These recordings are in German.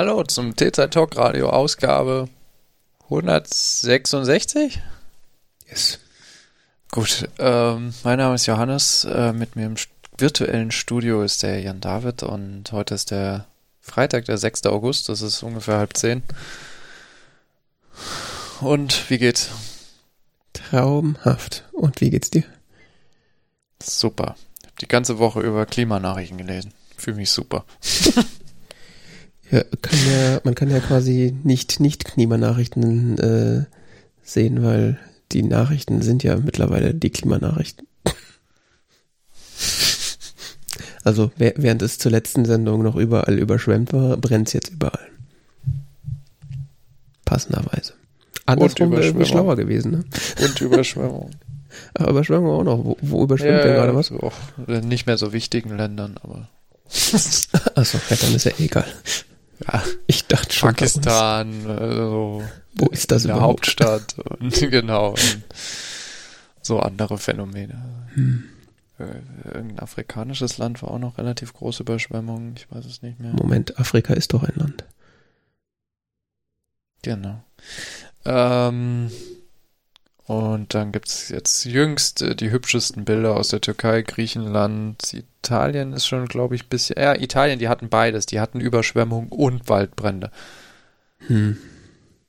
Hallo zum T-Zeit Talk Radio Ausgabe 166. Yes. Gut, ähm, mein Name ist Johannes. Äh, mit mir im virtuellen Studio ist der Jan David und heute ist der Freitag, der 6. August. Das ist ungefähr halb zehn. Und wie geht's? Traumhaft. Und wie geht's dir? Super. Ich habe die ganze Woche über Klimanachrichten gelesen. Fühle mich super. ja, kann ja, man kann ja quasi nicht nicht Klimanachrichten äh, sehen, weil die Nachrichten sind ja mittlerweile die Klimanachrichten. Also während es zur letzten Sendung noch überall überschwemmt war, brennt es jetzt überall. Passenderweise. Andersrum wäre schlauer gewesen. Ne? Und Überschwemmung. aber Überschwemmung auch noch. Wo, wo überschwemmt ja, denn gerade was? Auch in nicht mehr so wichtigen Ländern, aber. Achso, ja, dann ist ja egal. Ja, ich dachte schon. Pakistan, also wo ist das in überhaupt? Hauptstadt und genau. Und so andere Phänomene. Hm. Äh, irgendein afrikanisches Land war auch noch relativ große Überschwemmungen, ich weiß es nicht mehr. Moment, Afrika ist doch ein Land. Genau. Ähm, und dann gibt es jetzt jüngst äh, die hübschesten Bilder aus der Türkei, Griechenland, Italien ist schon, glaube ich, bisschen. Ja, Italien, die hatten beides. Die hatten Überschwemmung und Waldbrände. Hm.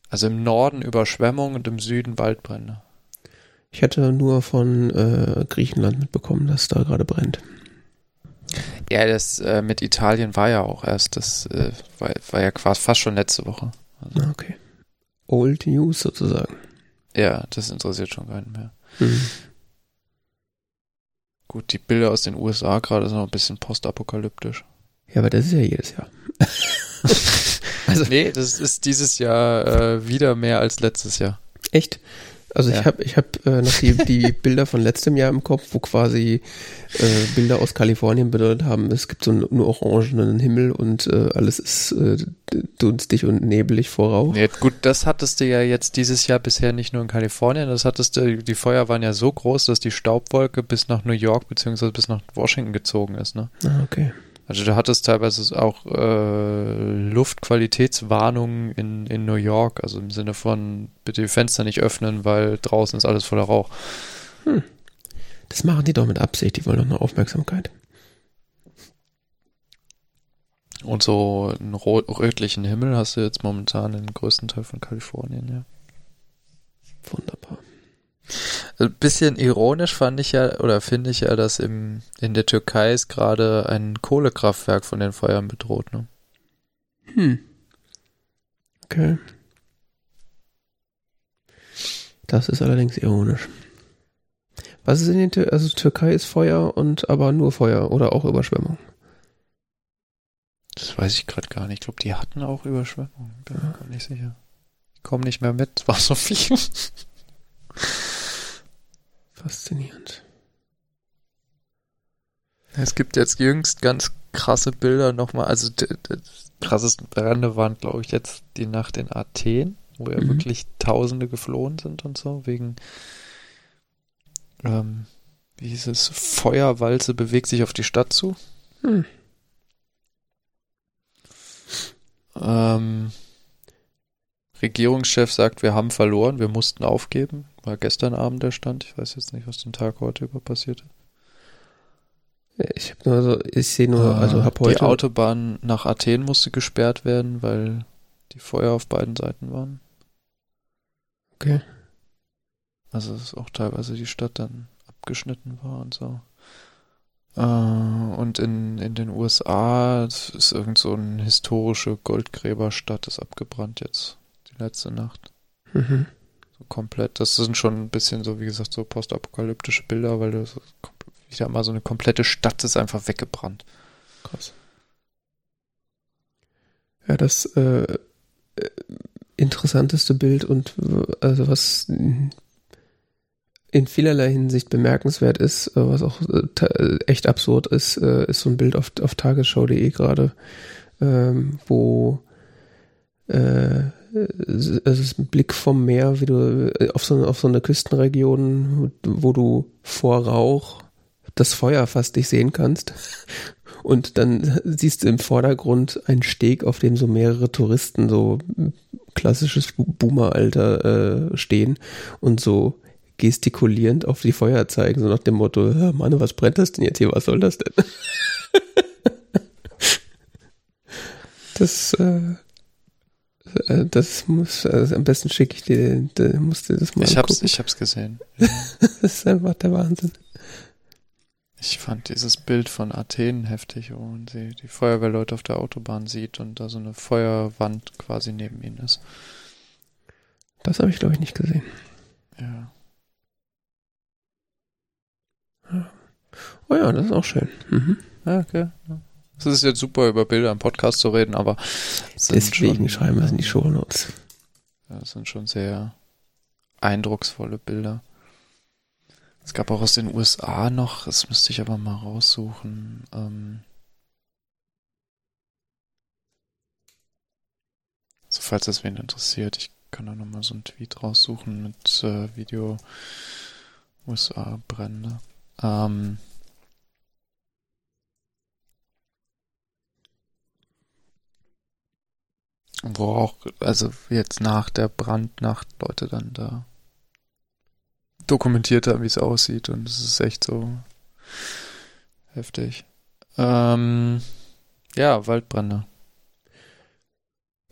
Also im Norden Überschwemmung und im Süden Waldbrände. Ich hatte nur von äh, Griechenland mitbekommen, dass da gerade brennt. Ja, das äh, mit Italien war ja auch erst, das äh, war, war, ja quasi fast schon letzte Woche. Also. Okay. Old News sozusagen. Ja, das interessiert schon keinen mehr. Mhm. Gut, die Bilder aus den USA gerade sind noch ein bisschen postapokalyptisch. Ja, aber das ist ja jedes Jahr. also nee, das ist dieses Jahr äh, wieder mehr als letztes Jahr. Echt? Also ja. ich habe ich hab, äh, noch die, die Bilder von letztem Jahr im Kopf, wo quasi äh, Bilder aus Kalifornien bedeutet haben, es gibt so einen, einen orangenen Himmel und äh, alles ist äh, dunstig und nebelig voraus. Ja, gut, das hattest du ja jetzt dieses Jahr bisher nicht nur in Kalifornien, das hattest du, die Feuer waren ja so groß, dass die Staubwolke bis nach New York beziehungsweise bis nach Washington gezogen ist, ne? Ah, okay. Also du hattest teilweise auch äh, Luftqualitätswarnungen in, in New York, also im Sinne von bitte die Fenster nicht öffnen, weil draußen ist alles voller Rauch. Hm. Das machen die doch mit Absicht, die wollen doch eine Aufmerksamkeit. Und so einen rötlichen Himmel hast du jetzt momentan im größten Teil von Kalifornien, ja. Wunderbar. Ein bisschen ironisch fand ich ja, oder finde ich ja, dass im, in der Türkei ist gerade ein Kohlekraftwerk von den Feuern bedroht, ne? Hm. Okay. Das ist allerdings ironisch. Was ist in der Türkei? Also Türkei ist Feuer und aber nur Feuer oder auch Überschwemmung? Das weiß ich gerade gar nicht. Ich glaube, die hatten auch Überschwemmung. Bin mir gar nicht sicher. Ich komme nicht mehr mit. Es war so viel. Faszinierend. Es gibt jetzt jüngst ganz krasse Bilder nochmal. Also die, krassesten Brände waren, glaube ich, jetzt die Nacht in Athen, wo ja mhm. wirklich Tausende geflohen sind und so, wegen, ähm, wie hieß es, Feuerwalze bewegt sich auf die Stadt zu. Mhm. Ähm, Regierungschef sagt, wir haben verloren, wir mussten aufgeben. War gestern Abend der Stand. Ich weiß jetzt nicht, was den Tag heute über passiert ist. Ich habe nur so, ich sehe nur, also hab heute. Die Autobahn nach Athen musste gesperrt werden, weil die Feuer auf beiden Seiten waren. Okay. Also dass auch teilweise die Stadt dann abgeschnitten war und so. Äh, und in, in den USA ist irgend so eine historische Goldgräberstadt, ist abgebrannt jetzt letzte Nacht. Mhm. Komplett. Das sind schon ein bisschen so, wie gesagt, so postapokalyptische Bilder, weil das wieder mal so eine komplette Stadt ist einfach weggebrannt. Krass. Ja, das äh, äh interessanteste Bild und also was in vielerlei Hinsicht bemerkenswert ist, äh, was auch äh, echt absurd ist, ist so ein Bild auf, auf tagesschau.de gerade, ähm, wo äh, es ist ein Blick vom Meer, wie du äh, auf so, auf so eine Küstenregion, wo du vor Rauch das Feuer fast nicht sehen kannst. Und dann siehst du im Vordergrund einen Steg, auf dem so mehrere Touristen, so klassisches Boomer-Alter, äh, stehen und so gestikulierend auf die Feuer zeigen, so nach dem Motto, Mann, was brennt das denn jetzt hier, was soll das denn? das, äh, das muss, also am besten schicke ich dir, dir musst du das mal Ich hab's, ich hab's gesehen. das ist einfach der Wahnsinn. Ich fand dieses Bild von Athen heftig, wo man die, die Feuerwehrleute auf der Autobahn sieht und da so eine Feuerwand quasi neben ihnen ist. Das habe ich, glaube ich, nicht gesehen. Ja. Oh ja, das ist auch schön. Mhm. Ja, okay. Es ist jetzt super, über Bilder im Podcast zu reden, aber deswegen schon, schreiben wir es in die Shownotes. Ja, das sind schon sehr eindrucksvolle Bilder. Es gab auch aus den USA noch, das müsste ich aber mal raussuchen. Ähm, so falls das wen interessiert, ich kann da nochmal so einen Tweet raussuchen mit äh, Video USA-Brände. Ähm, wo auch, also jetzt nach der Brandnacht Leute dann da dokumentiert haben, wie es aussieht und es ist echt so heftig. Ähm, ja, Waldbrände.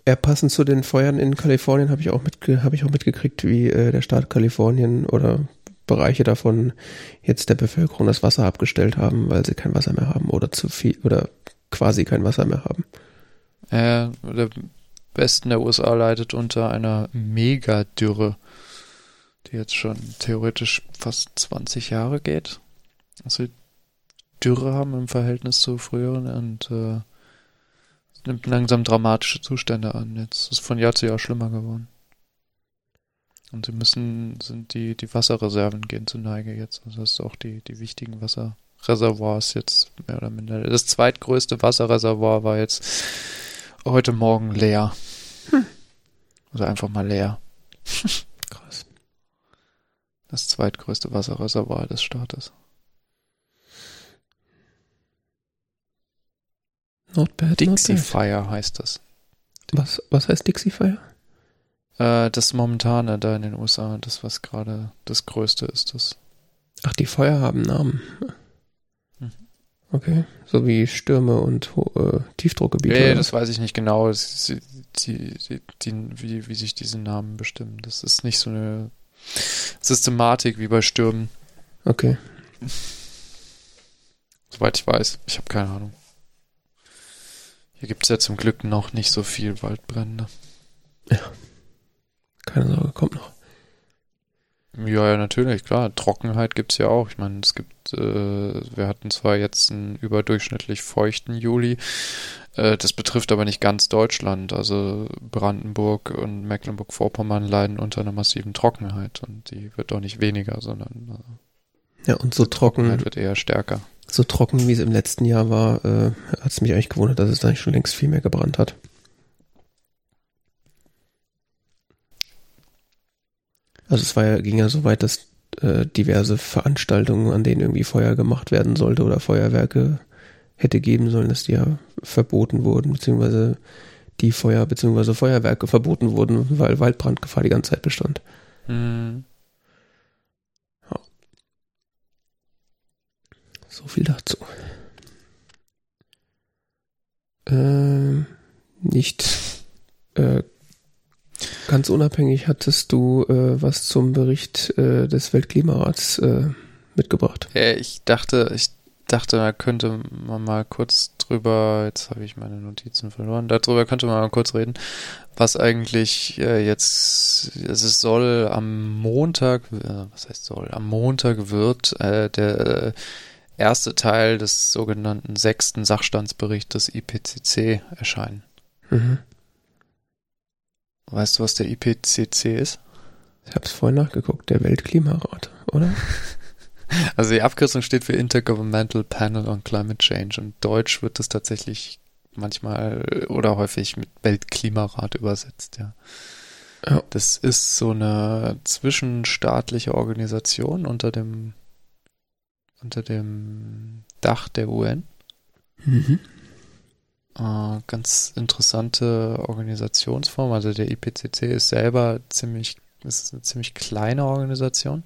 Ja, passend zu den Feuern in Kalifornien habe ich auch mitge habe ich auch mitgekriegt, wie äh, der Staat Kalifornien oder Bereiche davon jetzt der Bevölkerung das Wasser abgestellt haben, weil sie kein Wasser mehr haben oder zu viel oder quasi kein Wasser mehr haben. Äh, der Westen der USA leidet unter einer Megadürre, die jetzt schon theoretisch fast 20 Jahre geht. Also Dürre haben im Verhältnis zu früheren und äh, nimmt langsam dramatische Zustände an. Jetzt ist von Jahr zu Jahr schlimmer geworden. Und sie müssen, sind die, die Wasserreserven gehen zu Neige jetzt. Also das ist auch die, die wichtigen Wasserreservoirs jetzt mehr oder minder. Das zweitgrößte Wasserreservoir war jetzt heute Morgen leer. Hm. Also einfach mal leer. Krass. Das zweitgrößte Wasserreservoir des Staates. Not bad. Dixie not bad. Fire heißt das. Was, was heißt Dixie Fire? Äh, das momentane da in den USA, das was gerade das größte ist, das. Ach, die Feuer haben Namen. Okay. So wie Stürme und äh, Tiefdruckgebiete. Nee, oder das weiß ich nicht genau. Die, die, die, wie, wie sich diese Namen bestimmen. Das ist nicht so eine Systematik wie bei Stürmen? Okay. soweit ich weiß. Ich habe keine Ahnung. Hier gibt es ja zum Glück noch nicht so viel Waldbrände. Keine Sorge, kommt noch. Ja, ja, natürlich, klar. Trockenheit gibt's ja auch. Ich meine, es gibt, äh, wir hatten zwar jetzt einen überdurchschnittlich feuchten Juli, äh, das betrifft aber nicht ganz Deutschland. Also Brandenburg und Mecklenburg-Vorpommern leiden unter einer massiven Trockenheit und die wird auch nicht weniger, sondern äh, Ja, und so trocken, Trockenheit wird eher stärker. so trocken, wie es im letzten Jahr war, äh, hat es mich eigentlich gewundert, dass es da nicht schon längst viel mehr gebrannt hat. Also es war ja, ging ja so weit, dass äh, diverse Veranstaltungen, an denen irgendwie Feuer gemacht werden sollte oder Feuerwerke hätte geben sollen, dass die ja verboten wurden, beziehungsweise die Feuer beziehungsweise Feuerwerke verboten wurden, weil Waldbrandgefahr die ganze Zeit bestand. Hm. So viel dazu. Ähm, nicht äh, ganz unabhängig hattest du äh, was zum Bericht äh, des Weltklimarats äh, mitgebracht. Äh, ich dachte, ich dachte, da könnte man mal kurz drüber, jetzt habe ich meine Notizen verloren, darüber könnte man mal kurz reden, was eigentlich äh, jetzt, also es soll am Montag, äh, was heißt soll, am Montag wird äh, der äh, erste Teil des sogenannten sechsten Sachstandsberichts des IPCC erscheinen. Mhm. Weißt du, was der IPCC ist? Ich habe es vorhin nachgeguckt, der Weltklimarat, oder? Also die Abkürzung steht für Intergovernmental Panel on Climate Change und Deutsch wird das tatsächlich manchmal oder häufig mit Weltklimarat übersetzt, ja. Ja. Das ist so eine zwischenstaatliche Organisation unter dem unter dem Dach der UN. Mhm. Äh, ganz interessante Organisationsform. Also der IPCC ist selber ziemlich, ist eine ziemlich kleine Organisation.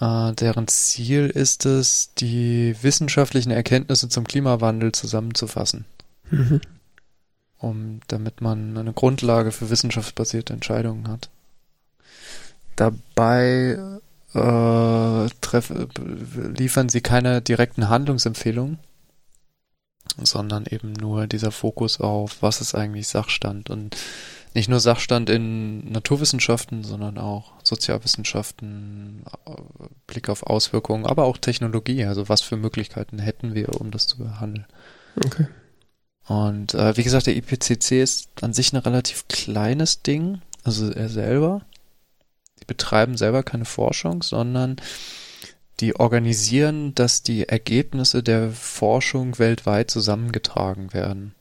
Äh, deren Ziel ist es, die wissenschaftlichen Erkenntnisse zum Klimawandel zusammenzufassen. Mhm. Um, damit man eine Grundlage für wissenschaftsbasierte Entscheidungen hat. Dabei äh, treff, liefern sie keine direkten Handlungsempfehlungen, sondern eben nur dieser Fokus auf, was ist eigentlich Sachstand und nicht nur Sachstand in Naturwissenschaften, sondern auch Sozialwissenschaften, Blick auf Auswirkungen, aber auch Technologie, also was für Möglichkeiten hätten wir, um das zu behandeln. Okay. Und äh, wie gesagt, der IPCC ist an sich ein relativ kleines Ding, also er selber. Die betreiben selber keine Forschung, sondern die organisieren, dass die Ergebnisse der Forschung weltweit zusammengetragen werden.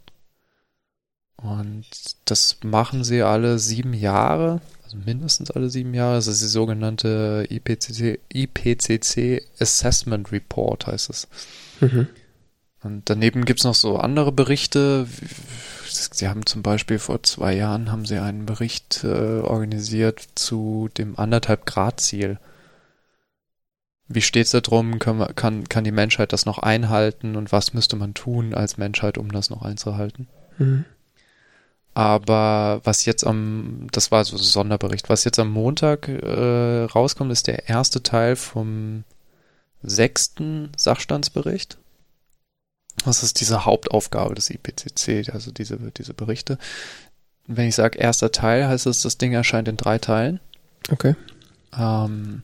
Und das machen sie alle sieben Jahre, also mindestens alle sieben Jahre. Das ist die sogenannte IPCC, IPCC Assessment Report, heißt es. Mhm. Und daneben gibt's noch so andere Berichte. Sie haben zum Beispiel vor zwei Jahren haben sie einen Bericht äh, organisiert zu dem anderthalb Grad Ziel. Wie steht's da drum? Kann, kann, kann die Menschheit das noch einhalten und was müsste man tun als Menschheit, um das noch einzuhalten? Mhm. Aber was jetzt am, das war so ein Sonderbericht, was jetzt am Montag äh, rauskommt, ist der erste Teil vom sechsten Sachstandsbericht. Das ist diese Hauptaufgabe des IPCC, also diese, diese Berichte. Wenn ich sage erster Teil, heißt es, das Ding erscheint in drei Teilen. Okay. Ähm,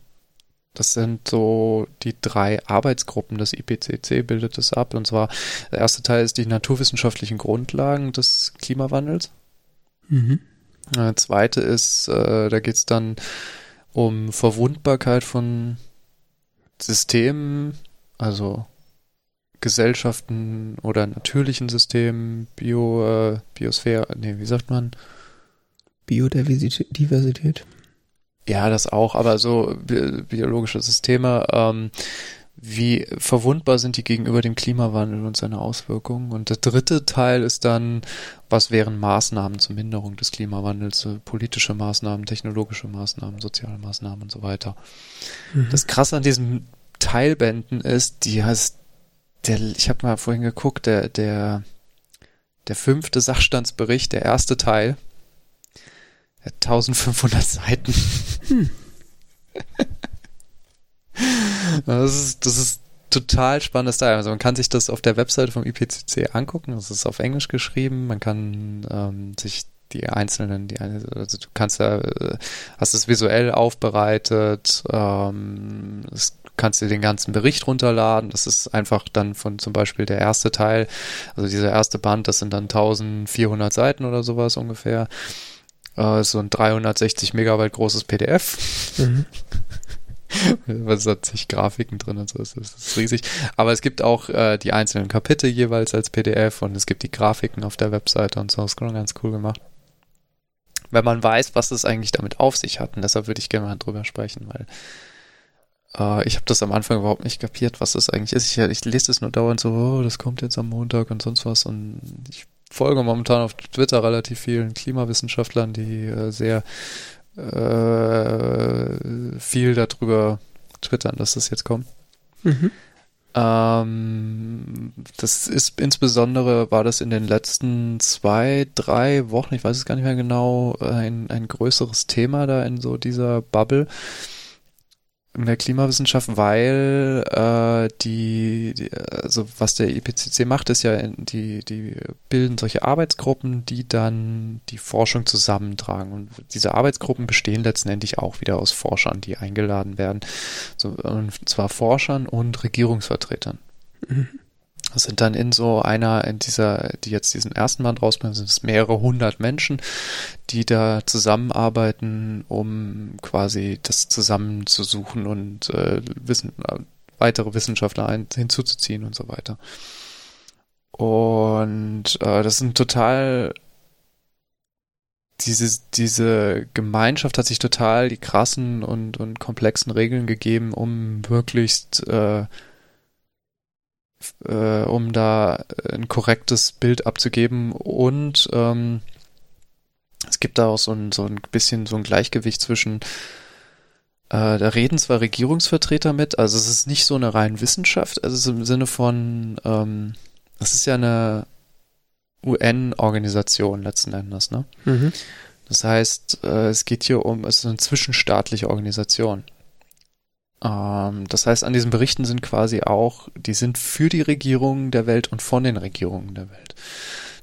das sind so die drei Arbeitsgruppen des IPCC bildet es ab. Und zwar der erste Teil ist die naturwissenschaftlichen Grundlagen des Klimawandels. Mhm. Der zweite ist, äh, da geht es dann um Verwundbarkeit von Systemen, also Gesellschaften oder natürlichen Systemen, Bio, äh, Biosphäre, nee, wie sagt man? Biodiversität. Ja, das auch, aber so bi biologische Systeme, ähm, wie verwundbar sind die gegenüber dem Klimawandel und seine Auswirkungen? Und der dritte Teil ist dann, was wären Maßnahmen zur Minderung des Klimawandels, politische Maßnahmen, technologische Maßnahmen, soziale Maßnahmen und so weiter. Mhm. Das Krasse an diesen Teilbänden ist, die heißt, der, ich habe mal vorhin geguckt, der, der, der fünfte Sachstandsbericht, der erste Teil, 1500 Seiten. Hm. das, ist, das ist total spannendes Teil. Also man kann sich das auf der Webseite vom IPCC angucken. Das ist auf Englisch geschrieben. Man kann ähm, sich die einzelnen, die also du kannst ja, äh, hast es visuell aufbereitet, ähm, es kannst dir den ganzen Bericht runterladen. Das ist einfach dann von zum Beispiel der erste Teil, also dieser erste Band, das sind dann 1400 Seiten oder sowas ungefähr. Äh, so ein 360 Megabyte großes PDF. Mhm. Was hat sich Grafiken drin und so, das ist riesig. Aber es gibt auch äh, die einzelnen Kapitel jeweils als PDF und es gibt die Grafiken auf der Webseite und so. Das ist schon ganz cool gemacht. Wenn man weiß, was es eigentlich damit auf sich hat. Und deshalb würde ich gerne mal drüber sprechen, weil äh, ich habe das am Anfang überhaupt nicht kapiert, was das eigentlich ist. Ich, ich lese es nur dauernd so, oh, das kommt jetzt am Montag und sonst was. Und ich folge momentan auf Twitter relativ vielen Klimawissenschaftlern, die äh, sehr äh, viel darüber twittern, dass das jetzt kommt. Mhm. Ähm, das ist insbesondere, war das in den letzten zwei, drei Wochen, ich weiß es gar nicht mehr genau, ein, ein größeres Thema da in so dieser Bubble in der Klimawissenschaft, weil äh, die, die, also was der IPCC macht, ist ja, die, die bilden solche Arbeitsgruppen, die dann die Forschung zusammentragen. Und diese Arbeitsgruppen bestehen letztendlich auch wieder aus Forschern, die eingeladen werden. So, und zwar Forschern und Regierungsvertretern. Mhm. Das sind dann in so einer, in dieser, die jetzt diesen ersten Band rausbringen, sind es mehrere hundert Menschen, die da zusammenarbeiten, um quasi das zusammenzusuchen und äh, wissen, äh, weitere Wissenschaftler ein, hinzuzuziehen und so weiter. Und äh, das sind total diese, diese Gemeinschaft hat sich total die krassen und, und komplexen Regeln gegeben, um möglichst äh, äh, um da ein korrektes Bild abzugeben und ähm, es gibt da auch so ein, so ein bisschen so ein Gleichgewicht zwischen äh, da reden zwar Regierungsvertreter mit, also es ist nicht so eine rein Wissenschaft, also im Sinne von, ähm, das ist ja eine UN-Organisation letzten Endes, ne? Mhm. Das heißt, äh, es geht hier um, es ist eine zwischenstaatliche Organisation. Ähm, das heißt, an diesen Berichten sind quasi auch, die sind für die Regierungen der Welt und von den Regierungen der Welt.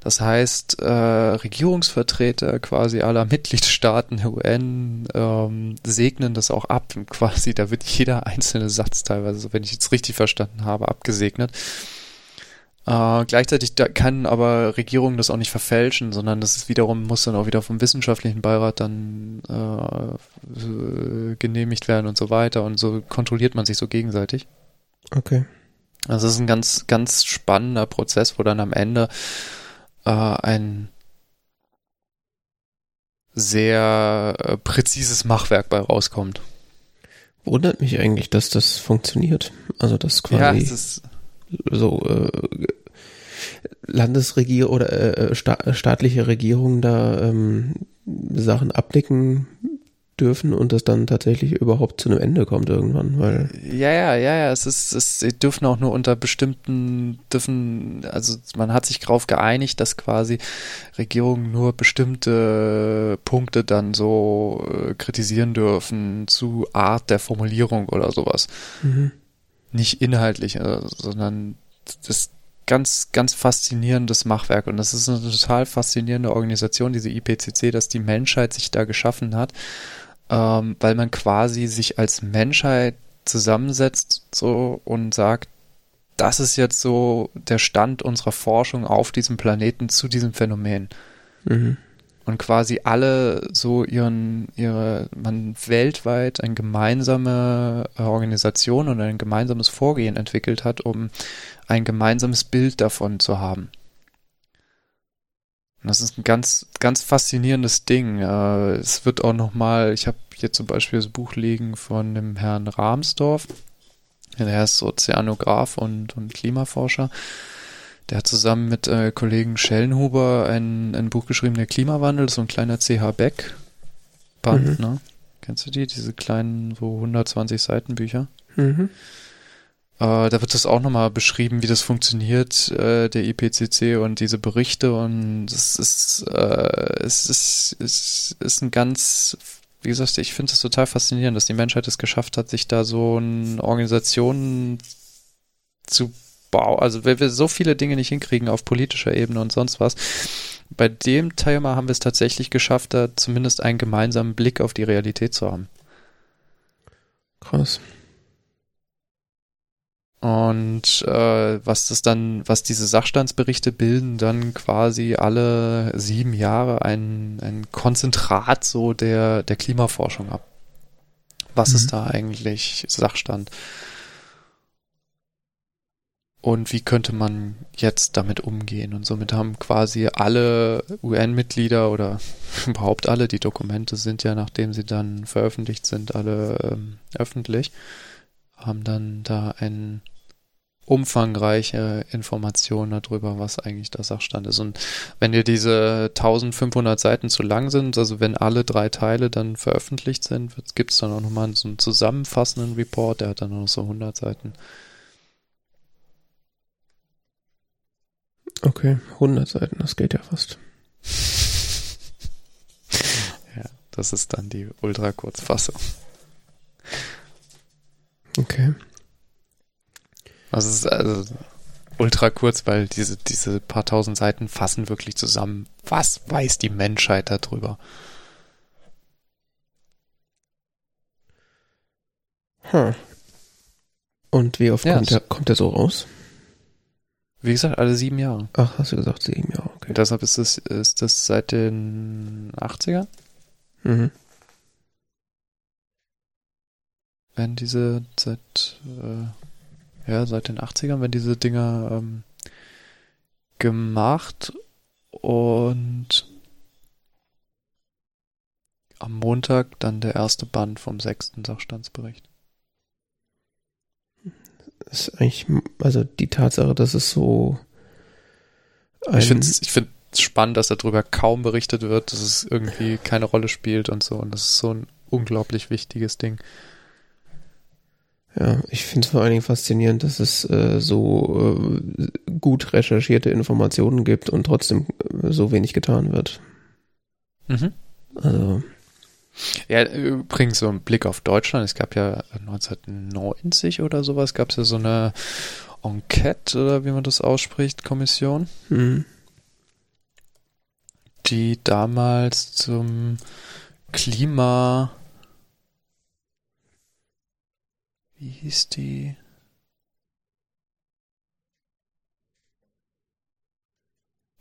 Das heißt, äh, Regierungsvertreter quasi aller Mitgliedstaaten der UN ähm, segnen das auch ab. Quasi, da wird jeder einzelne Satz teilweise, wenn ich jetzt richtig verstanden habe, abgesegnet. Äh, gleichzeitig kann aber Regierungen das auch nicht verfälschen, sondern das ist wiederum, muss dann auch wieder vom wissenschaftlichen Beirat dann äh, genehmigt werden und so weiter. Und so kontrolliert man sich so gegenseitig. Okay. Also es ist ein ganz, ganz spannender Prozess, wo dann am Ende äh, ein sehr äh, präzises Machwerk bei rauskommt. Wundert mich eigentlich, dass das funktioniert. Also das quasi. Ja, es ist so äh, Landesregierung oder äh, sta staatliche Regierungen da ähm, Sachen abnicken dürfen und das dann tatsächlich überhaupt zu einem Ende kommt irgendwann, weil ja ja ja ja es ist es sie dürfen auch nur unter bestimmten dürfen also man hat sich darauf geeinigt, dass quasi Regierungen nur bestimmte Punkte dann so äh, kritisieren dürfen zu Art der Formulierung oder sowas. Mhm nicht inhaltlich, äh, sondern das ganz, ganz faszinierendes Machwerk. Und das ist eine total faszinierende Organisation, diese IPCC, dass die Menschheit sich da geschaffen hat, ähm, weil man quasi sich als Menschheit zusammensetzt so und sagt, das ist jetzt so der Stand unserer Forschung auf diesem Planeten zu diesem Phänomen. Mhm und quasi alle so ihren, ihre, man weltweit eine gemeinsame äh, Organisation und ein gemeinsames Vorgehen entwickelt hat, um ein gemeinsames Bild davon zu haben. Das ist ein ganz, ganz faszinierendes Ding. Äh, es wird auch nochmal, ich habe hier zum Beispiel das Buch liegen von dem Herrn Rahmsdorf. Der ist Ozeanograf und, und Klimaforscher. Der hat zusammen mit äh, Kollegen Schellenhuber ein, ein Buch geschrieben, der Klimawandel, so ein kleiner CH Beck Band, mhm. ne? Kennst du die? Diese kleinen, so 120 Seiten Bücher? Mhm. Äh, da wird das auch nochmal beschrieben, wie das funktioniert, äh, der IPCC und diese Berichte und es ist, äh, es ist, es ist ein ganz, wie gesagt, ich finde es total faszinierend, dass die Menschheit es geschafft hat, sich da so eine Organisation zu wow, also wenn wir so viele Dinge nicht hinkriegen auf politischer Ebene und sonst was, bei dem Thema haben wir es tatsächlich geschafft, da zumindest einen gemeinsamen Blick auf die Realität zu haben. Krass. Und äh, was das dann, was diese Sachstandsberichte bilden, dann quasi alle sieben Jahre ein, ein Konzentrat so der, der Klimaforschung ab. Was mhm. ist da eigentlich Sachstand? Und wie könnte man jetzt damit umgehen. Und somit haben quasi alle UN-Mitglieder oder überhaupt alle, die Dokumente sind ja, nachdem sie dann veröffentlicht sind, alle ähm, öffentlich, haben dann da ein umfangreiche Informationen darüber, was eigentlich der Sachstand ist. Und wenn dir diese 1500 Seiten zu lang sind, also wenn alle drei Teile dann veröffentlicht sind, gibt es dann auch nochmal so einen zusammenfassenden Report, der hat dann noch so 100 Seiten. Okay, 100 Seiten, das geht ja fast. ja, das ist dann die Ultra-Kurzfassung. Okay. Also es ist also ultra kurz, weil diese, diese paar tausend Seiten fassen wirklich zusammen, was weiß die Menschheit darüber. Hm. Und wie oft ja, kommt, der, kommt der so raus? Wie gesagt, alle sieben Jahre. Ach, hast du gesagt, sieben Jahre, okay. Und deshalb ist das, ist das seit den 80ern? Mhm. Wenn diese seit, äh, ja, seit den 80ern, wenn diese Dinger ähm, gemacht und am Montag dann der erste Band vom sechsten Sachstandsbericht. Ist eigentlich, also die Tatsache, dass es so. ich finde ich find spannend, dass darüber kaum berichtet wird, dass es irgendwie keine Rolle spielt und so. Und das ist so ein unglaublich wichtiges Ding. Ja, ich finde es vor allen Dingen faszinierend, dass es äh, so äh, gut recherchierte Informationen gibt und trotzdem äh, so wenig getan wird. Mhm. Also. Ja, übrigens so ein Blick auf Deutschland. Es gab ja 1990 oder sowas, gab es ja so eine Enquete oder wie man das ausspricht, Kommission, Mhm. die damals zum Klima Wie hieß die?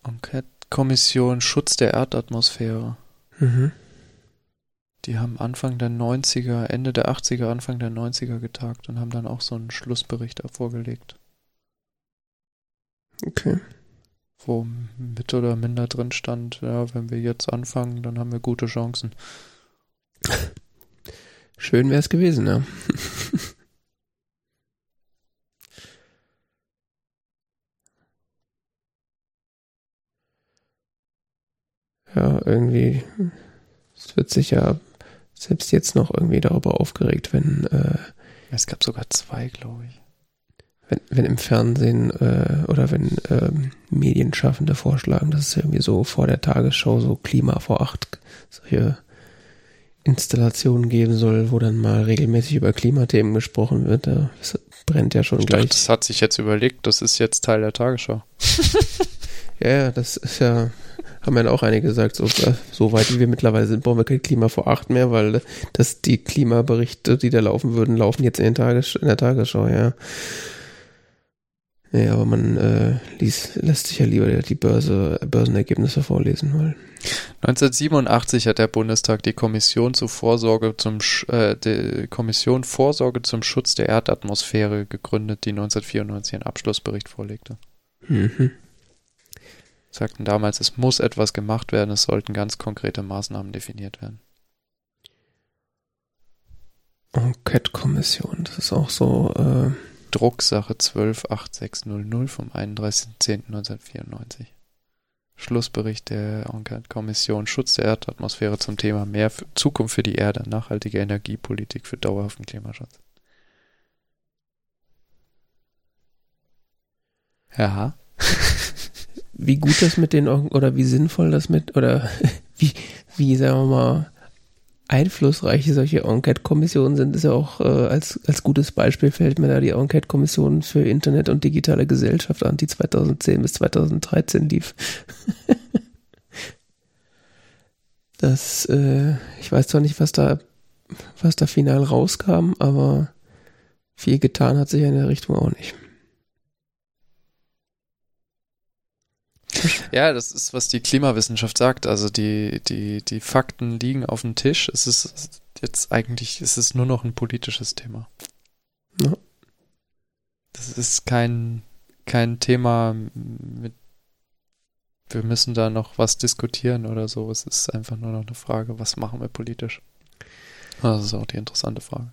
Enquete-Kommission Schutz der Erdatmosphäre. Mhm. Die haben Anfang der 90er, Ende der 80er, Anfang der 90er getagt und haben dann auch so einen Schlussbericht vorgelegt. Okay. Wo mit oder minder drin stand, ja, wenn wir jetzt anfangen, dann haben wir gute Chancen. Schön wäre es gewesen, ja. ja, irgendwie, es wird sich ja selbst jetzt noch irgendwie darüber aufgeregt, wenn, äh, Es gab sogar zwei, glaube ich. wenn, wenn im Fernsehen äh, oder wenn ähm, Medienschaffende vorschlagen, dass es irgendwie so vor der Tagesschau so Klima vor acht solche Installationen geben soll, wo dann mal regelmäßig über Klimathemen gesprochen wird. Da brennt ja schon Ich gleich. dachte, das hat sich jetzt überlegt, das ist jetzt Teil der Tagesschau. Ja, das ist ja, haben ja auch einige gesagt, so, äh, so weit wie wir mittlerweile sind, brauchen wir kein Klima vor acht mehr, weil äh, das die Klimaberichte, die da laufen würden, laufen jetzt in, den Tages in der Tagesschau, ja. Nee, aber man äh, ließ, lässt sich ja lieber die Börse, Börsenergebnisse vorlesen, weil 1987 hat der Bundestag die Kommission zur Vorsorge zum Sch- äh, die Kommission Vorsorge zum Schutz der Erdatmosphäre gegründet, die 1994 einen Abschlussbericht vorlegte. mhm. Sagten damals, es muss etwas gemacht werden, es sollten ganz konkrete Maßnahmen definiert werden. Enquete-Kommission, das ist auch so, äh, Drucksache 128600 vom 31.10.1994. Schlussbericht der Enquete-Kommission Schutz der Erdatmosphäre zum Thema Mehr Zukunft für die Erde, nachhaltige Energiepolitik für dauerhaften Klimaschutz. Ja. wie gut das mit den oder wie sinnvoll das mit oder wie wie sagen wir mal einflussreich solche Enquete-Kommissionen sind, ist ja auch äh, als als gutes Beispiel fällt mir da die Enquete-Kommission für Internet und digitale Gesellschaft an, die 2010 bis 2013 lief. das äh, ich weiß zwar nicht, was da was da final rauskam, aber viel getan hat sich in der Richtung auch nicht. Ja, das ist, was die Klimawissenschaft sagt. Also die, die, die Fakten liegen auf dem Tisch. Es ist jetzt eigentlich, es ist nur noch ein politisches Thema. Ja. Das ist kein, kein Thema mit, wir müssen da noch was diskutieren oder so. Es ist einfach nur noch eine Frage, was machen wir politisch? Das ist auch die interessante Frage.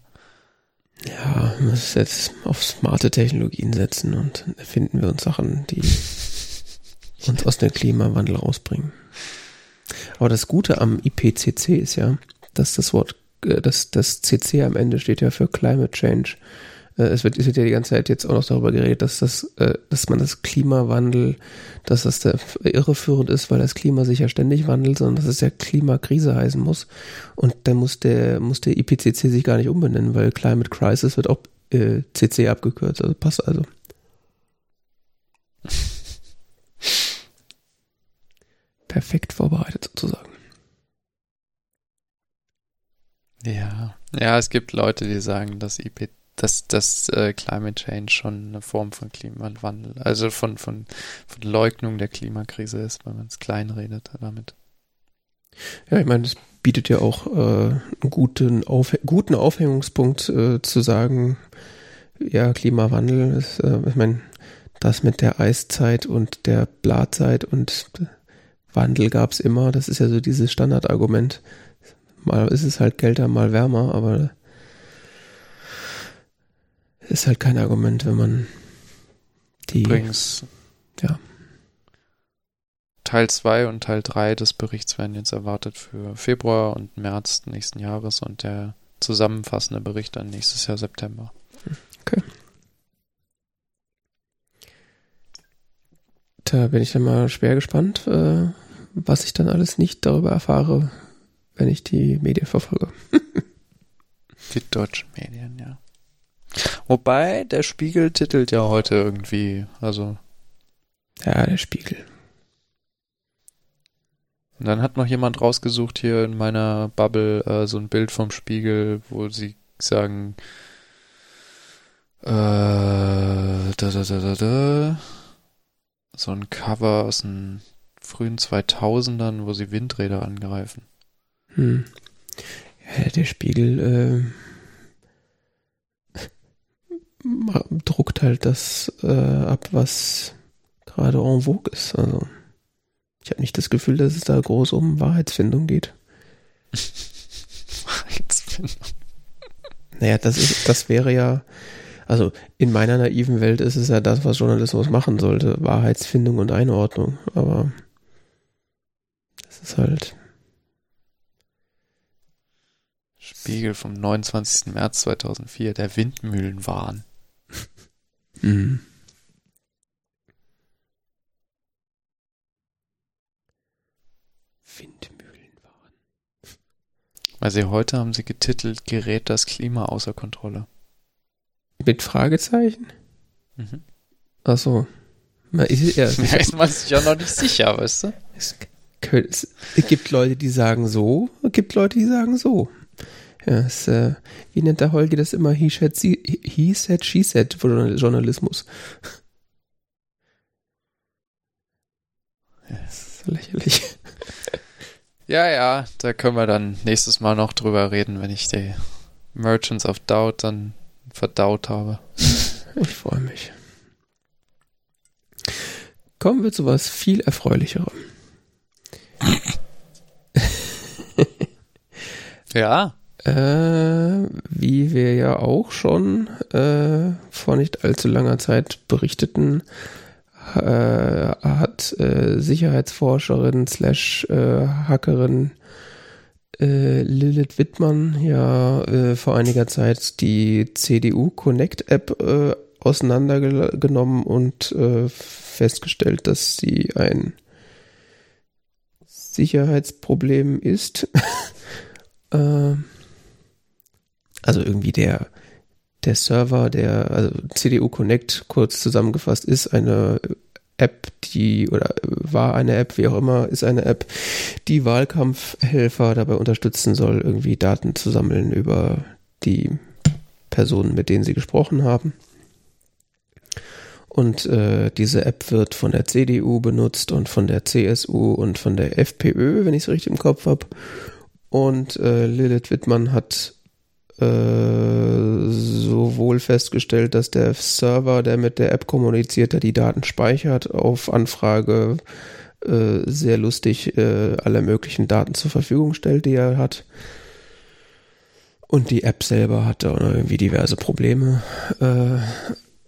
Ja, man muss jetzt auf smarte Technologien setzen und dann erfinden wir uns Sachen, die uns aus dem Klimawandel rausbringen. Aber das Gute am IPCC ist ja, dass das Wort, äh, dass das CC am Ende steht ja für Climate Change. Äh, Es wird, es wird ja die ganze Zeit jetzt auch noch darüber geredet, dass das, äh, dass man das Klimawandel, dass das der irreführend ist, weil das Klima sich ja ständig wandelt, sondern dass es ja Klimakrise heißen muss. Und dann muss der, muss der IPCC sich gar nicht umbenennen, weil Climate Crisis wird auch äh, CC abgekürzt. Also passt also. Perfekt vorbereitet sozusagen. Ja. Ja, es gibt Leute, die sagen, dass IP, dass das äh, Climate Change schon eine Form von Klimawandel, also von, von, von Leugnung der Klimakrise ist, weil man es kleinredet damit. Ja, ich meine, es bietet ja auch äh, einen guten, Auf guten Aufhängungspunkt äh, zu sagen, ja, Klimawandel ist, äh, ich meine, das mit der Eiszeit und der Blatzeit und Wandel gab's immer, das ist ja so dieses Standardargument. Mal ist es halt kälter, mal wärmer, aber ist halt kein Argument, wenn man die. Übrigens. Ja. Teil 2 und Teil 3 des Berichts werden jetzt erwartet für Februar und März nächsten Jahres und der zusammenfassende Bericht dann nächstes Jahr September. Okay. Da bin ich dann mal schwer gespannt, äh, was ich dann alles nicht darüber erfahre, wenn ich die Medien verfolge. die deutschen Medien, ja. Wobei, der Spiegel titelt ja heute irgendwie, also. Ja, der Spiegel. Und dann hat noch jemand rausgesucht hier in meiner Bubble äh, so ein Bild vom Spiegel, wo sie sagen, äh, da, da, da, da, da, so ein Cover aus den frühen 2000ern, wo sie Windräder angreifen. Hm. Ja, der Spiegel äh, druckt halt das äh, ab, was gerade en vogue ist. Also ich habe nicht das Gefühl, dass es da groß um Wahrheitsfindung geht. Wahrheitsfindung. Naja, das ist, das wäre ja, also in meiner naiven Welt ist es ja das, was Journalismus machen sollte. Wahrheitsfindung und Einordnung. Aber ist halt. Spiegel vom 29. März 2004, der Windmühlenwahn. mhm. Windmühlen waren. Weil sie heute haben sie getitelt, gerät das Klima außer Kontrolle. Mit Fragezeichen? Mhm. Ach so. Na, ist, ja, ja, ist man sich ja noch nicht sicher, weißt du? Es, gibt Leute, die sagen so, es gibt Leute, die sagen so. Ja, es, äh, wie nennt der Holgi das immer? He said, he said, she said Journalismus. Ist lächerlich. Ja, ja, da können wir dann nächstes Mal noch drüber reden, wenn ich die Merchants of Doubt dann verdaut habe. Ich freue mich. Kommen wir zu was viel erfreulicherem. ja. Äh, wie wir ja auch schon äh, vor nicht allzu langer Zeit berichteten, äh, hat äh, Sicherheitsforscherin slash äh, Hackerin äh, Lilith Wittmann ja vor einiger Zeit die CDU Connect App auseinandergenommen und festgestellt, dass sie ein Sicherheitsproblem ist. äh, also irgendwie der der Server, der also CDU Connect kurz zusammengefasst ist eine App, die oder war eine App, wie auch immer, ist eine App, die Wahlkampfhelfer dabei unterstützen soll, irgendwie Daten zu sammeln über die Personen, mit denen sie gesprochen haben. Und äh, diese App wird von der CDU benutzt und von der CSU und von der FPÖ, wenn ich es richtig im Kopf habe. Und äh, Lilith Wittmann hat äh, sowohl festgestellt, dass der Server, der mit der App kommuniziert, der die Daten speichert, auf Anfrage äh, sehr lustig äh, alle möglichen Daten zur Verfügung stellt, die er hat. Und die App selber hatte irgendwie diverse Probleme. Äh,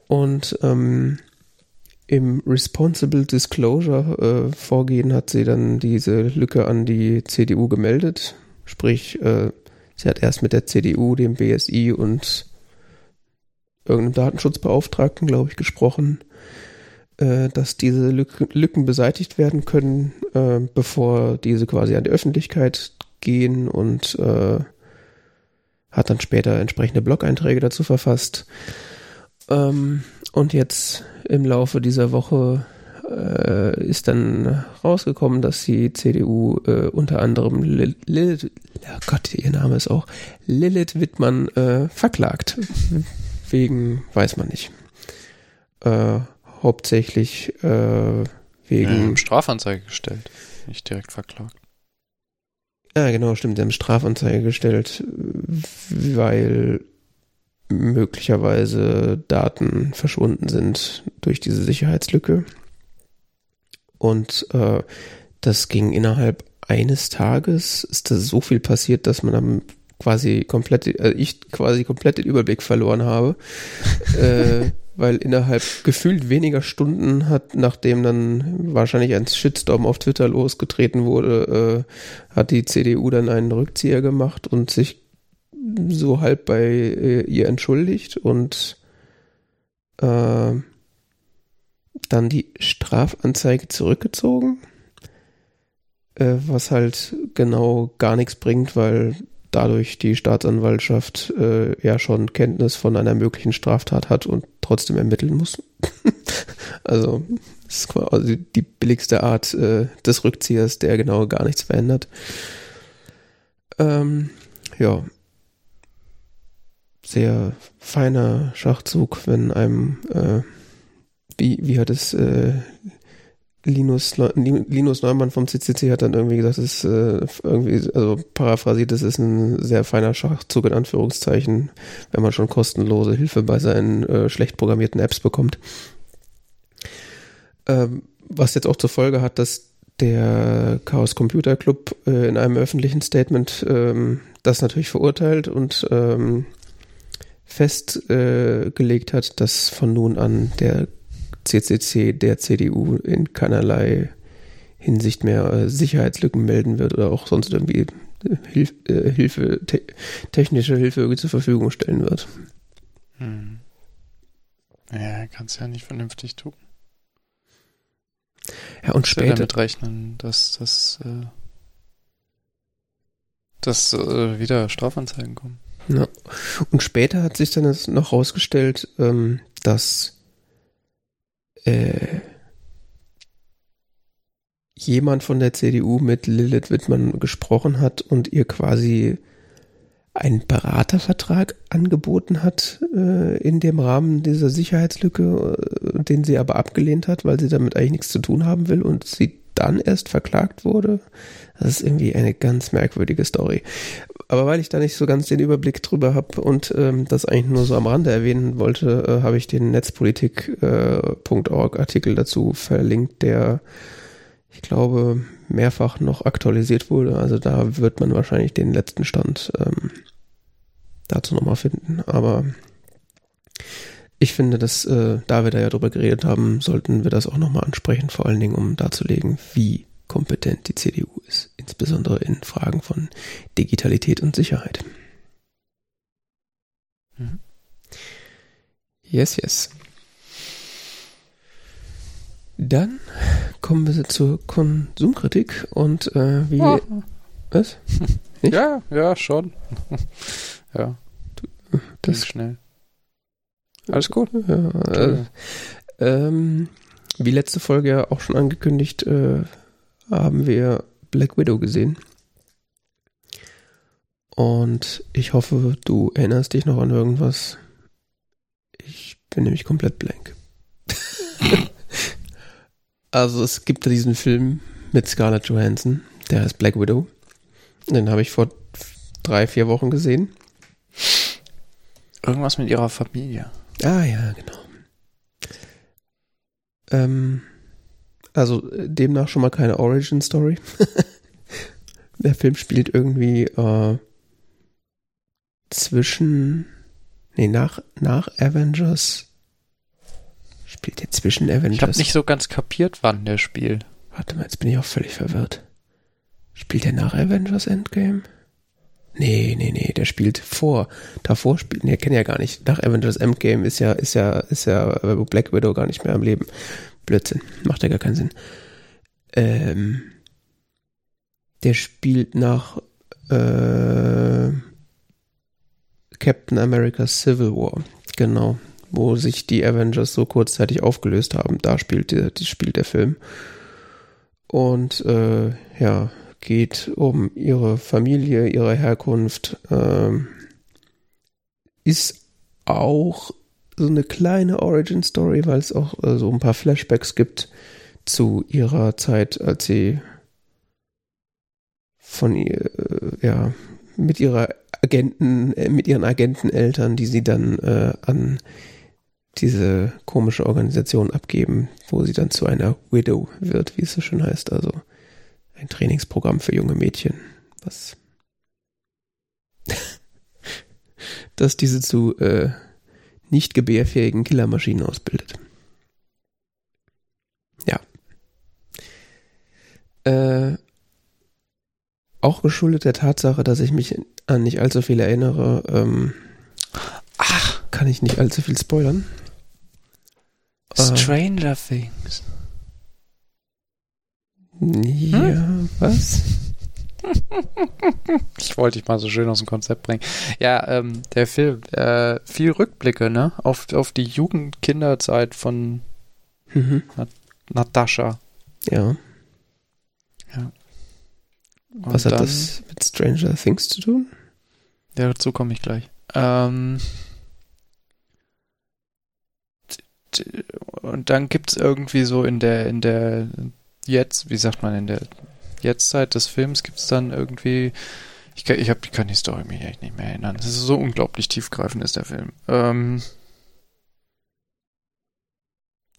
und ähm, im Responsible Disclosure äh, Vorgehen hat sie dann diese Lücke an die CDU gemeldet. Sprich, äh, Sie hat erst mit der CDU, dem BSI und irgendeinem Datenschutzbeauftragten, glaube ich, gesprochen, äh, dass diese Lücken, Lücken beseitigt werden können, äh, bevor diese quasi an die Öffentlichkeit gehen und äh, hat dann später entsprechende Blog-Einträge dazu verfasst. Ähm, und jetzt im Laufe dieser Woche äh, ist dann rausgekommen, dass die CDU äh, unter anderem Lil Lilith, oh Gott, ihr Name ist auch Lilith Wittmann äh, verklagt. Wegen, weiß man nicht. Äh, hauptsächlich äh, wegen. Ja, Strafanzeige gestellt, nicht direkt verklagt. Ja, genau, stimmt. Sie haben Strafanzeige gestellt, weil möglicherweise Daten verschwunden sind durch diese Sicherheitslücke. Und äh, das ging innerhalb eines Tages, ist da so viel passiert, dass man am quasi komplett, äh, ich quasi komplett den Überblick verloren habe, äh, weil innerhalb gefühlt weniger Stunden hat, nachdem dann wahrscheinlich ein Shitstorm auf Twitter losgetreten wurde, äh, hat die CDU dann einen Rückzieher gemacht und sich so halb bei äh, ihr entschuldigt und äh, dann die Strafanzeige zurückgezogen, äh, was halt genau gar nichts bringt, weil dadurch die Staatsanwaltschaft äh, ja schon Kenntnis von einer möglichen Straftat hat und trotzdem ermitteln muss. also das ist quasi die billigste Art äh, des Rückziehers, der genau gar nichts verändert. Ähm, ja, sehr feiner Schachzug, wenn einem, äh, wie, wie hat es äh, Linus, Linus Neumann vom CCC hat dann irgendwie gesagt, das ist äh, irgendwie, also paraphrasiert, das ist ein sehr feiner Schachzug in Anführungszeichen, wenn man schon kostenlose Hilfe bei seinen äh, schlecht programmierten Apps bekommt. Ähm, was jetzt auch zur Folge hat, dass der Chaos Computer Club äh, in einem öffentlichen Statement ähm, das natürlich verurteilt und ähm, festgelegt hat, dass von nun an der CCC der CDU in keinerlei Hinsicht mehr äh, Sicherheitslücken melden wird oder auch sonst irgendwie äh, Hilf, äh, Hilfe, te technische Hilfe zur Verfügung stellen wird. Hm. Ja, kannst ja nicht vernünftig tun. Ja, und später. Ja damit rechnen, dass, dass, äh, dass äh, wieder Strafanzeigen kommen. Ja. Und später hat sich dann noch herausgestellt, ähm, dass äh, jemand von der CDU mit Lilith Wittmann gesprochen hat und ihr quasi einen Beratervertrag angeboten hat äh, in dem Rahmen dieser Sicherheitslücke, äh, den sie aber abgelehnt hat, weil sie damit eigentlich nichts zu tun haben will und sie dann erst verklagt wurde. Das ist irgendwie eine ganz merkwürdige Story. Aber weil ich da nicht so ganz den Überblick drüber habe und ähm, das eigentlich nur so am Rande erwähnen wollte, äh, habe ich den netzpolitik.org äh, Artikel dazu verlinkt, der ich glaube mehrfach noch aktualisiert wurde. Also da wird man wahrscheinlich den letzten Stand ähm, dazu nochmal finden. Aber ich finde, dass äh, da wir da ja drüber geredet haben, sollten wir das auch nochmal ansprechen, vor allen Dingen, um darzulegen, wie kompetent die CDU ist, insbesondere in Fragen von Digitalität und Sicherheit. Mhm. Yes, yes. Dann kommen wir zur Konsumkritik und äh, wie. Oh. Was? Nicht? Ja, ja, schon. ja. Das Ging schnell. Alles gut. Ja, äh, ähm, wie letzte Folge ja auch schon angekündigt, äh, haben wir Black Widow gesehen. Und ich hoffe, du erinnerst dich noch an irgendwas. Ich bin nämlich komplett blank. also es gibt diesen Film mit Scarlett Johansson, der heißt Black Widow. Den habe ich vor drei, vier Wochen gesehen. Irgendwas mit ihrer Familie. Ah ja, genau. Ähm, also äh, demnach schon mal keine Origin Story. Der Film spielt irgendwie äh, zwischen, nee, nach, nach Avengers. Spielt der zwischen Avengers? Ich habe nicht so ganz kapiert, wann der spielt. Warte mal, jetzt bin ich auch völlig verwirrt. Spielt der nach Avengers Endgame? Nee, nee, nee, der spielt vor. Davor spielt, nee, kenne ja gar nicht. Nach Avengers Endgame ist ja, ist ja, ist ja Black Widow gar nicht mehr am Leben. Blödsinn. Macht ja gar keinen Sinn. Ähm, der spielt nach äh, Captain America Civil War. Genau. Wo sich die Avengers so kurzzeitig aufgelöst haben. Da spielt der, spielt der Film. Und äh, ja, geht um ihre Familie, ihre Herkunft. Ähm, ist auch so eine kleine Origin Story, weil es auch äh, so ein paar Flashbacks gibt zu ihrer Zeit, als sie von ihr, äh, ja, mit ihrer Agenten, äh, mit ihren Agenteneltern, die sie dann äh, an diese komische Organisation abgeben, wo sie dann zu einer Widow wird, wie es so schön heißt. Also ein Trainingsprogramm für junge Mädchen, was dass diese zu äh, nicht gebärfähigen Killermaschinen ausbildet. Ja. Äh, auch geschuldet der Tatsache, dass ich mich an nicht allzu viel erinnere, ähm, Ach, kann ich nicht allzu viel spoilern. Äh, Stranger Things. Ja, was? Ich wollte dich mal so schön aus dem Konzept bringen. Ja, ähm, der Film, äh, viel Rückblicke, ne? Auf, auf die Jugendkinderzeit von Mhm. Natascha. Ja. Und Was hat dann- das mit Stranger Things zu tun? Ja, dazu komme ich gleich. Ähm, und dann gibt's irgendwie so in der, in der jetzt, wie sagt man, in der Jetztzeit des Films gibt's dann irgendwie, ich kann, ich hab, ich kann die Story mich echt nicht mehr erinnern. Es ist so unglaublich tiefgreifend ist der Film. Ähm,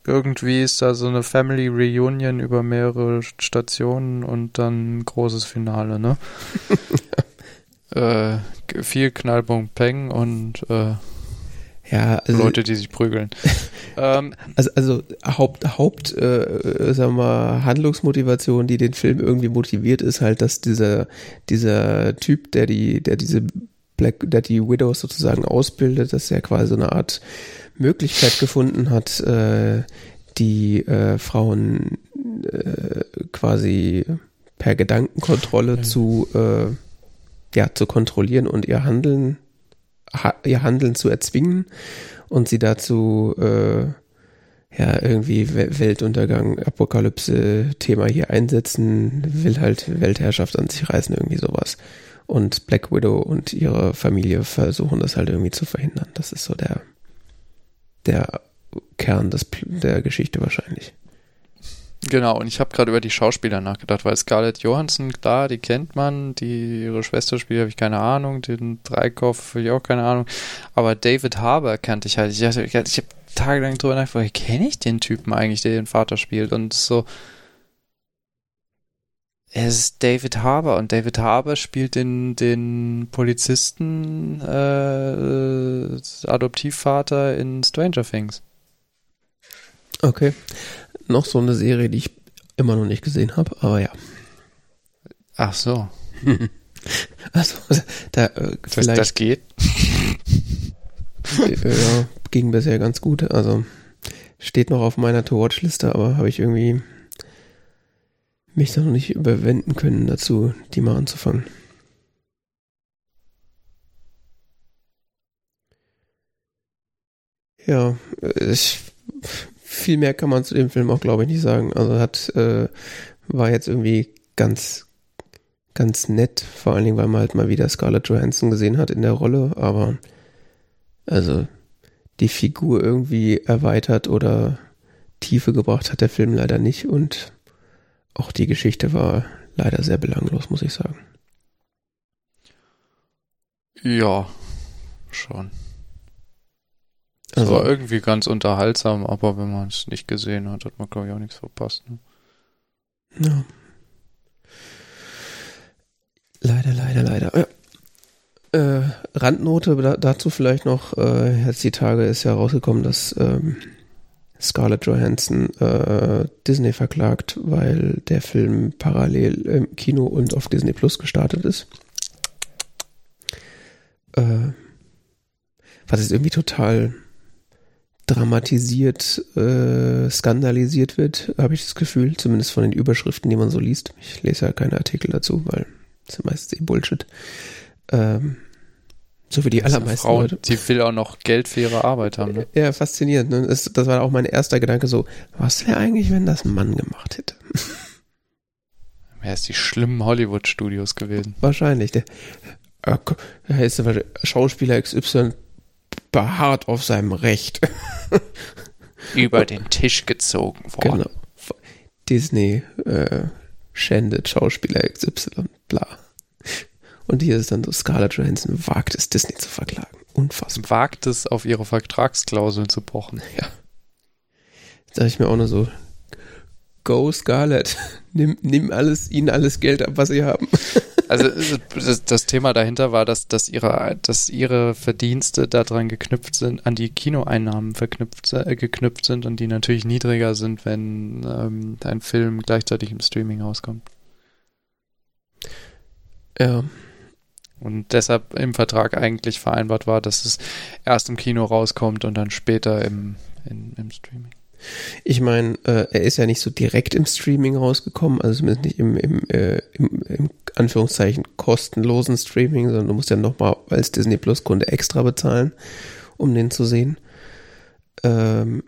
irgendwie ist da so eine Family Reunion über mehrere Stationen und dann ein großes Finale, ne? äh, viel Knallpunkt Peng und äh, Ja, also, Leute, die sich prügeln. ähm, also, also Haupt, Haupt äh, sagen wir mal, Handlungsmotivation, die den Film irgendwie motiviert, ist halt, dass dieser, dieser Typ, der die, der diese Black, der die Widows sozusagen ausbildet, dass er quasi so eine Art Möglichkeit gefunden hat, äh, die äh, Frauen äh, quasi per Gedankenkontrolle Ja. zu, äh, ja, zu kontrollieren und ihr Handeln, ha, ihr Handeln zu erzwingen und sie dazu äh, ja irgendwie We- Weltuntergang, Apokalypse Thema hier einsetzen, will halt Weltherrschaft an sich reißen, irgendwie sowas. Und Black Widow und ihre Familie versuchen das halt irgendwie zu verhindern. Das ist so der der Kern des, der Geschichte wahrscheinlich. Genau, und ich habe gerade über die Schauspieler nachgedacht, weil Scarlett Johansson, klar, die kennt man, die ihre Schwester spielt, habe ich keine Ahnung, den Dreikopf habe ich auch keine Ahnung, aber David Harbour kannte ich halt. Ich, dachte, ich, habe tagelang drüber nachgedacht, kenne ich den Typen eigentlich, der den Vater spielt? Und so, es ist David Harbour und David Harbour spielt den, den Polizisten äh, Adoptivvater in Stranger Things. Okay. Noch so eine Serie, die ich immer noch nicht gesehen habe, aber ja. Ach so, Also, da äh, das, vielleicht das geht. ja, ging bisher ganz gut. Also steht noch auf meiner To-Watch-Liste, aber habe ich irgendwie mich noch nicht überwinden können dazu, die mal anzufangen. Ja, äh, ich, viel mehr kann man zu dem Film auch, glaube ich, nicht sagen. Also hat, äh, war jetzt irgendwie ganz, ganz nett, vor allen Dingen, weil man halt mal wieder Scarlett Johansson gesehen hat in der Rolle, aber also die Figur irgendwie erweitert oder Tiefe gebracht hat der Film leider nicht und auch die Geschichte war leider sehr belanglos, muss ich sagen. Ja, schon. Es Also, war irgendwie ganz unterhaltsam, aber wenn man es nicht gesehen hat, hat man, glaube ich, auch nichts verpasst. Ne? ja. Leider, leider, leider. Ja. Äh, Randnote da, dazu vielleicht noch, äh, jetzt die Tage ist ja rausgekommen, dass ähm, Scarlett Johansson äh, Disney verklagt, weil der Film parallel im Kino und auf Disney Plus gestartet ist. Äh, was jetzt irgendwie total dramatisiert, äh, skandalisiert wird, habe ich das Gefühl, zumindest von den Überschriften, die man so liest. Ich lese ja keine Artikel dazu, weil das ist meistens eh Bullshit. Ähm, so wie die eine allermeisten Frau, Leute. die will auch noch Geld für ihre Arbeit haben. Ne? Ja, faszinierend. Ne? Das, das war auch mein erster Gedanke so, was wäre eigentlich, wenn das ein Mann gemacht hätte? Wer ist die schlimmen Hollywood-Studios gewesen? Wahrscheinlich. Der, äh, der heißt aber Schauspieler XY beharrt auf seinem Recht. Über den Tisch gezogen worden. Genau. Disney äh, schändet Schauspieler XY, bla. Und hier ist dann so, Scarlett Johansson wagt es, Disney zu verklagen. Unfassbar. Wagt es, auf ihre Vertragsklauseln zu pochen. Da dachte ich mir auch nur so, go Scarlett, nimm, nimm alles, ihnen alles Geld ab, was sie haben. Also das, das, Thema dahinter war, dass, dass, ihre, dass ihre Verdienste daran geknüpft sind, an die Kinoeinnahmen verknüpft, äh, geknüpft sind und die natürlich niedriger sind, wenn ähm, ein Film gleichzeitig im Streaming rauskommt. Ja. Und deshalb im Vertrag eigentlich vereinbart war, dass es erst im Kino rauskommt und dann später im, in, im Streaming. Ich meine, äh, er ist ja nicht so direkt im Streaming rausgekommen, also zumindest nicht im, im, äh, im, im Anführungszeichen kostenlosen Streaming, sondern du musst ja nochmal als Disney Plus Kunde extra bezahlen, um den zu sehen. Ähm,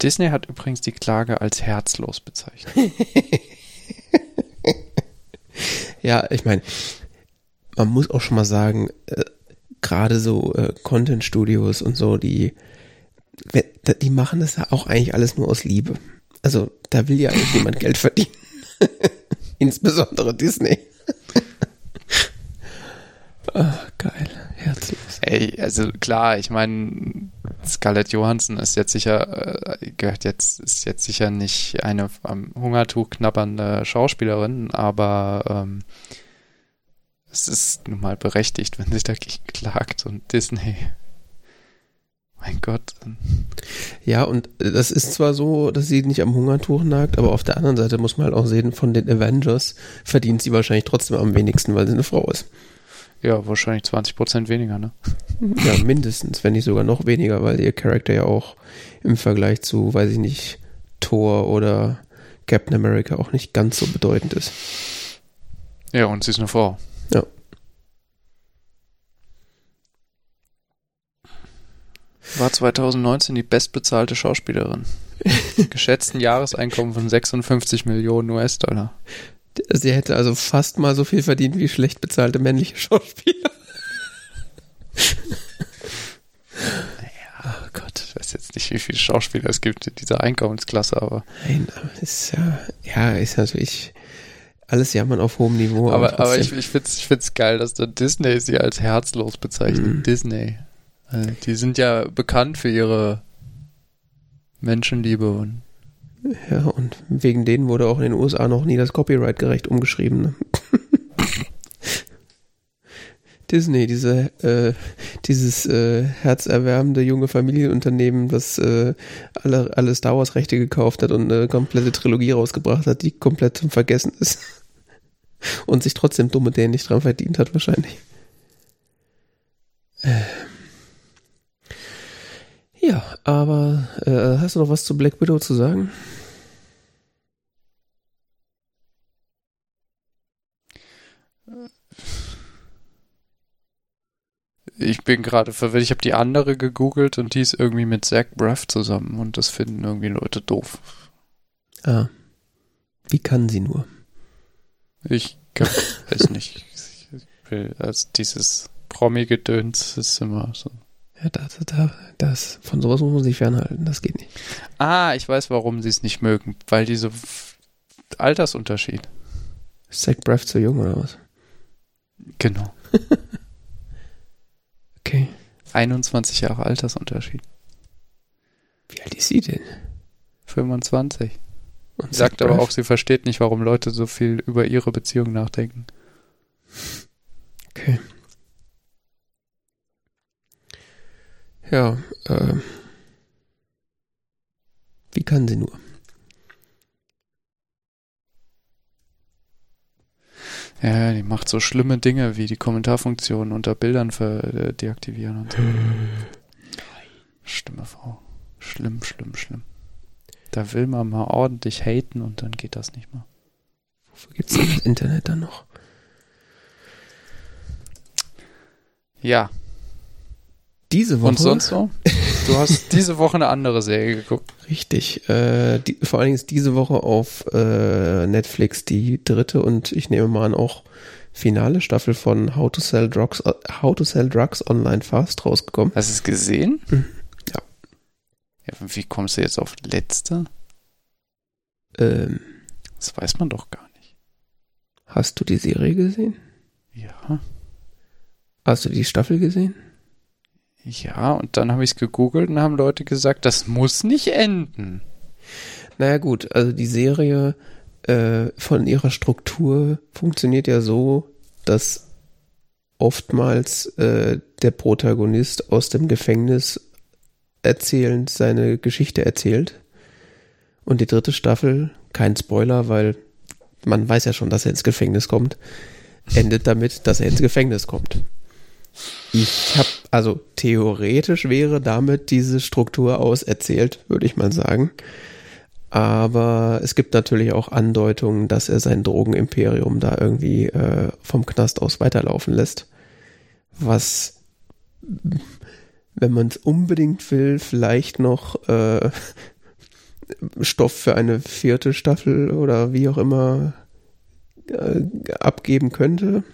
Disney hat übrigens die Klage als herzlos bezeichnet. ja, ich meine, man muss auch schon mal sagen, äh, gerade so äh, Content Studios und so, die die machen das ja auch eigentlich alles nur aus Liebe. Also da will ja eigentlich jemand Geld verdienen. Insbesondere Disney. Ach, geil, herzlos. Ey, also klar, ich meine, Scarlett Johansson ist jetzt sicher, äh, gehört jetzt, ist jetzt sicher nicht eine am Hungertuch knabbernde Schauspielerin, aber ähm, es ist nun mal berechtigt, wenn sich dagegen klagt und Disney mein Gott. Ja, und das ist zwar so, dass sie nicht am Hungertuch nagt, aber auf der anderen Seite muss man halt auch sehen, von den Avengers verdient sie wahrscheinlich trotzdem am wenigsten, weil sie eine Frau ist. Ja, wahrscheinlich 20 Prozent weniger, ne? Ja, mindestens, wenn nicht sogar noch weniger, weil ihr Charakter ja auch im Vergleich zu, weiß ich nicht, Thor oder Captain America auch nicht ganz so bedeutend ist. Ja, und sie ist eine Frau. Ja. War 2019 die bestbezahlte Schauspielerin. Geschätzten Jahreseinkommen von 56 Millionen US-Dollar. Sie hätte also fast mal so viel verdient wie schlecht bezahlte männliche Schauspieler. naja, oh Gott, ich weiß jetzt nicht, wie viele Schauspieler es gibt in dieser Einkommensklasse, aber. Nein, ist ja, ja, ist natürlich alles jammern auf hohem Niveau. Aber, aber, aber ich, ich finde es ich find's geil, dass der Disney sie als herzlos bezeichnet. Mhm. Disney. Äh, die sind ja bekannt für ihre Menschenliebe und ja, und wegen denen wurde auch in den USA noch nie das Copyright gerecht umgeschrieben. Ne? Disney, diese, äh, dieses äh, herzerwärmende junge Familienunternehmen, das äh, alle, alle Star Wars Rechte gekauft hat und eine komplette Trilogie rausgebracht hat, die komplett zum Vergessen ist. und sich trotzdem dumme Dänen nicht dran verdient hat, wahrscheinlich. Äh. Ja, aber äh, hast du noch was zu Black Widow zu sagen? Ich bin gerade verwirrt. Ich habe die andere gegoogelt und die ist irgendwie mit Zach Braff zusammen und das finden irgendwie Leute doof. Ah. Wie kann sie nur? Ich kann, weiß nicht. Also dieses Promi-Gedöns ist immer so. Ja, das, das, das, von sowas muss man sich fernhalten, das geht nicht. Ah, ich weiß, warum sie es nicht mögen, weil diese Altersunterschied. Ist Zach Braff zu jung oder was? Genau. okay. 21 Jahre Altersunterschied. Wie alt ist sie denn? 25. Und sagt aber auch, sie versteht nicht, warum Leute so viel über ihre Beziehung nachdenken. Okay. Ja, äh, wie kann sie nur? Ja, die macht so schlimme Dinge wie die Kommentarfunktion unter Bildern für, äh, deaktivieren und so. Stimme Frau. Schlimm, schlimm, schlimm. Da will man mal ordentlich haten und dann geht das nicht mehr. Wofür gibt's denn das Internet dann noch? Ja, diese Woche. Und sonst so? Du hast diese Woche eine andere Serie geguckt. Richtig. Äh, die, vor allen Dingen ist diese Woche auf äh, Netflix die dritte und ich nehme mal an auch finale Staffel von How to Sell Drugs, How to Sell Drugs Online Fast rausgekommen. Hast du es gesehen? Mhm. Ja. ja. Wie kommst du jetzt auf letzte? Ähm, das weiß man doch gar nicht. Hast du die Serie gesehen? Ja. Hast du die Staffel gesehen? Ja, und dann habe ich es gegoogelt und haben Leute gesagt, das muss nicht enden. Naja gut, also die Serie äh, von ihrer Struktur funktioniert ja so, dass oftmals äh, der Protagonist aus dem Gefängnis erzählend seine Geschichte erzählt. Und die dritte Staffel, kein Spoiler, weil man weiß ja schon, dass er ins Gefängnis kommt, endet damit, dass er ins Gefängnis kommt. Ich habe, also theoretisch wäre damit diese Struktur auserzählt, würde ich mal sagen. Aber es gibt natürlich auch Andeutungen, dass er sein Drogenimperium da irgendwie äh, vom Knast aus weiterlaufen lässt. Was, wenn man es unbedingt will, vielleicht noch äh, Stoff für eine vierte Staffel oder wie auch immer äh, abgeben könnte.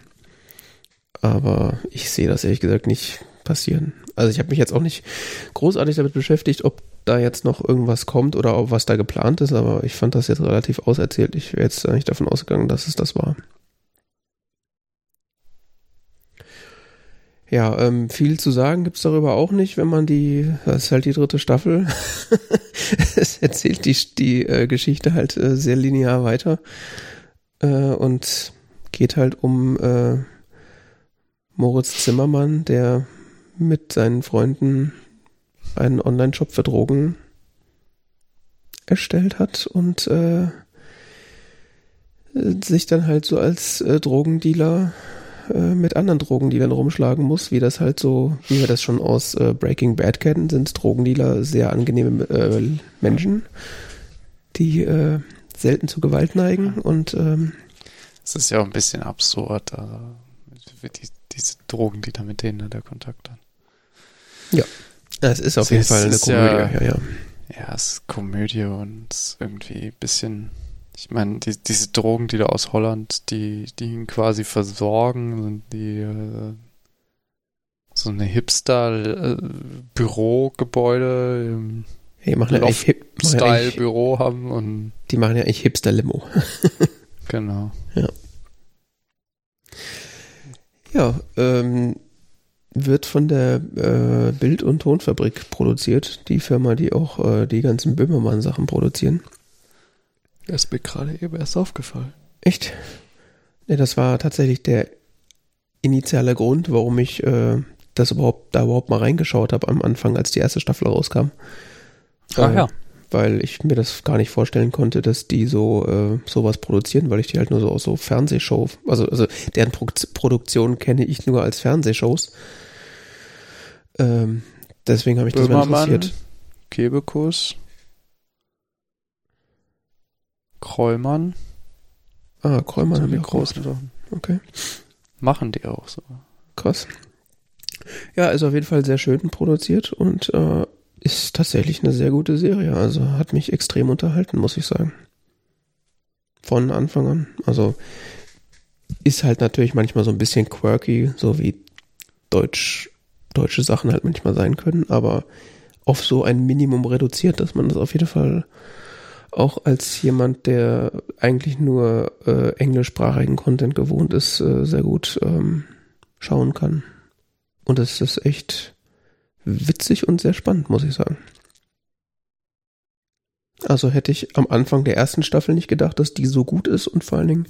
Aber ich sehe das ehrlich gesagt nicht passieren. Also ich habe mich jetzt auch nicht großartig damit beschäftigt, ob da jetzt noch irgendwas kommt oder ob was da geplant ist, aber ich fand das jetzt relativ auserzählt. Ich wäre jetzt eigentlich davon ausgegangen, dass es das war. Ja, ähm, viel zu sagen gibt's darüber auch nicht, wenn man die, das ist halt die dritte Staffel. es erzählt die, die äh, Geschichte halt äh, sehr linear weiter äh, und geht halt um äh, Moritz Zimmermann, der mit seinen Freunden einen Online-Shop für Drogen erstellt hat und äh, sich dann halt so als äh, Drogendealer äh, mit anderen Drogendealern rumschlagen muss, wie das halt so, wie wir das schon aus äh, Breaking Bad kennen, sind Drogendealer sehr angenehme äh, Menschen, die äh, selten zu Gewalt neigen und ähm, es ist ja auch ein bisschen absurd, also die, diese Drogendealer, mit denen er der Kontakt hat. Ja, es ist auf jeden Fall eine Komödie, ja, ja. Ja, ja es ist Komödie und irgendwie ein bisschen ich meine, die, diese Drogen, die da aus Holland, die, die ihn quasi versorgen, sind die äh, so eine Hipster-Bürogebäude im hey, machen ja Style-Büro haben und die machen ja eigentlich Hipster-Limo. genau. Ja. Ja, ähm, wird von der äh, Bild- und Tonfabrik produziert, die Firma, die auch äh, die ganzen Böhmermann-Sachen produzieren. Das ist mir gerade eben erst aufgefallen. Echt? Ne, das war tatsächlich der initiale Grund, warum ich äh, das überhaupt da überhaupt mal reingeschaut habe am Anfang, als die erste Staffel rauskam. Ach äh, ja. Weil ich mir das gar nicht vorstellen konnte, dass die so äh, sowas produzieren, weil ich die halt nur so aus so Fernsehshow, also also deren Pro Produktion kenne ich nur als Fernsehshows. Ähm, deswegen habe ich das mal interessiert. Kebekus. Kräumann. Ah, Kräumann haben die großen Sachen. Okay. Machen die auch so. Krass. Ja, ist auf jeden Fall sehr schön produziert und äh, ist tatsächlich eine sehr gute Serie. Also hat mich extrem unterhalten, muss ich sagen. Von Anfang an. Also ist halt natürlich manchmal so ein bisschen quirky, so wie Deutsch, deutsche Sachen halt manchmal sein können, aber auf so ein Minimum reduziert, dass man das auf jeden Fall auch als jemand, der eigentlich nur äh, englischsprachigen Content gewohnt ist, äh, sehr gut ähm, schauen kann. Und es ist echt witzig und sehr spannend, muss ich sagen. Also hätte ich am Anfang der ersten Staffel nicht gedacht, dass die so gut ist und vor allen Dingen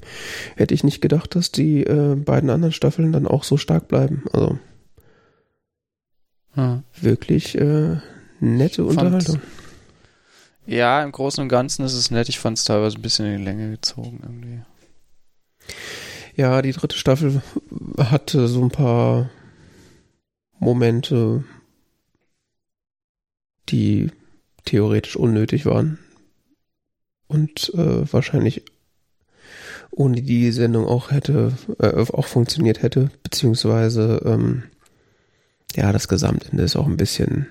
hätte ich nicht gedacht, dass die äh, beiden anderen Staffeln dann auch so stark bleiben. Also hm. wirklich äh, nette Unterhaltung. Ja, im Großen und Ganzen ist es nett. Ich fand es teilweise ein bisschen in die Länge gezogen irgendwie. Ja, die dritte Staffel hatte so ein paar Momente, die theoretisch unnötig waren. Und äh, wahrscheinlich ohne die Sendung auch hätte äh, auch funktioniert hätte beziehungsweise ähm, ja das Gesamtende ist auch ein bisschen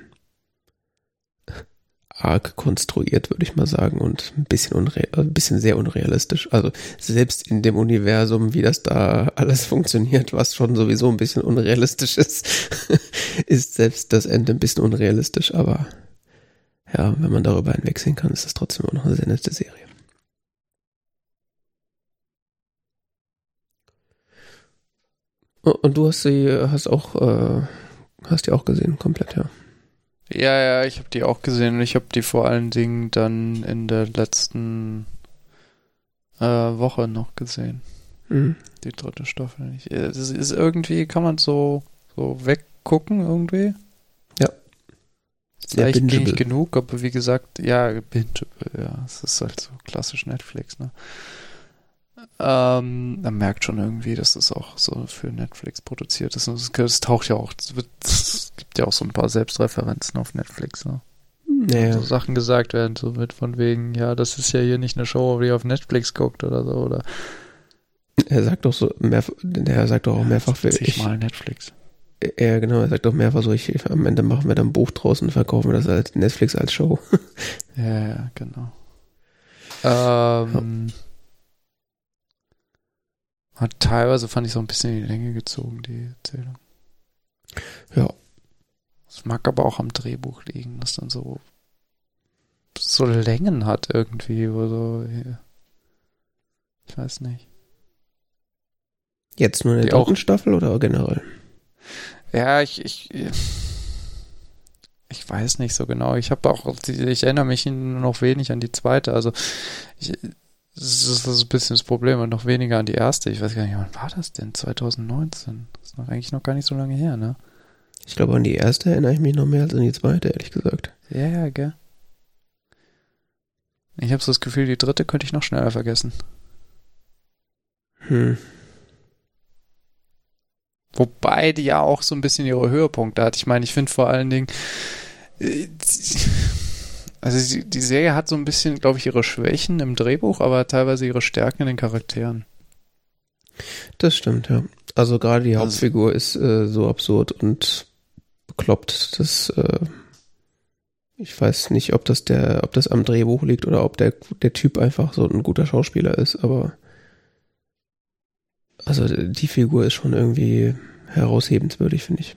arg konstruiert, würde ich mal sagen, und ein bisschen, ein bisschen sehr unrealistisch. Also selbst in dem Universum, wie das da alles funktioniert, was schon sowieso ein bisschen unrealistisch ist, ist selbst das Ende ein bisschen unrealistisch. Aber ja, wenn man darüber hinwegsehen kann, ist das trotzdem immer noch eine sehr nette Serie. Und du hast sie, hast auch, äh, hast die auch gesehen, komplett, ja. Ja, ja, ich habe die auch gesehen und ich habe die vor allen Dingen dann in der letzten äh, Woche noch gesehen. Mhm. Die dritte Staffel. Ich, äh, das ist irgendwie, kann man so, so weggucken irgendwie. Ja. Echt bingeable. nicht genug, aber wie gesagt, ja, bingeable, ja. Es ist halt so klassisch Netflix, ne? Ähm, man merkt schon irgendwie, dass das auch so für Netflix produziert ist. Es, taucht ja auch, es, gibt ja auch so ein paar Selbstreferenzen auf Netflix, ne? Naja. so Sachen gesagt werden, so mit von wegen, ja, das ist ja hier nicht eine Show, die auf Netflix guckt oder so, oder Er sagt doch so, mehr, er sagt doch auch mehrfach, ich, zigmal Netflix. ja genau, er sagt doch mehrfach so, ich, am Ende machen wir dann ein Buch draus und verkaufen wir das als Netflix als Show. Ja, ja, genau. Ähm, hat teilweise fand ich so ein bisschen in die Länge gezogen, die Erzählung. Ja. Es mag aber auch am Drehbuch liegen, das dann so so Längen hat irgendwie, wo so, ich weiß nicht. Jetzt nur in der Die auch- dritten Staffel oder generell? Ja, ich, ich, ich weiß nicht so genau. Ich habe auch, ich erinnere mich nur noch wenig an die zweite. Also, ich, das ist das ein bisschen das Problem und noch weniger an die erste. Ich weiß gar nicht, wann war das denn? 2019? Das ist noch eigentlich noch gar nicht so lange her, ne? Ich glaube, an die erste erinnere ich mich noch mehr als an die zweite, ehrlich gesagt. Ja, ja, gell? Ich habe so das Gefühl, die dritte könnte ich noch schneller vergessen. Hm. Wobei die ja auch so ein bisschen ihre Höhepunkte hat. Ich meine, ich finde vor allen Dingen, äh, also die, Serie hat so ein bisschen, glaube ich, ihre Schwächen im Drehbuch, aber teilweise ihre Stärken in den Charakteren. Das stimmt, ja. Also gerade die Also- Hauptfigur ist äh, so absurd und bekloppt, dass äh, ich weiß nicht, ob das der, ob das am Drehbuch liegt oder ob der, der Typ einfach so ein guter Schauspieler ist, aber also die Figur ist schon irgendwie heraushebenswürdig, finde ich.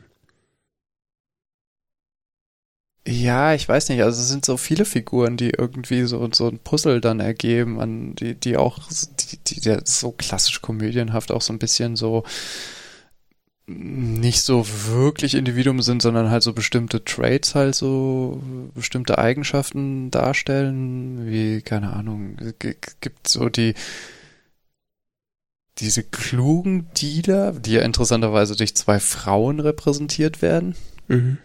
Ja, ich weiß nicht, also es sind so viele Figuren, die irgendwie so, so ein Puzzle dann ergeben, an die, die auch, die, die, die so klassisch komödienhaft auch so ein bisschen so nicht so wirklich Individuum sind, sondern halt so bestimmte Traits halt so, bestimmte Eigenschaften darstellen, wie, keine Ahnung, gibt so die, diese klugen Dealer, die ja interessanterweise durch zwei Frauen repräsentiert werden Mhm.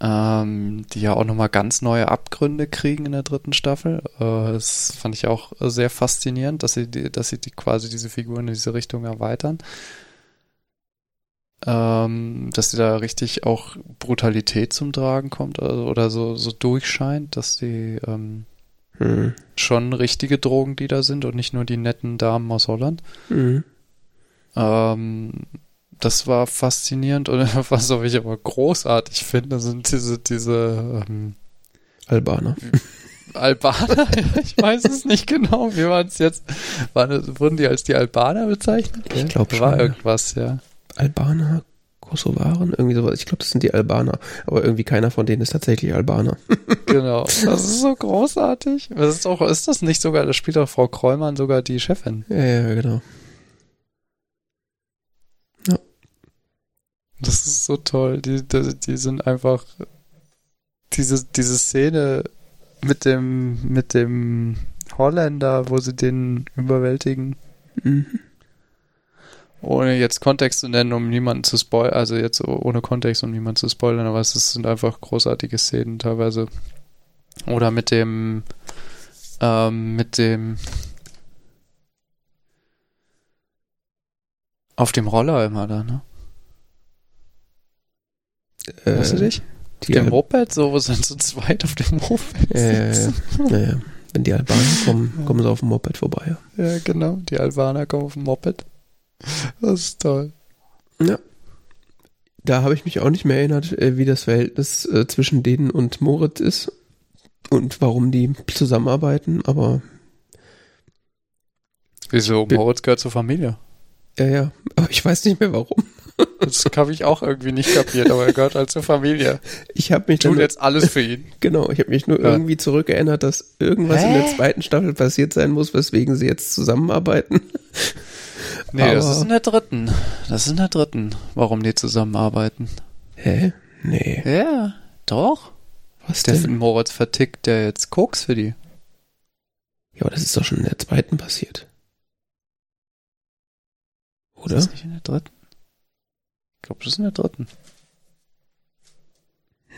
Ähm, die ja auch nochmal ganz neue Abgründe kriegen in der dritten Staffel. Äh, das fand ich auch sehr faszinierend, dass sie, die, dass sie die quasi diese Figuren in diese Richtung erweitern. Ähm, dass sie da richtig auch Brutalität zum Tragen kommt also, oder so, so durchscheint, dass die ähm, Mhm. schon richtige Drogendealer sind und nicht nur die netten Damen aus Holland. Mhm. Ähm, das war faszinierend und was ich aber großartig finde, sind diese, diese ähm, Albaner. Albaner? ich weiß es nicht genau. Wie waren es jetzt? Waren, wurden die als die Albaner bezeichnet? Ich glaub War schon, ja. irgendwas, ja. Albaner, Kosovaren, irgendwie sowas. Ich glaube, das sind die Albaner. Aber irgendwie keiner von denen ist tatsächlich Albaner. Genau. Das ist so großartig. Das ist auch, ist das nicht sogar, das spielt doch Frau Krollmann sogar die Chefin. Ja, ja, genau. Das ist so toll. Die, die, die sind einfach diese, diese Szene mit dem, mit dem Holländer, wo sie den überwältigen, Mhm. ohne jetzt Kontext zu nennen, um niemanden zu spoilern, also jetzt ohne Kontext, um niemanden zu spoilern, aber es sind einfach großartige Szenen teilweise. Oder mit dem, ähm, mit dem auf dem Roller immer da, ne? Weißt du Äh, dich? Die dem Al- Moped, so, wo sind so zweit auf dem Moped Ja, ja, ja. sitzen. ja, ja. Wenn die Albaner kommen, kommen sie auf dem Moped vorbei. Ja. Ja, genau. Die Albaner kommen auf dem Moped. Das ist toll. Da habe ich mich auch nicht mehr erinnert, äh, wie das Verhältnis äh, zwischen denen und Moritz ist und warum die zusammenarbeiten, aber Wieso? Moritz gehört zur Familie. ja, ja, aber ich weiß nicht mehr warum. Das habe ich auch irgendwie nicht kapiert, aber er gehört halt zur Familie. Ich habe mich Tun jetzt alles für ihn. genau, ich habe mich nur Ja. irgendwie zurückerinnert, dass irgendwas in der Hä? zweiten Staffel passiert sein muss, weswegen sie jetzt zusammenarbeiten. Nee, das Aber- ist in der dritten. Das ist in der dritten, warum die zusammenarbeiten. Hä? Nee, Ja, doch. was Der denn? Moritz vertickt der jetzt Koks für die. Ja, aber das ist doch schon in der zweiten passiert. Oder? Ist das nicht in der dritten? Ich glaube, das ist in der dritten.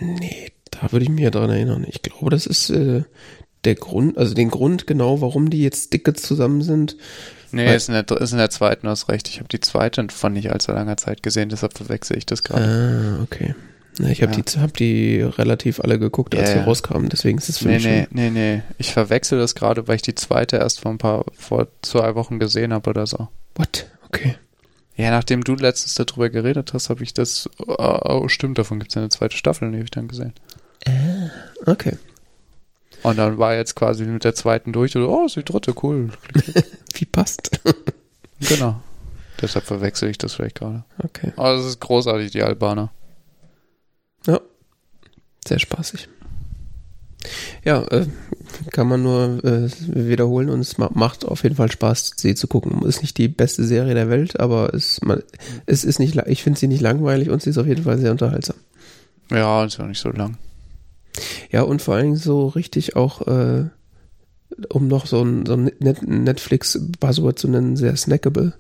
Nee, da würde ich mich ja dran erinnern. Ich glaube, das ist äh, der Grund, also den Grund genau, warum die jetzt dicke zusammen sind. Nee, Weil- ist in, der, ist in der zweiten, du hast recht. Ich habe die zweite von nicht allzu langer Zeit gesehen, deshalb verwechsel ich das gerade. Ah, okay. Na, ich habe Ja. die, hab die relativ alle geguckt, als Ja, sie ja. rauskamen. Deswegen ist es für nee, mich nee, schon. nee, nee. Ich verwechsel das gerade, weil ich die zweite erst vor ein paar, vor zwei Wochen gesehen habe oder so. What? Okay. Ja, nachdem du letztens darüber geredet hast, habe ich das. Oh, oh, stimmt, davon gibt es eine zweite Staffel, die habe ich dann gesehen. Okay. Und dann war jetzt quasi mit der zweiten durch und oh, ist die dritte, cool. Wie passt? genau. Deshalb verwechsel ich das vielleicht gerade. Okay. Aber es ist großartig, die Albaner. Sehr spaßig. Ja, äh, kann man nur äh, wiederholen und es ma macht auf jeden Fall Spaß, sie zu gucken. Ist nicht die beste Serie der Welt, aber es, man, es ist nicht, ich finde sie nicht langweilig und sie ist auf jeden Fall sehr unterhaltsam. Ja, ist ja nicht so lang. Ja, und vor allen Dingen so richtig auch, äh, um noch so ein, so ein Net Netflix-Buzzword zu nennen, sehr snackable.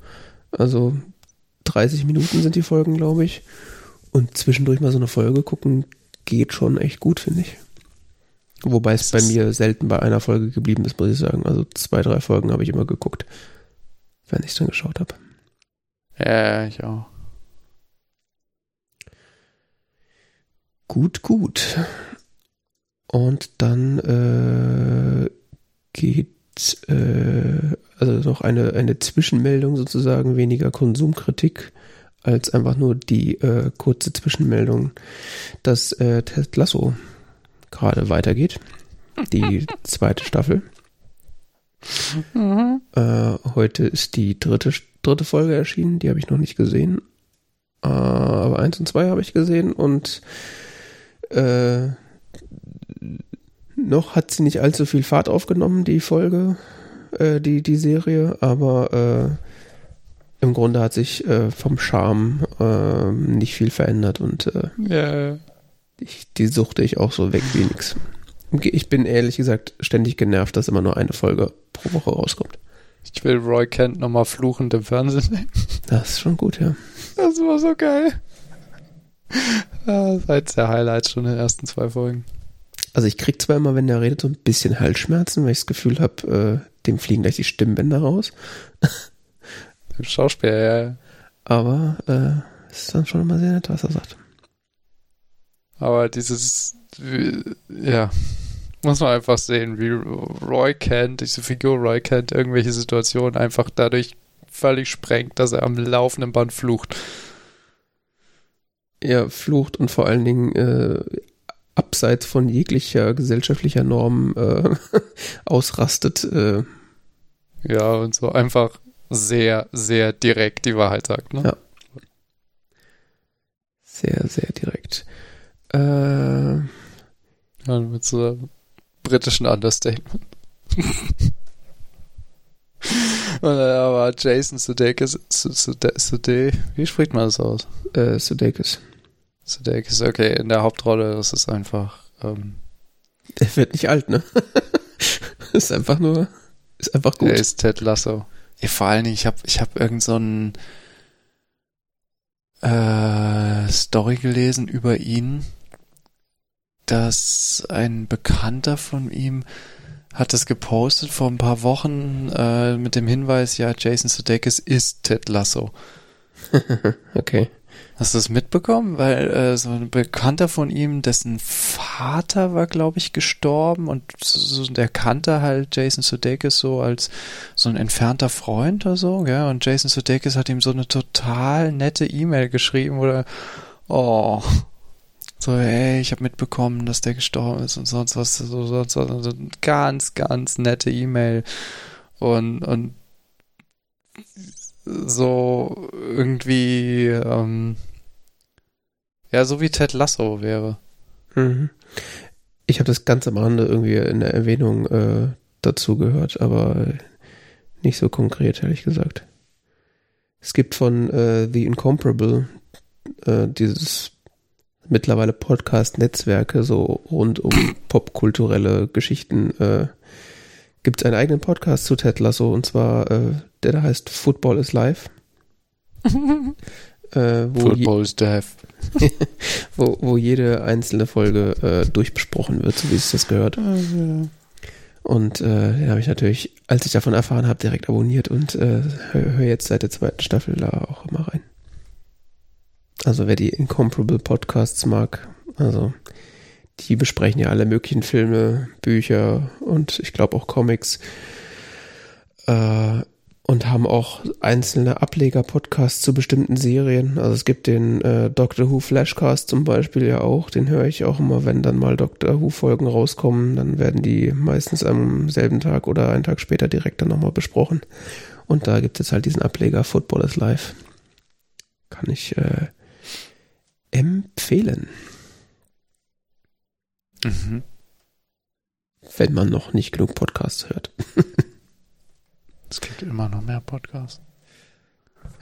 Also 30 Minuten sind die Folgen, glaube ich. Und zwischendurch mal so eine Folge gucken, geht schon echt gut, finde ich. Wobei es bei mir selten bei einer Folge geblieben ist, muss ich sagen. Also zwei, drei Folgen habe ich immer geguckt, wenn ich dann geschaut habe. Ja, ich auch. Gut, gut. Und dann äh, geht äh, also noch eine, eine Zwischenmeldung sozusagen, weniger Konsumkritik als einfach nur die äh, kurze Zwischenmeldung, dass äh, Ted Lasso gerade weitergeht. Die zweite Staffel. Äh, heute ist die dritte, dritte Folge erschienen, die habe ich noch nicht gesehen. Äh, aber eins und zwei habe ich gesehen und äh, noch hat sie nicht allzu viel Fahrt aufgenommen, die Folge, äh, die, die Serie, aber äh, im Grunde hat sich äh, vom Charme nicht viel verändert und Ja, ich, die suchte ich auch so weg wie nix. Ich bin ehrlich gesagt ständig genervt, dass immer nur eine Folge pro Woche rauskommt. ich will Roy Kent nochmal fluchend im Fernsehen sehen. Das ist schon gut, ja. Das war so geil. Jetzt der Highlight schon in den ersten zwei Folgen. Also ich krieg zwar immer, wenn der redet, so ein bisschen Halsschmerzen, weil ich das Gefühl habe, äh, dem fliegen gleich die Stimmbänder raus. Im Schauspieler, ja. Aber äh, es ist dann schon immer sehr nett, was er sagt. Aber dieses, ja, muss man einfach sehen, wie Roy Kent, diese Figur Roy Kent, irgendwelche Situationen einfach dadurch völlig sprengt, dass er am laufenden Band flucht. Er flucht und vor allen Dingen äh, abseits von jeglicher gesellschaftlicher Norm äh, ausrastet. Äh, Ja, und so einfach sehr, sehr direkt die Wahrheit sagt, ne? Ja. sehr, sehr direkt. Äh, Ja, mit so einem britischen Understatement. Und dann aber Jason Sudeikis, Su- Sude- Sude, wie spricht man das aus? äh, Sudeikis. Sudeikis, okay, in der Hauptrolle, das ist einfach, ähm, Er wird nicht alt, ne? ist einfach nur, ist einfach gut. er ist Ted Lasso. Ja, vor allen Dingen, ich habe ich hab irgend so ein äh, Story gelesen über ihn, dass ein Bekannter von ihm hat das gepostet vor ein paar Wochen äh, mit dem Hinweis, ja, Jason Sudeikis ist Ted Lasso. okay. Hast du das mitbekommen? Weil äh, so ein Bekannter von ihm, dessen Vater war, glaube ich, gestorben und so, der kannte halt Jason Sudeikis so als so ein entfernter Freund oder so, ja. Und Jason Sudeikis hat ihm so eine total nette E-Mail geschrieben oder oh so hey, ich habe mitbekommen, dass der gestorben ist und sonst was, so sonst was, also ganz ganz nette E-Mail und und so irgendwie, ähm, ja, so wie Ted Lasso wäre. Mhm. Ich habe das ganz am Rande irgendwie in der Erwähnung äh, dazu gehört, aber nicht so konkret, ehrlich gesagt. Es gibt von äh, The Incomparable äh, dieses mittlerweile Podcast-Netzwerke so rund um popkulturelle Geschichten äh, gibt es einen eigenen Podcast zu Ted Lasso und zwar äh, der da heißt Football is Live. äh, Football is Death. wo, wo jede einzelne Folge äh, durchbesprochen wird, so wie es das gehört. Und äh, den habe ich natürlich, als ich davon erfahren habe, direkt abonniert und äh, höre hör jetzt seit der zweiten Staffel da auch immer rein. Also wer die Incomparable Podcasts mag, also die besprechen ja alle möglichen Filme, Bücher und ich glaube auch Comics. Äh, und haben auch einzelne Ableger-Podcasts zu bestimmten Serien. Also es gibt den äh, Doctor Who Flashcast zum Beispiel ja auch, den höre ich auch immer, wenn dann mal Doctor Who-Folgen rauskommen, dann werden die meistens am selben Tag oder einen Tag später direkt dann nochmal besprochen. Und da gibt es halt diesen Ableger Football is Live. Kann ich äh, empfehlen. Mhm. Wenn man noch nicht genug Podcasts hört. Es gibt immer noch mehr Podcasts.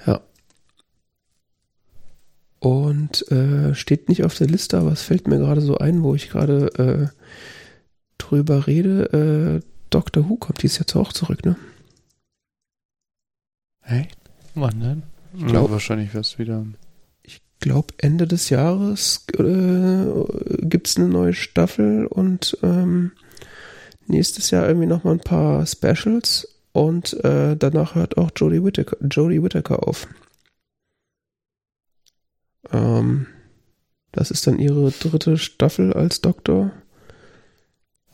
Ja. Und äh, steht nicht auf der Liste, aber es fällt mir gerade so ein, wo ich gerade äh, drüber rede. Äh, Doctor Who kommt dies jetzt auch zurück, ne? Hey, wann denn? Ich glaube wahrscheinlich wirst wieder. Ich glaube Ende des Jahres äh, gibt es eine neue Staffel und ähm, nächstes Jahr irgendwie noch mal ein paar Specials und äh, danach hört auch Jodie Whittaker, Jodie Whittaker auf. Ähm, das ist dann ihre dritte Staffel als Doktor.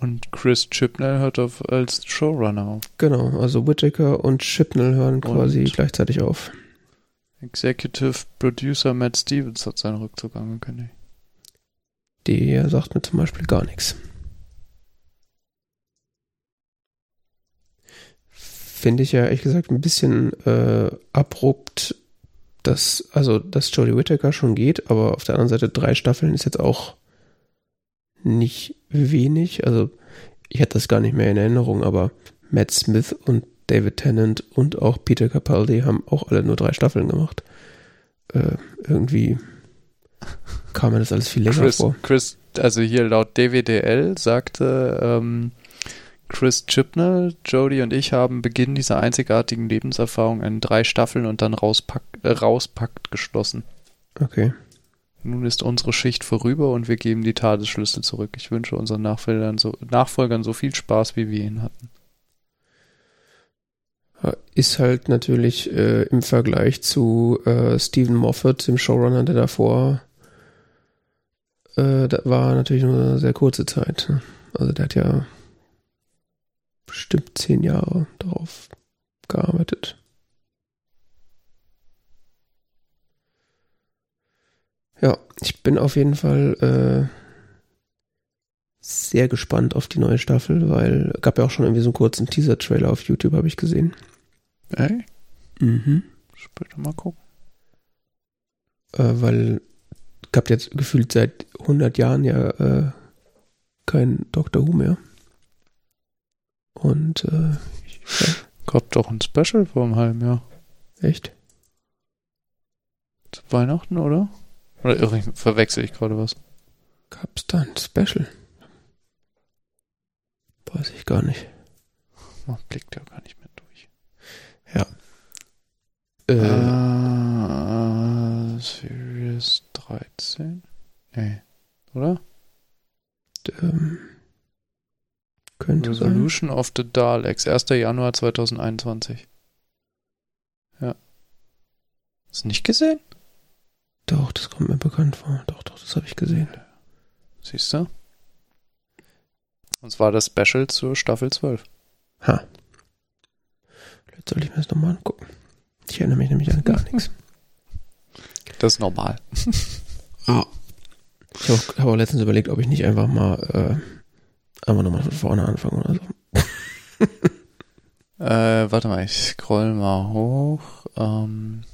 Und Chris Chibnall hört auf als Showrunner auf. Genau, also Whittaker und Chibnall hören quasi und gleichzeitig auf. Executive Producer Matt Stevens hat seinen Rückzug angekündigt. Der sagt mir zum Beispiel gar nichts. finde ich ja ehrlich gesagt ein bisschen äh, abrupt, dass, also, dass Jodie Whittaker schon geht, aber auf der anderen Seite drei Staffeln ist jetzt auch nicht wenig. Also, ich hatte das gar nicht mehr in Erinnerung, aber Matt Smith und David Tennant und auch Peter Capaldi haben auch alle nur drei Staffeln gemacht. Äh, irgendwie kam mir das alles viel länger Chris, vor. Chris, also hier laut DWDL sagte ähm, Chris Chibnall, Jodie und ich haben Beginn dieser einzigartigen Lebenserfahrung in drei Staffeln und dann rauspackt, äh, rauspackt geschlossen. Okay. Nun ist unsere Schicht vorüber und wir geben die Tagesschlüssel zurück. Ich wünsche unseren Nachfolgern so, Nachfolgern so viel Spaß, wie wir ihn hatten. Ist halt natürlich äh, im Vergleich zu äh, Stephen Moffat, dem Showrunner, der davor äh, war natürlich nur eine sehr kurze Zeit. Ne? Also der hat ja bestimmt zehn Jahre darauf gearbeitet. Ja, ich bin auf jeden Fall äh, sehr gespannt auf die neue Staffel, weil gab ja auch schon irgendwie so einen kurzen Teaser-Trailer auf YouTube, habe ich gesehen. Ey? Mhm. Später mal gucken. Äh, weil gab jetzt gefühlt seit 100 Jahren ja äh, kein Doctor Who mehr. Und äh, ich, ja. gab doch ein Special vor einem halben Jahr. Echt? Zu Weihnachten, oder? Oder irre, verwechsel ich gerade was? Gab's da ein Special? Weiß ich gar nicht. Man blickt ja gar nicht mehr. Ja. Äh, uh, Series 13? Nee. Oder? Ähm, könnte Resolution sein. of the Daleks, 1. Januar 2021. Ja. Hast du nicht gesehen? Doch, das kommt mir bekannt vor. Doch, doch, das habe ich gesehen. Siehst du? Und zwar das Special zur Staffel 12. Ha. Vielleicht sollte ich mir das nochmal angucken. Ich erinnere mich nämlich an gar nichts. Das ist normal. Ah. Ich habe auch, hab auch letztens überlegt, ob ich nicht einfach mal äh, Einfach nochmal von vorne anfangen oder so. äh, warte mal, ich scroll mal hoch. Ähm,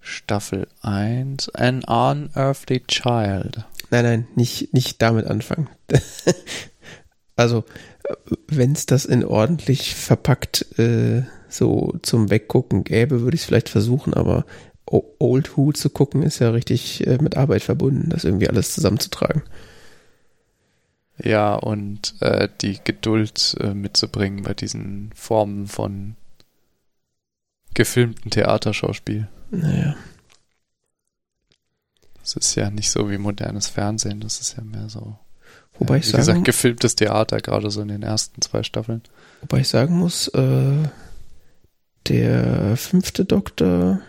Staffel 1. An Unearthly Child. Nein, nein, nicht, nicht damit anfangen. also, wenn es das in ordentlich verpackt äh, so zum Weggucken gäbe, würde ich es vielleicht versuchen, aber Old Who zu gucken ist ja richtig äh, mit Arbeit verbunden, das irgendwie alles zusammenzutragen. Ja, und äh, die Geduld äh, mitzubringen bei diesen Formen von gefilmten Theaterschauspiel. Naja. Das ist ja nicht so wie modernes Fernsehen, das ist ja mehr so. Wobei ja, ich wie sagen, gesagt, gefilmtes Theater, gerade so in den ersten zwei Staffeln. wobei ich sagen muss, äh, der fünfte Doktor,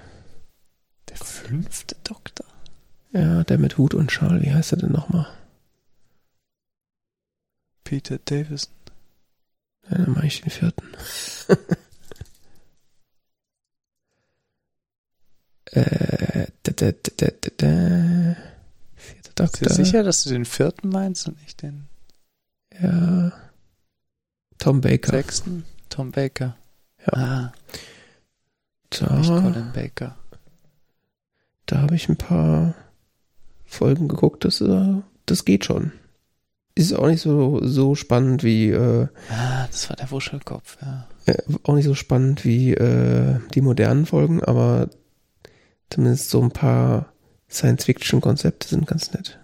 Der fünfte Doktor? ja, der mit Hut und Schal, wie heißt er denn nochmal? Peter Davison. Ja, dann mache ich den vierten. äh, da, da, da, da, da. Vierter Bist Doktor. du sicher, dass du den vierten meinst und nicht den Ja. Tom Baker. sechsten? Tom Baker. Ja. Ah, nicht Da, Colin Baker. da habe ich ein paar Folgen geguckt. Das, äh, das geht schon. Ist auch nicht so, so spannend wie, äh, Ah, das war der Wuschelkopf, ja. äh, auch nicht so spannend wie äh, die modernen Folgen, aber zumindest so ein paar Science-Fiction-Konzepte sind ganz nett.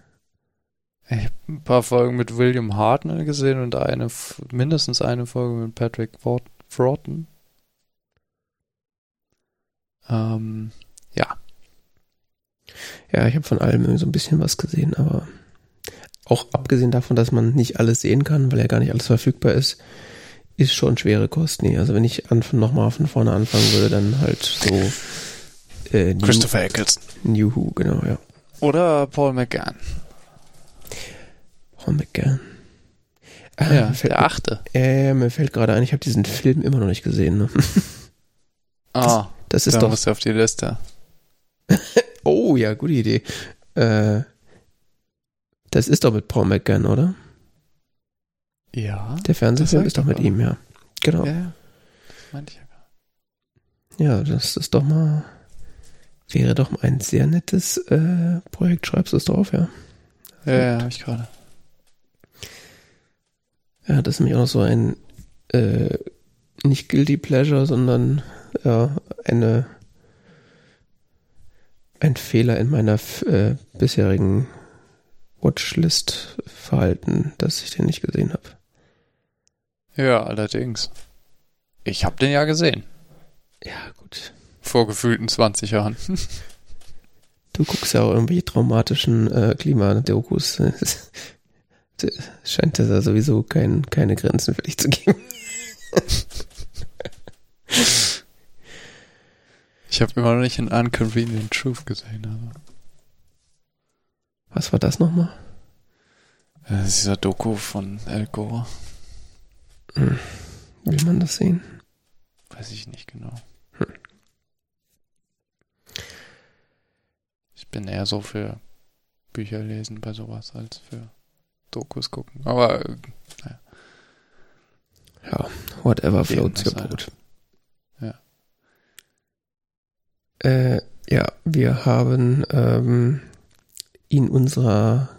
Ich habe ein paar Folgen mit William Hartnell gesehen und eine, mindestens eine Folge mit Patrick Broughton. Ähm, ja. Ja, ich habe von allem so ein bisschen was gesehen, aber auch abgesehen davon, dass man nicht alles sehen kann, weil ja gar nicht alles verfügbar ist, ist schon schwere Kost. Nee, also wenn ich nochmal von vorne anfangen würde, dann halt so äh, New, Christopher Eccleston. New Who, genau, ja. Oder Paul McGann. Paul McGann. Ah, Ja, mir fällt, der achte. äh, mir fällt gerade ein, ich habe diesen Film immer noch nicht gesehen. Ne? Ah, Das ist da doch. musst du auf die Liste. Oh ja, gute Idee. Äh, das ist doch mit Paul McGann, oder? Ja. Der Fernsehfilm ist doch mit ihm, ja. Genau. Ja, ja. Ich ja das ist doch mal. Wäre doch mal ein sehr nettes äh, Projekt. Schreibst du es drauf, ja? Ja, ja, hab ich gerade. Ja, das ist nämlich auch noch so ein äh, nicht Guilty Pleasure, sondern ja, eine ein Fehler in meiner äh, bisherigen Watchlist-Verhalten, dass ich den nicht gesehen habe. Ja, allerdings. Ich hab den ja gesehen. Ja, gut. Vor gefühlten 20 Jahren. Du guckst ja auch irgendwie traumatischen äh, Klimadokus. Es scheint es ja sowieso kein, keine Grenzen für dich zu geben. Ich habe immer noch nicht einen Unconvenient Truth gesehen, aber. Was war das nochmal? Äh, Das ist dieser Doku von Al Gore. Will man das sehen? Weiß ich nicht genau. Hm. Ich bin eher so für Bücher lesen bei sowas als für Dokus gucken. Aber äh, Ja, whatever floats your das boat. Ja. Äh, ja, wir haben ähm, in unserer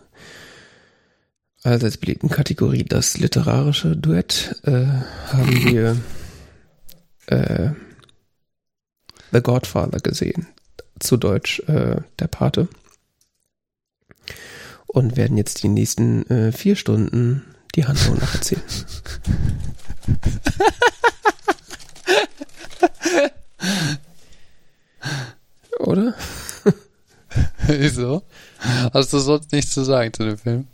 allseits beliebten Kategorie das literarische Duett äh, haben wir äh, The Godfather gesehen. Zu Deutsch äh, Der Pate. Und werden jetzt die nächsten äh, vier Stunden die Handlung nacherzählen. Oder? wieso? Hast du sonst nichts zu sagen zu dem Film?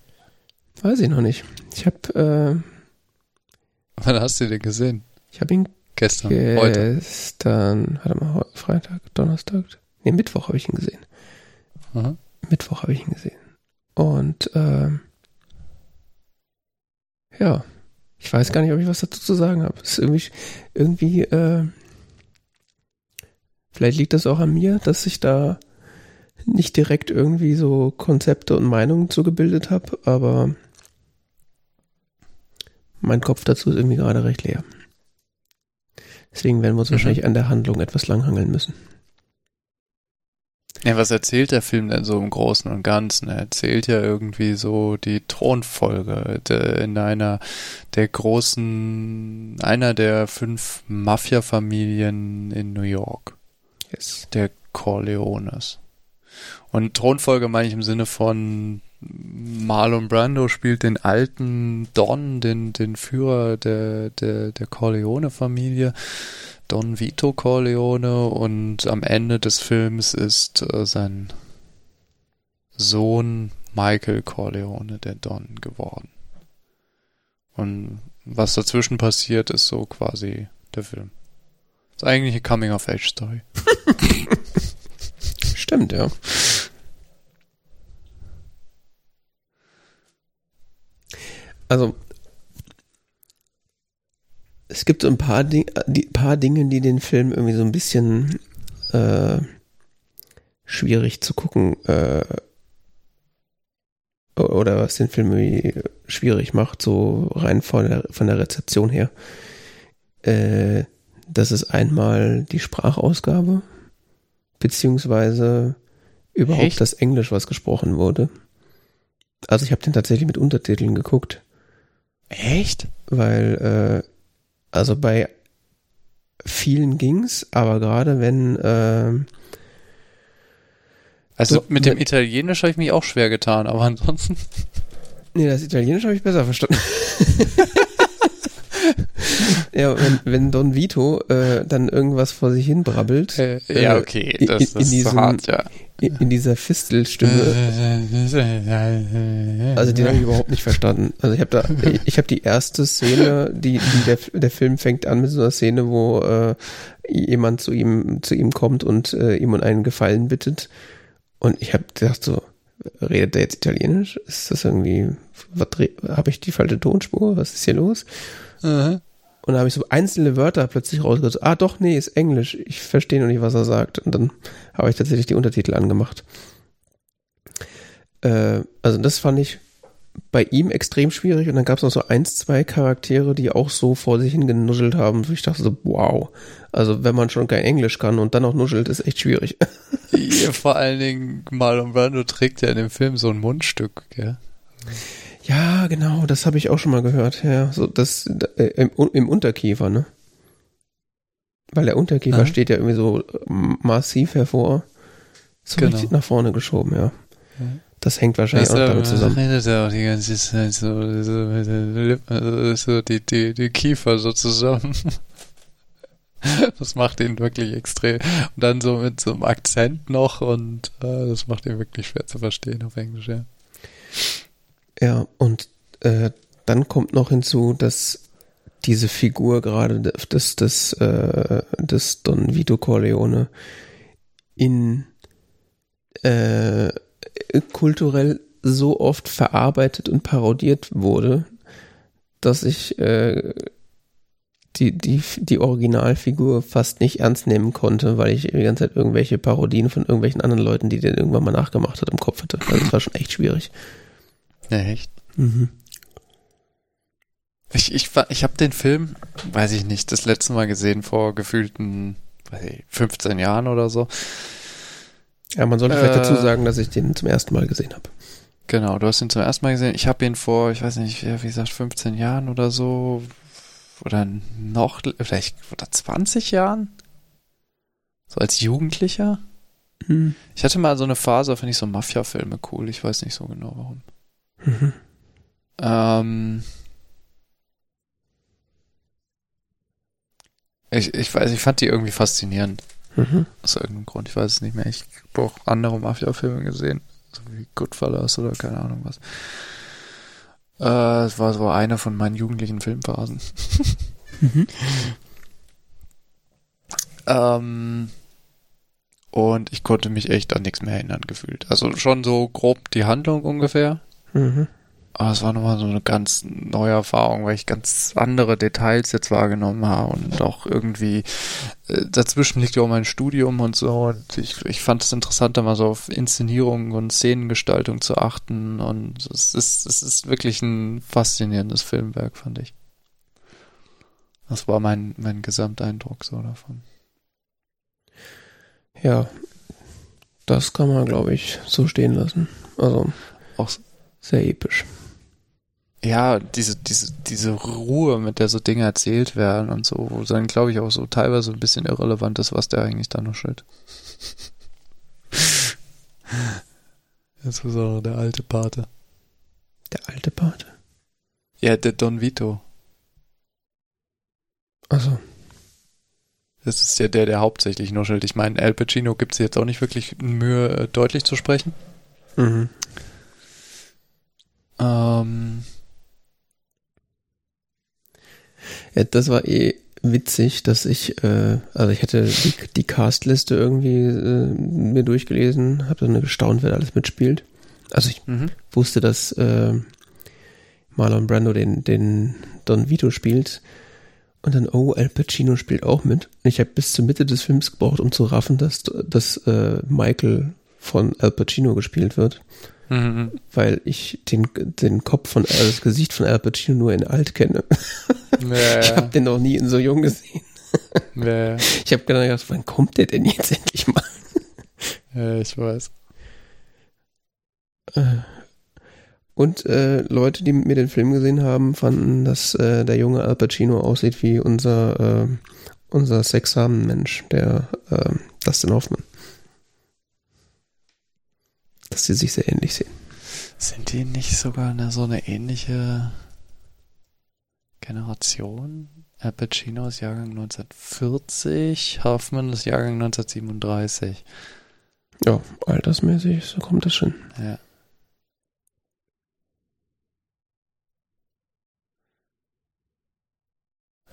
Weiß ich noch nicht. Ich habe äh, Wann hast du den gesehen? ich hab ihn Gestern? Heute? gestern, warte mal, Freitag, Donnerstag, nee, Mittwoch habe ich ihn gesehen. Aha. Mittwoch habe ich ihn gesehen. Und ähm, ja, ich weiß gar nicht, ob ich was dazu zu sagen habe. Ist irgendwie, irgendwie, äh, vielleicht liegt das auch an mir, dass ich da nicht direkt irgendwie so Konzepte und Meinungen zugebildet habe, aber mein Kopf dazu ist irgendwie gerade recht leer. Deswegen werden wir uns Mhm. wahrscheinlich an der Handlung etwas langhangeln müssen. Ja, was erzählt der Film denn so im Großen und Ganzen? Er erzählt ja irgendwie so die Thronfolge in einer der großen, einer der fünf Mafia-Familien in New York, Yes. der Corleones. Und Thronfolge meine ich im Sinne von Marlon Brando spielt den alten Don, den, den Führer der, der, der Corleone-Familie, Don Vito Corleone, und am Ende des Films ist äh, sein Sohn Michael Corleone der Don geworden. Und was dazwischen passiert, ist so quasi der Film. Ist eigentlich eine Coming-of-Age-Story. Stimmt, ja. Also, es gibt so ein paar, Ding, die, paar Dinge, die den Film irgendwie so ein bisschen äh, schwierig zu gucken äh, oder was den Film irgendwie schwierig macht, so rein von der, von der Rezeption her. Äh, das ist einmal die Sprachausgabe, beziehungsweise überhaupt Echt? das Englisch, was gesprochen wurde. Also ich habe den tatsächlich mit Untertiteln geguckt. Echt? Weil, äh, also bei vielen ging's, aber gerade wenn äh, also mit dem Italienisch habe ich mich auch schwer getan, aber ansonsten. Nee, das Italienisch habe ich besser verstanden. ja, wenn, wenn Don Vito äh, dann irgendwas vor sich hin brabbelt. Äh, ja, okay, das in, in ist diesem, hart, ja. In, in dieser Fistelstimme. also die habe ich überhaupt nicht verstanden. Also ich habe da, ich habe die erste Szene, die, die der, der Film fängt an mit so einer Szene, wo äh, jemand zu ihm zu ihm kommt und äh, ihm um einen Gefallen bittet und ich habe gedacht so, redet der jetzt Italienisch? Ist das irgendwie, habe ich die falsche Tonspur? Was ist hier los? Mhm. Und da habe ich so einzelne Wörter plötzlich rausgehört. Ah, doch, nee, ist Englisch. Ich verstehe noch nicht, was er sagt. Und dann habe ich tatsächlich die Untertitel angemacht. Äh, also das fand ich bei ihm extrem schwierig. Und dann gab es noch so eins, zwei Charaktere, die auch so vor sich hin genuschelt haben. ich dachte so, wow. Also wenn man schon kein Englisch kann und dann noch nuschelt, ist echt schwierig. Ja, vor allen Dingen Marlon Brando trägt ja in dem Film so ein Mundstück, gell? Ja, genau, das habe ich auch schon mal gehört. Ja, so das äh, im, im Unterkiefer, ne? Weil der Unterkiefer ah. steht ja irgendwie so massiv hervor. So genau. richtig nach vorne geschoben, ja. Das hängt wahrscheinlich das auch damit zusammen. Redet ja auch die ganze Zeit so, so, so, so die, die, die Kiefer so zusammen. Das macht ihn wirklich extrem. Und dann so mit so einem Akzent noch und äh, das macht ihn wirklich schwer zu verstehen auf Englisch, ja. Ja, und äh, dann kommt noch hinzu, dass diese Figur gerade des, des, äh, des Don Vito Corleone in äh, kulturell so oft verarbeitet und parodiert wurde, dass ich äh, die, die, die Originalfigur fast nicht ernst nehmen konnte, weil ich die ganze Zeit irgendwelche Parodien von irgendwelchen anderen Leuten, die den irgendwann mal nachgemacht hat, im Kopf hatte. Also das war schon echt schwierig. Ja, echt? Mhm. Ich, ich, ich habe den Film, weiß ich nicht, das letzte Mal gesehen vor gefühlten ich, 15 Jahren oder so. Ja, man sollte äh, vielleicht dazu sagen, dass ich den zum ersten Mal gesehen habe. Genau, du hast ihn zum ersten Mal gesehen. Ich habe ihn vor, ich weiß nicht, wie gesagt, 15 Jahren oder so oder noch, vielleicht oder 20 Jahren? So als Jugendlicher? Hm. Ich hatte mal so eine Phase, da finde ich so Mafia-Filme cool. Ich weiß nicht so genau warum. Mhm. Ähm, ich, ich weiß, ich fand die irgendwie faszinierend. Mhm. Aus irgendeinem Grund. Ich weiß es nicht mehr. Ich habe auch andere Mafia-Filme gesehen. So wie Goodfellas oder keine Ahnung was. Äh, es war so eine von meinen jugendlichen Filmphasen. mhm. ähm, und ich konnte mich echt an nichts mehr erinnern gefühlt. Also schon so grob die Handlung ungefähr. Mhm. Aber es war nochmal so eine ganz neue Erfahrung, weil ich ganz andere Details jetzt wahrgenommen habe und auch irgendwie äh, dazwischen liegt ja auch mein Studium und so und ich, ich fand es interessant, da mal so auf Inszenierung und Szenengestaltung zu achten und es ist, es ist wirklich ein faszinierendes Filmwerk, fand ich. Das war mein, mein Gesamteindruck so davon. Ja, das kann man, glaube ich, so stehen lassen. Also auch sehr episch ja, diese, diese, diese Ruhe, mit der so Dinge erzählt werden und so, wo dann, glaube ich, auch so teilweise ein bisschen irrelevant ist, was der eigentlich da noch steht. Insbesondere der alte Pate. Der alte Pate? Ja, der Don Vito. Also. Das ist ja der, der hauptsächlich nuschelt. Ich meine, Al Pacino gibt es jetzt auch nicht wirklich Mühe, äh, deutlich zu sprechen. Mhm. Ähm, Ja, das war eh witzig, dass ich, äh, also ich hatte die, die Castliste irgendwie äh, mir durchgelesen, habe dann gestaunt, wer da alles mitspielt. Also ich mhm. wusste, dass äh, Marlon Brando den, den Don Vito spielt. Und dann, oh, Al Pacino spielt auch mit. Ich habe bis zur Mitte des Films gebraucht, um zu raffen, dass, dass äh, Michael von Al Pacino gespielt wird. Mhm. Weil ich den, den Kopf von, also das Gesicht von Al Pacino nur in alt kenne. Ja, Ich habe den noch nie in so jung gesehen. ja, Ich habe gedacht, wann kommt der denn jetzt endlich mal? ja, ich weiß. Äh, Und äh, Leute, die mit mir den Film gesehen haben, fanden, dass äh, der junge Al Pacino aussieht wie unser, äh, unser Sexsamen-Mensch, der äh, Dustin Hoffman. Dass sie sich sehr ähnlich sehen. Sind die nicht sogar eine, so eine ähnliche Generation? Al Pacino ist Jahrgang 1940, Hoffman ist Jahrgang 1937. Ja, altersmäßig, so kommt das schon. Ja.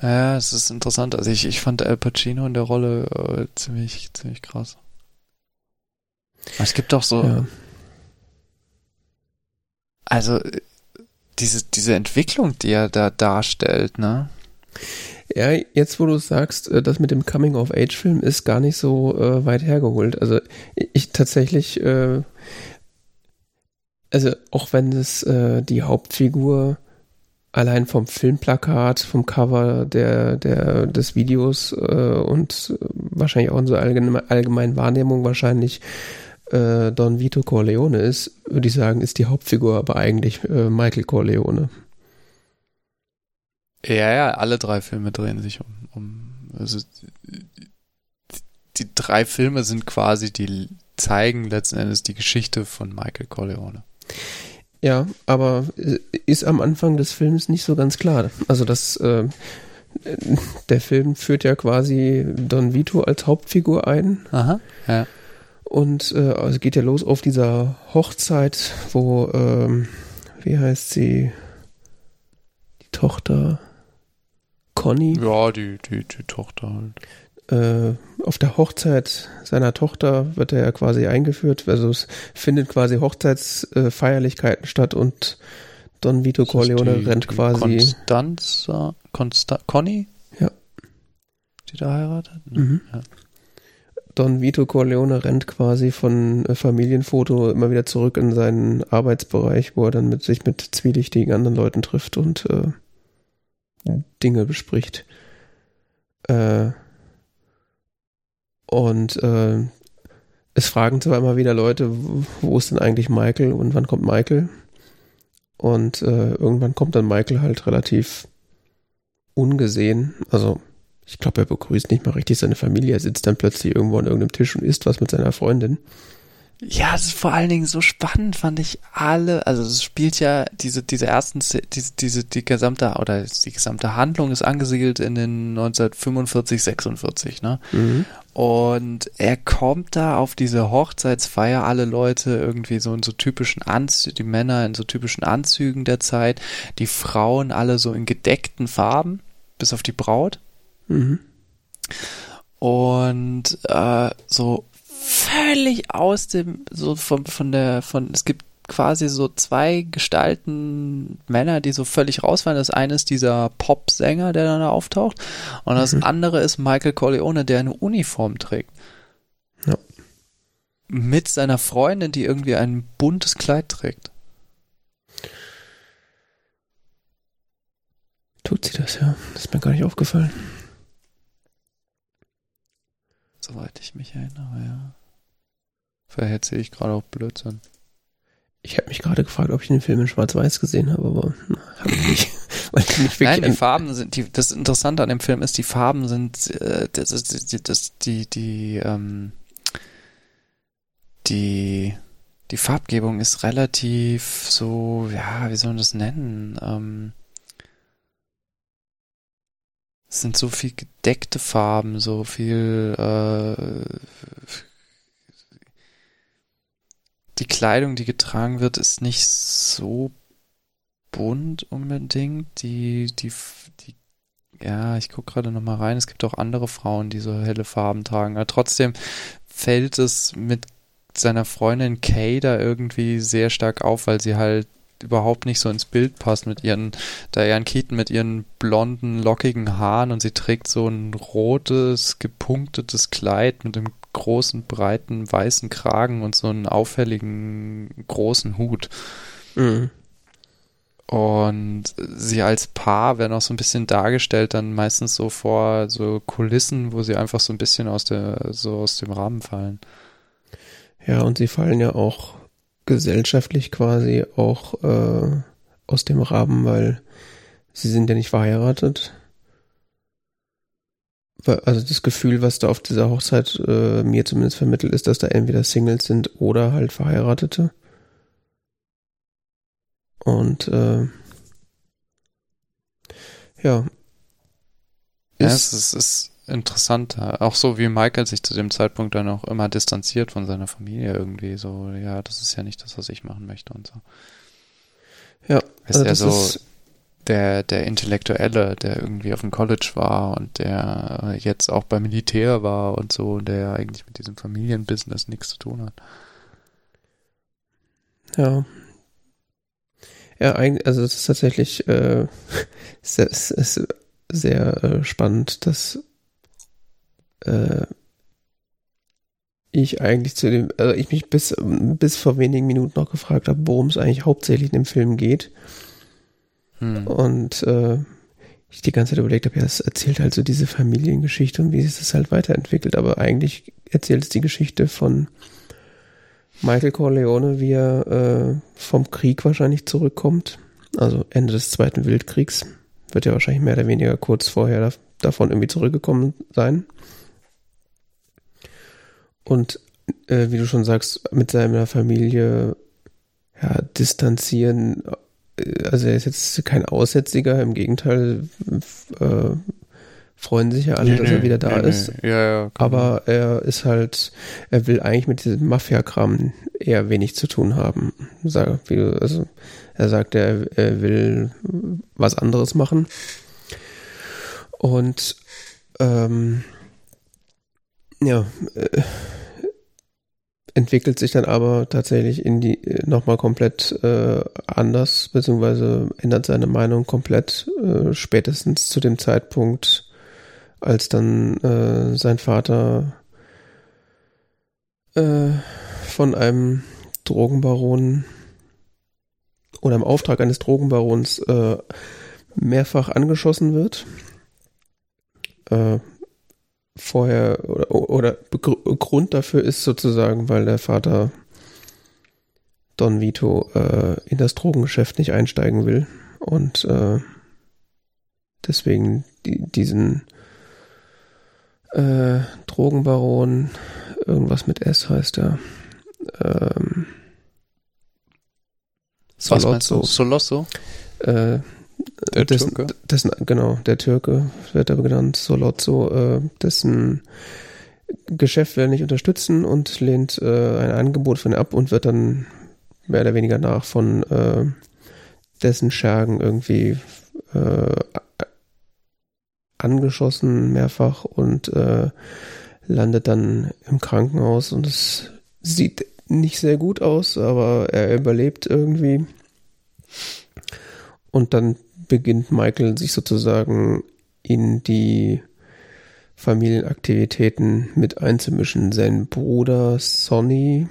Ja, es ist interessant. Also ich, ich fand Al Pacino in der Rolle äh, ziemlich, ziemlich krass. Aber es gibt auch so, Ja. Also diese, diese Entwicklung, die er da darstellt, ne? Ja, jetzt wo du sagst, äh, das mit dem Coming-of-Age-Film ist gar nicht so äh, weit hergeholt. Also ich tatsächlich, äh, also auch wenn es äh, die Hauptfigur allein vom Filmplakat, vom Cover der, der, des Videos äh, und äh, wahrscheinlich auch in so allgemein, allgemeinen Wahrnehmung wahrscheinlich äh, Don Vito Corleone ist, würde ich sagen, ist die Hauptfigur aber eigentlich äh, Michael Corleone. Ja, ja, alle drei Filme drehen sich um, um also die, die drei Filme sind quasi, die zeigen letzten Endes die Geschichte von Michael Corleone. Ja, aber äh, ist am Anfang des Films nicht so ganz klar. Also das, äh, der Film führt ja quasi Don Vito als Hauptfigur ein Aha. Ja. Und äh, also es geht ja los auf dieser Hochzeit, wo, ähm, wie heißt sie, die Tochter Conny, Ja, die, die, die Tochter halt. äh, auf der Hochzeit seiner Tochter wird er ja quasi eingeführt. Also es findet quasi Hochzeitsfeierlichkeiten statt und Don Vito Corleone die, rennt die quasi. Constanza, Consta, Conny? Ja. Die da heiratet? Ne? Mhm. Ja. Don Vito Corleone rennt quasi von äh, Familienfoto immer wieder zurück in seinen Arbeitsbereich, wo er dann mit sich mit zwielichtigen anderen Leuten trifft und äh, Dinge bespricht. Äh, und äh, es fragen zwar immer wieder Leute, wo- wo ist denn eigentlich Michael und wann kommt Michael? Und äh, irgendwann kommt dann Michael halt relativ ungesehen. Also ich glaube, er begrüßt nicht mal richtig seine Familie. Er sitzt dann plötzlich irgendwo an irgendeinem Tisch und isst was mit seiner Freundin. Ja, es ist vor allen Dingen so spannend, fand ich alle. Also es spielt ja diese, diese ersten, diese, diese, die gesamte, oder die gesamte Handlung ist angesiedelt in den 1945, 46, ne? Und er kommt da auf diese Hochzeitsfeier, alle Leute irgendwie so in so typischen Anzügen, die Männer in so typischen Anzügen der Zeit, die Frauen alle so in gedeckten Farben, bis auf die Braut. Mhm. Und äh, so völlig aus dem, so von, von der, von, es gibt quasi so zwei Gestalten Männer, die so völlig rausfallen. Das eine ist dieser Popsänger, der dann da auftaucht. Und das Mhm. andere ist Michael Corleone, der eine Uniform trägt. Ja. Mit seiner Freundin, die irgendwie ein buntes Kleid trägt. Tut sie das, ja. Das ist mir gar nicht aufgefallen. Soweit ich mich erinnere, ja. Vielleicht erzähle ich gerade auch Blödsinn. Ich habe mich gerade gefragt, ob ich den Film in Schwarz-Weiß gesehen habe, aber habe ich nicht. Weil ich nicht Nein, die Farben sind, die, das Interessante an dem Film ist, die Farben sind, äh, das ist, die, das, die, die, ähm, die die Farbgebung ist relativ so, ja, wie soll man das nennen? Ähm, es sind so viel gedeckte Farben, so viel äh, die Kleidung, die getragen wird, ist nicht so bunt unbedingt. Die, die, die, ja, ich gucke gerade nochmal rein. Es gibt auch andere Frauen, die so helle Farben tragen. Aber trotzdem fällt es mit seiner Freundin Kay da irgendwie sehr stark auf, weil sie halt überhaupt nicht so ins Bild passt mit ihren Diane Keaton mit ihren blonden, lockigen Haaren und sie trägt so ein rotes, gepunktetes Kleid mit einem großen, breiten, weißen Kragen und so einen auffälligen, großen Hut. Mhm. Und sie als Paar werden auch so ein bisschen dargestellt, dann meistens so vor so Kulissen, wo sie einfach so ein bisschen aus der, so aus dem Rahmen fallen. Ja, und sie fallen ja auch gesellschaftlich quasi auch äh, aus dem Rahmen, weil sie sind ja nicht verheiratet. Also das Gefühl, was da auf dieser Hochzeit äh, mir zumindest vermittelt, ist, dass da entweder Singles sind oder halt Verheiratete. Und äh, ja. Ja, es ist, ist interessant. Auch so wie Michael sich zu dem Zeitpunkt dann auch immer distanziert von seiner Familie irgendwie. So, ja, das ist ja nicht das, was ich machen möchte und so. Ja, ist also er so ist der, der Intellektuelle, der irgendwie auf dem College war und der jetzt auch beim Militär war und so, der eigentlich mit diesem Familienbusiness nichts zu tun hat. Ja. Ja, also es ist tatsächlich äh, es ist sehr äh, spannend, dass äh, ich eigentlich zu dem, also ich mich bis, bis vor wenigen Minuten noch gefragt habe, worum es eigentlich hauptsächlich in dem Film geht. Hm. Und äh, ich die ganze Zeit überlegt habe, ja, es erzählt halt so diese Familiengeschichte und wie sich das halt weiterentwickelt. Aber eigentlich erzählt es die Geschichte von Michael Corleone, wie er äh, vom Krieg wahrscheinlich zurückkommt. Also Ende des Zweiten Weltkriegs. Wird ja wahrscheinlich mehr oder weniger kurz vorher da, davon irgendwie zurückgekommen sein und äh, wie du schon sagst, mit seiner Familie ja, distanzieren. Äh, also er ist jetzt kein Aussätziger, im Gegenteil, äh, freuen sich ja alle, nee, dass er wieder da nee, ist. Nee. Ja, ja, Aber er ist halt, er will eigentlich mit diesem Mafia-Kram eher wenig zu tun haben. Also er sagt, er, er will was anderes machen. Und ähm, ja, äh, entwickelt sich dann aber tatsächlich in die äh, nochmal komplett äh, anders, beziehungsweise ändert seine Meinung komplett äh, spätestens zu dem Zeitpunkt, als dann äh, sein Vater äh, von einem Drogenbaron oder im Auftrag eines Drogenbarons äh, mehrfach angeschossen wird. Vorher oder, oder Grund dafür ist sozusagen, weil der Vater Don Vito äh, in das Drogengeschäft nicht einsteigen will und äh, deswegen die, diesen äh, Drogenbaron, irgendwas mit S heißt er, ähm, Solozzo. Solosso? Äh, der dessen, Türke? Dessen, genau, der Türke wird aber genannt, Solozzo, äh, dessen Geschäft will er nicht unterstützen und lehnt äh, ein Angebot von ihm ab und wird dann mehr oder weniger nach von äh, dessen Schergen irgendwie äh, angeschossen mehrfach und äh, landet dann im Krankenhaus und es sieht nicht sehr gut aus, aber er überlebt irgendwie. Und dann beginnt Michael sich sozusagen in die Familienaktivitäten mit einzumischen. Sein Bruder Sonny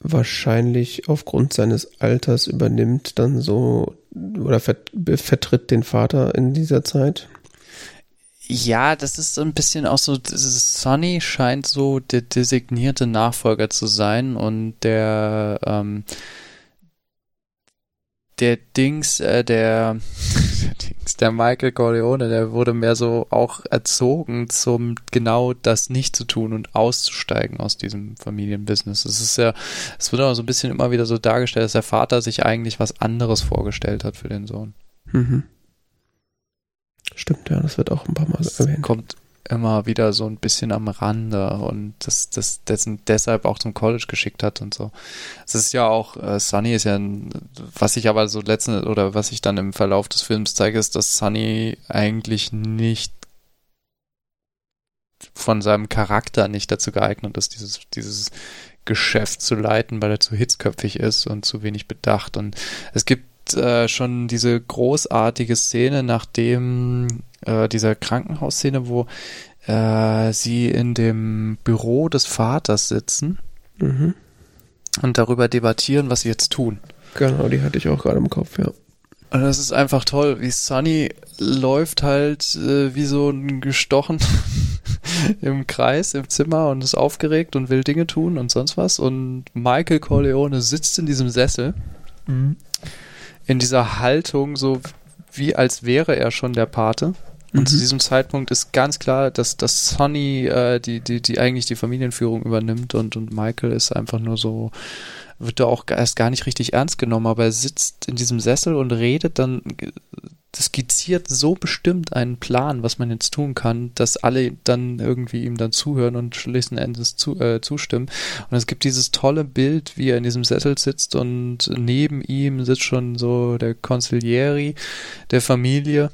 wahrscheinlich aufgrund seines Alters übernimmt dann so oder vertritt den Vater in dieser Zeit. Ja, das ist so ein bisschen auch so, Sonny scheint so der designierte Nachfolger zu sein und der ähm, der Dings, äh, der, der Dings, der Michael Corleone, der wurde mehr so auch erzogen, zum genau das nicht zu tun und auszusteigen aus diesem Familienbusiness. Es ist ja, es wird auch so ein bisschen immer wieder so dargestellt, dass der Vater sich eigentlich was anderes vorgestellt hat für den Sohn. Mhm. Stimmt, ja, das wird auch ein paar Mal Das erwähnt. kommt immer wieder so ein bisschen am Rande und das, das dessen deshalb auch zum College geschickt hat und so. Es ist ja auch, äh, Sunny ist ja, ein, was ich aber so letzten oder was ich dann im Verlauf des Films zeige, ist, dass Sunny eigentlich nicht von seinem Charakter nicht dazu geeignet ist, dieses, dieses Geschäft zu leiten, weil er zu hitzköpfig ist und zu wenig bedacht. Und es gibt äh, schon diese großartige Szene, nachdem äh, dieser Krankenhausszene, wo äh, sie in dem Büro des Vaters sitzen Mhm. und darüber debattieren, was sie jetzt tun. Genau, die hatte ich auch gerade im Kopf, ja. Und das ist einfach toll, wie Sunny läuft halt äh, wie so ein gestochen im Kreis im Zimmer und ist aufgeregt und will Dinge tun und sonst was. Und Michael Corleone sitzt in diesem Sessel in dieser Haltung, so wie als wäre er schon der Pate. Und Mhm. zu diesem Zeitpunkt ist ganz klar, dass, dass Sonny äh, die, die, die eigentlich die Familienführung übernimmt und, und Michael ist einfach nur so, wird da auch erst gar nicht richtig ernst genommen, aber er sitzt in diesem Sessel und redet dann, das skizziert so bestimmt einen Plan, was man jetzt tun kann, dass alle dann irgendwie ihm dann zuhören und letzten Endes zu, äh, zustimmen. Und es gibt dieses tolle Bild, wie er in diesem Sessel sitzt und neben ihm sitzt schon so der Consiglieri der Familie,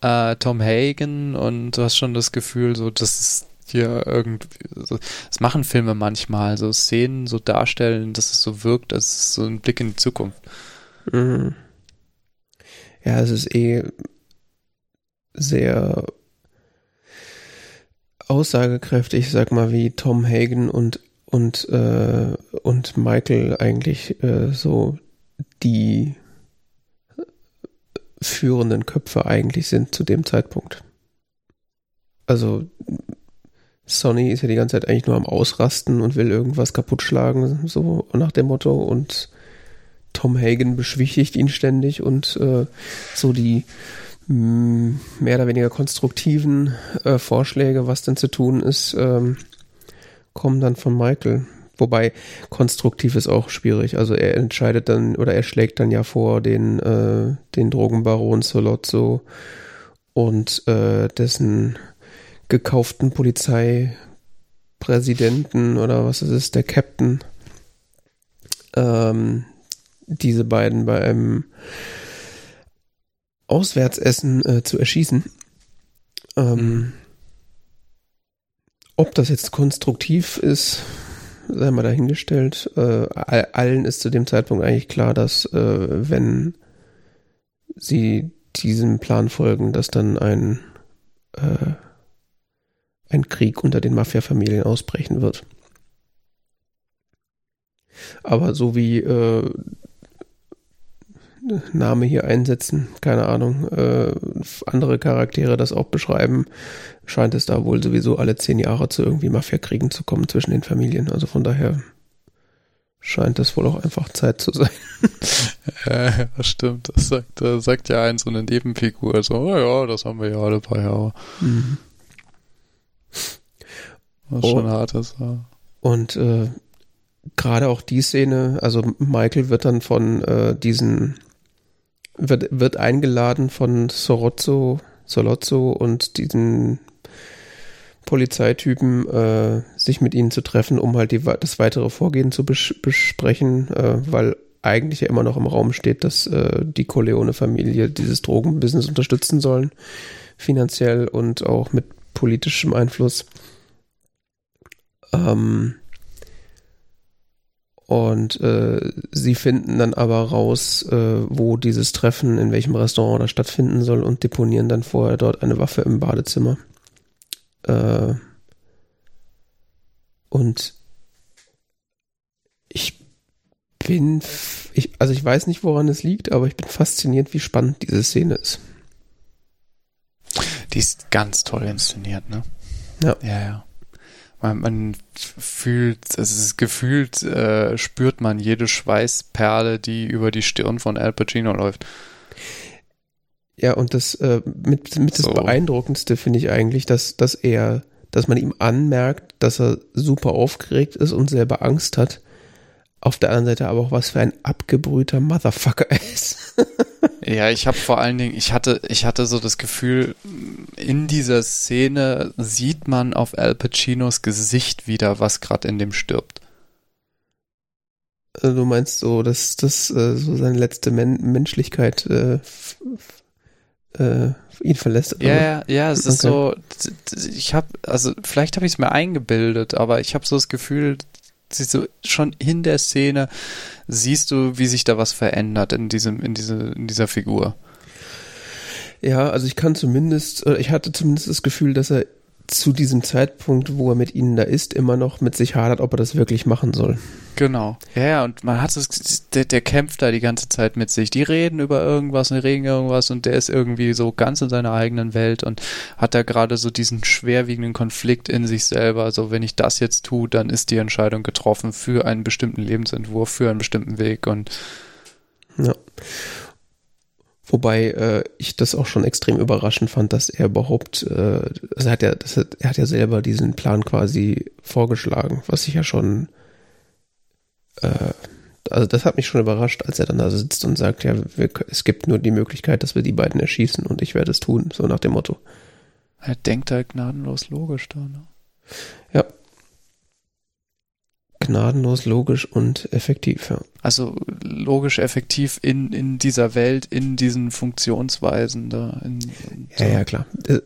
äh, Tom Hagen und du hast schon das Gefühl, so, das ist hier irgendwie, das machen Filme manchmal, so Szenen so darstellen, dass es so wirkt, als so ein Blick in die Zukunft. Mhm. Ja, es ist eh sehr aussagekräftig, sag mal, wie Tom Hagen und und äh, und Michael eigentlich äh, so die führenden Köpfe eigentlich sind zu dem Zeitpunkt. Also Sonny ist ja die ganze Zeit eigentlich nur am Ausrasten und will irgendwas kaputt schlagen, so nach dem Motto und Tom Hagen beschwichtigt ihn ständig und äh, so die mh, mehr oder weniger konstruktiven äh, Vorschläge, was denn zu tun ist, ähm, kommen dann von Michael. Wobei konstruktiv ist auch schwierig. Also er entscheidet dann oder er schlägt dann ja vor den, äh, den Drogenbaron Solozzo und äh, dessen gekauften Polizeipräsidenten oder was es ist, der Captain, ähm, diese beiden bei einem Auswärtsessen äh, zu erschießen. Ähm, Mhm. Ob das jetzt konstruktiv ist, sei mal dahingestellt. Äh, all- allen ist zu dem Zeitpunkt eigentlich klar, dass äh, wenn sie diesem Plan folgen, dass dann ein, äh, ein Krieg unter den Mafia-Familien ausbrechen wird. Aber so wie äh, Name hier einsetzen, keine Ahnung, äh, andere Charaktere das auch beschreiben, scheint es da wohl sowieso alle zehn Jahre zu irgendwie Mafia-Kriegen zu kommen zwischen den Familien. Also von daher scheint es wohl auch einfach Zeit zu sein. Ja, ja, stimmt. Das sagt, das sagt ja eins so eine Nebenfigur. So, oh ja, das haben wir ja alle paar Jahre. Was Oh. schon hart ist. Ja. Und äh, gerade auch die Szene, also Michael wird dann von äh, diesen, wird, wird eingeladen von Sorozzo, Solozzo und diesen Polizeitypen, äh, sich mit ihnen zu treffen, um halt die, das weitere Vorgehen zu bes besprechen, äh, weil eigentlich ja immer noch im Raum steht, dass äh, die Corleone-Familie dieses Drogenbusiness unterstützen sollen, finanziell und auch mit politischem Einfluss. Ähm, und äh, sie finden dann aber raus, äh, wo dieses Treffen, in welchem Restaurant das stattfinden soll und deponieren dann vorher dort eine Waffe im Badezimmer. Äh, und ich bin, ich, also ich weiß nicht, woran es liegt, aber ich bin fasziniert, wie spannend diese Szene ist. Die ist ganz toll inszeniert, ne? Ja. Ja, ja. Man, man fühlt, es ist gefühlt, äh, spürt man jede Schweißperle, die über die Stirn von Al Pacino läuft. Ja, und das äh, mit, mit So. das Beeindruckendste finde ich eigentlich, dass, dass er, dass man ihm anmerkt, dass er super aufgeregt ist und selber Angst hat. Auf der anderen Seite aber auch, was für ein abgebrühter Motherfucker er ist. Ja, ich habe vor allen Dingen, ich hatte, ich hatte so das Gefühl, in dieser Szene sieht man auf Al Pacinos Gesicht wieder, was gerade in dem stirbt. Also du meinst so, dass das äh, so seine letzte Men Menschlichkeit äh, äh, ihn verlässt. Ja, ja, ja, es ist Okay. so, d- d- ich habe, also vielleicht habe ich es mir eingebildet, aber ich habe so das Gefühl, sie so schon in der Szene siehst du, wie sich da was verändert in diesem, in diese, in dieser Figur. Ja, also ich kann zumindest, oder ich hatte zumindest das Gefühl, dass er zu diesem Zeitpunkt, wo er mit ihnen da ist, immer noch mit sich hadert, ob er das wirklich machen soll. Genau. Ja, ja, und man hat es, der, der kämpft da die ganze Zeit mit sich. Die reden über irgendwas und die reden irgendwas und der ist irgendwie so ganz in seiner eigenen Welt und hat da gerade so diesen schwerwiegenden Konflikt in sich selber. So, wenn ich das jetzt tue, dann ist die Entscheidung getroffen für einen bestimmten Lebensentwurf, für einen bestimmten Weg und Ja. Wobei äh, ich das auch schon extrem überraschend fand, dass er überhaupt, äh, also er hat ja, das hat, er hat ja selber diesen Plan quasi vorgeschlagen, was ich ja schon, äh, also das hat mich schon überrascht, als er dann da sitzt und sagt, ja, wir, es gibt nur die Möglichkeit, dass wir die beiden erschießen und ich werde es tun, so nach dem Motto. er denkt halt gnadenlos logisch da, ne? Gnadenlos, logisch und effektiv, ja. Also logisch effektiv in, in dieser Welt, in diesen Funktionsweisen da. In, in Ja, ja, klar. Äh,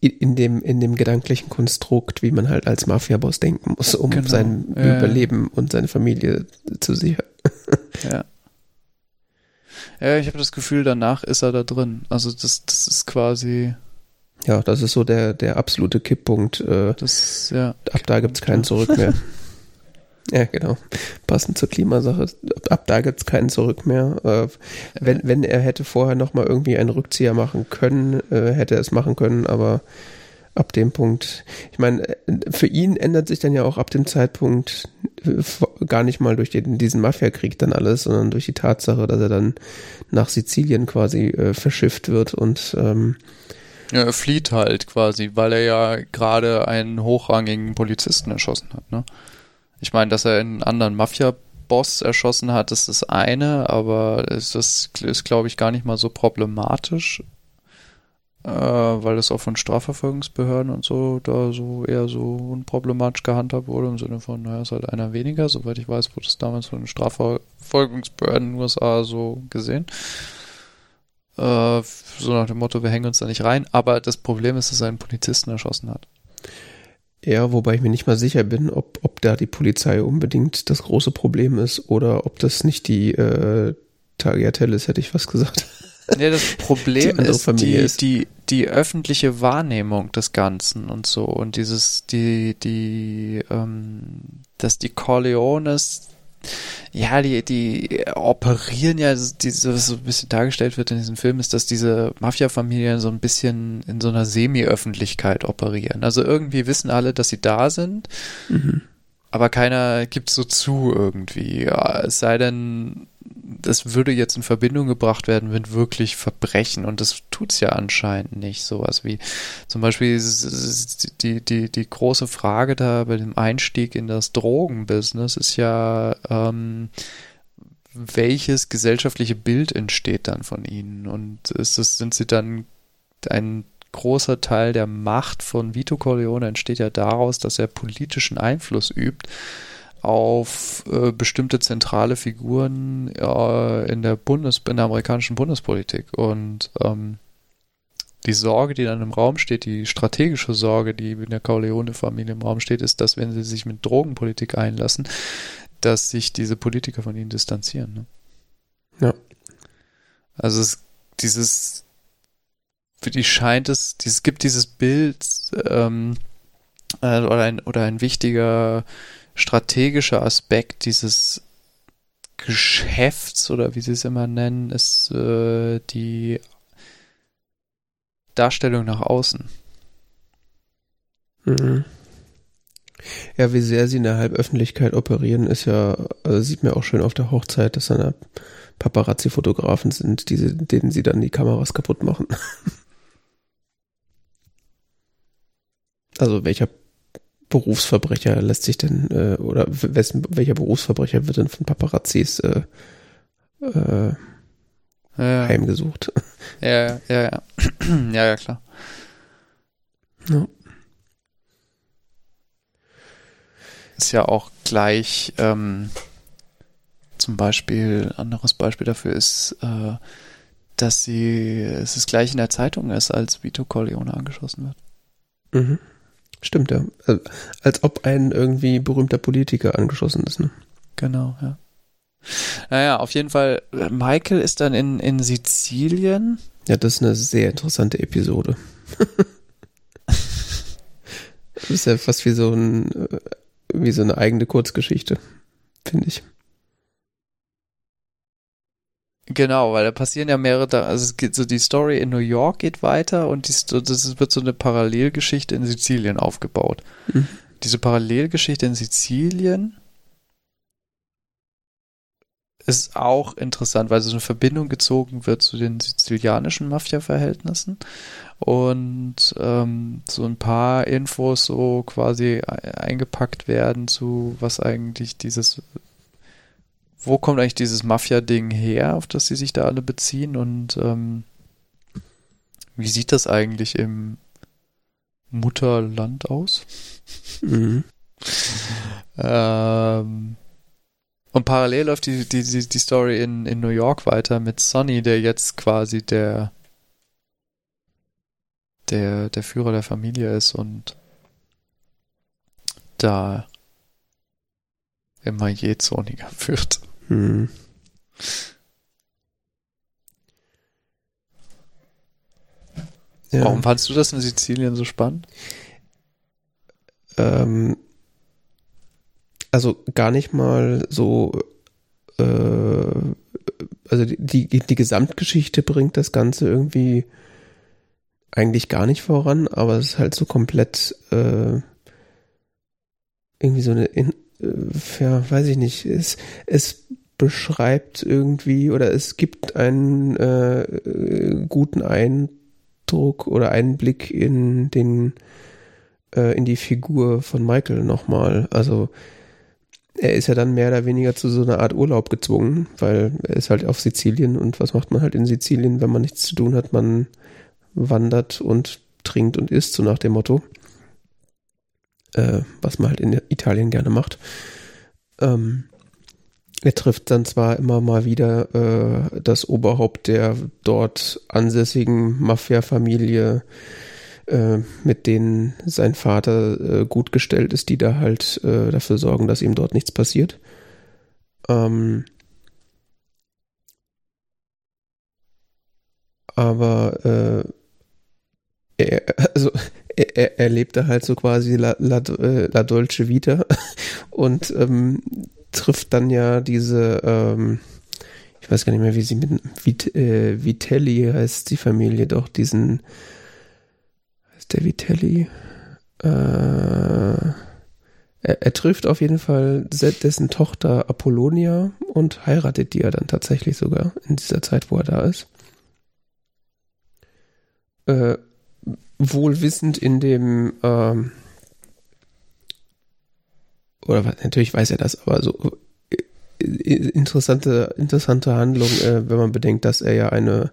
In dem, in dem gedanklichen Konstrukt, wie man halt als Mafia-Boss denken muss, um Genau. sein Ja. Überleben und seine Familie zu sichern. Ja. Ja, ich habe das Gefühl, danach ist er da drin. Also das, das ist quasi, Ja, das ist so der, der absolute Kipppunkt. Äh, das, ja. ab da gibt's kein Zurück mehr. Ja, genau. Passend zur Klimasache. Ab, da gibt's kein Zurück mehr. Äh, wenn, wenn er hätte vorher nochmal irgendwie einen Rückzieher machen können, äh, hätte er es machen können, aber ab dem Punkt, ich meine, äh, für ihn ändert sich dann ja auch ab dem Zeitpunkt äh, gar nicht mal durch den, diesen Mafiakrieg dann alles, sondern durch die Tatsache, dass er dann nach Sizilien quasi äh, verschifft wird und ähm, Ja, er flieht halt quasi, weil er ja gerade einen hochrangigen Polizisten erschossen hat, ne? Ich meine, dass er einen anderen Mafia-Boss erschossen hat, ist das eine, aber es ist, ist glaube ich, gar nicht mal so problematisch, äh, weil das auch von Strafverfolgungsbehörden und so da so eher so unproblematisch gehandhabt wurde, im Sinne von, naja, ist halt einer weniger, soweit ich weiß, wurde es damals von den Strafverfolgungsbehörden in den USA so gesehen. Äh, so nach dem Motto, wir hängen uns da nicht rein. Aber das Problem ist, dass er einen Polizisten erschossen hat. Ja, wobei ich mir nicht mal sicher bin, ob, ob da die Polizei unbedingt das große Problem ist oder ob das nicht die äh, Tagliatelle ist, hätte ich was gesagt. Ja, das Problem Die ist, die, ist. die, die öffentliche Wahrnehmung des Ganzen und so. Und dieses, die, die, ähm, dass die Corleones, ja, die, die operieren ja, diese, was so ein bisschen dargestellt wird in diesem Film, ist, dass diese Mafia-Familien so ein bisschen in so einer Semi-Öffentlichkeit operieren. Also irgendwie wissen alle, dass sie da sind, Mhm. aber keiner gibt so zu irgendwie. Ja, es sei denn, das würde jetzt in Verbindung gebracht werden mit wirklich Verbrechen und das tut's ja anscheinend nicht. Sowas wie zum Beispiel die, die, die große Frage da bei dem Einstieg in das Drogenbusiness ist ja, ähm, welches gesellschaftliche Bild entsteht dann von ihnen? Und ist es, sind sie dann ein großer Teil der Macht von Vito Corleone entsteht ja daraus, dass er politischen Einfluss übt auf äh, bestimmte zentrale Figuren äh, in der Bundes in der amerikanischen Bundespolitik und ähm, die Sorge, die dann im Raum steht, die strategische Sorge, die in der Corleone-Familie im Raum steht, ist, dass wenn sie sich mit Drogenpolitik einlassen, dass sich diese Politiker von ihnen distanzieren. Ne? Ja. Also es, dieses, für die scheint es, es gibt dieses Bild ähm, äh, oder ein oder ein wichtiger strategischer Aspekt dieses Geschäfts oder wie sie es immer nennen, ist äh, die Darstellung nach außen. Mhm. Ja, wie sehr sie in der Halböffentlichkeit operieren, ist ja, also sieht man auch schön auf der Hochzeit, dass da Paparazzi-Fotografen sind, die, denen sie dann die Kameras kaputt machen. also welcher Berufsverbrecher lässt sich denn, äh, oder wessen, welcher Berufsverbrecher wird denn von Paparazzis äh, äh, ja, heimgesucht? Ja, ja, ja. ja, ja, klar. Ja. Ist ja auch gleich, ähm, zum Beispiel, anderes Beispiel dafür ist, äh, dass sie, es ist gleich in der Zeitung ist, als Vito Corleone angeschossen wird. Mhm. Stimmt, ja. Also, als ob ein irgendwie berühmter Politiker angeschossen ist, ne? Genau, ja. Naja, auf jeden Fall, Michael ist dann in, in Sizilien. Ja, das ist eine sehr interessante Episode. das ist ja fast wie so ein, äh, wie so eine eigene Kurzgeschichte, finde ich. Genau, weil da passieren ja mehrere, also es geht so die Story in New York geht weiter und die, das wird so eine Parallelgeschichte in Sizilien aufgebaut. Mhm. Diese Parallelgeschichte in Sizilien ist auch interessant, weil so eine Verbindung gezogen wird zu den sizilianischen Mafia-Verhältnissen und ähm, so ein paar Infos so quasi eingepackt werden zu was eigentlich dieses wo kommt eigentlich dieses Mafia-Ding her, auf das sie sich da alle beziehen und ähm, wie sieht das eigentlich im Mutterland aus? Mhm. ähm, und parallel läuft die, die, die, die Story in, in New York weiter mit Sonny, der jetzt quasi der, der, der Führer der Familie ist und da immer jähzorniger wird. Hm. Ja. Warum fandst du das in Sizilien so spannend? Ähm, also gar nicht mal so, äh, also die, die, die Gesamtgeschichte bringt das Ganze irgendwie eigentlich gar nicht voran, aber es ist halt so komplett äh, irgendwie so eine, in, äh, ja, weiß ich nicht, es, es beschreibt irgendwie oder es gibt einen äh, guten Eindruck oder Einblick in den äh, in die Figur von Michael nochmal. Also er ist ja dann mehr oder weniger zu so einer Art Urlaub gezwungen, weil er ist halt auf Sizilien und was macht man halt in Sizilien, wenn man nichts zu tun hat? Man wandert und trinkt und isst, so nach dem Motto. Äh, was man halt in Italien gerne macht. Ähm, er trifft dann zwar immer mal wieder äh, das Oberhaupt der dort ansässigen Mafia-Familie, äh, mit denen sein Vater äh, gut gestellt ist, die da halt äh, dafür sorgen, dass ihm dort nichts passiert. Ähm, aber äh, er, also er, er lebte halt so quasi La, La, äh, La Dolce Vita und ähm, trifft dann ja diese, ähm, ich weiß gar nicht mehr, wie sie mit Vit, äh, Vitelli heißt die Familie doch, diesen, heißt der Vitelli? Äh, er, er, trifft auf jeden Fall dessen Tochter Apollonia und heiratet die ja dann tatsächlich sogar in dieser Zeit, wo er da ist. Äh, wohl wissend in dem, ähm, oder natürlich weiß er das, aber so äh, interessante, interessante Handlung, äh, wenn man bedenkt, dass er ja eine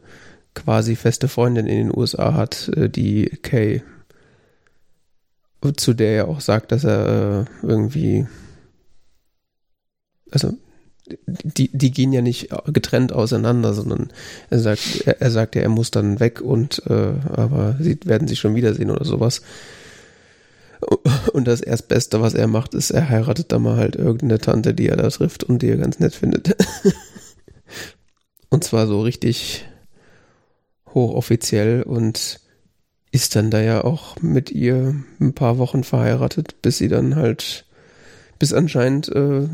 quasi feste Freundin in den USA hat, äh, die Kay, zu der er auch sagt, dass er äh, irgendwie, also die, die gehen ja nicht getrennt auseinander, sondern er sagt, er, er sagt ja, er muss dann weg und äh, aber sie werden sich schon wiedersehen oder sowas. Und das Erstbeste, was er macht, ist, er heiratet da mal halt irgendeine Tante, die er da trifft und die er ganz nett findet. und zwar so richtig hochoffiziell und ist dann da ja auch mit ihr ein paar Wochen verheiratet, bis sie dann halt, bis anscheinend äh,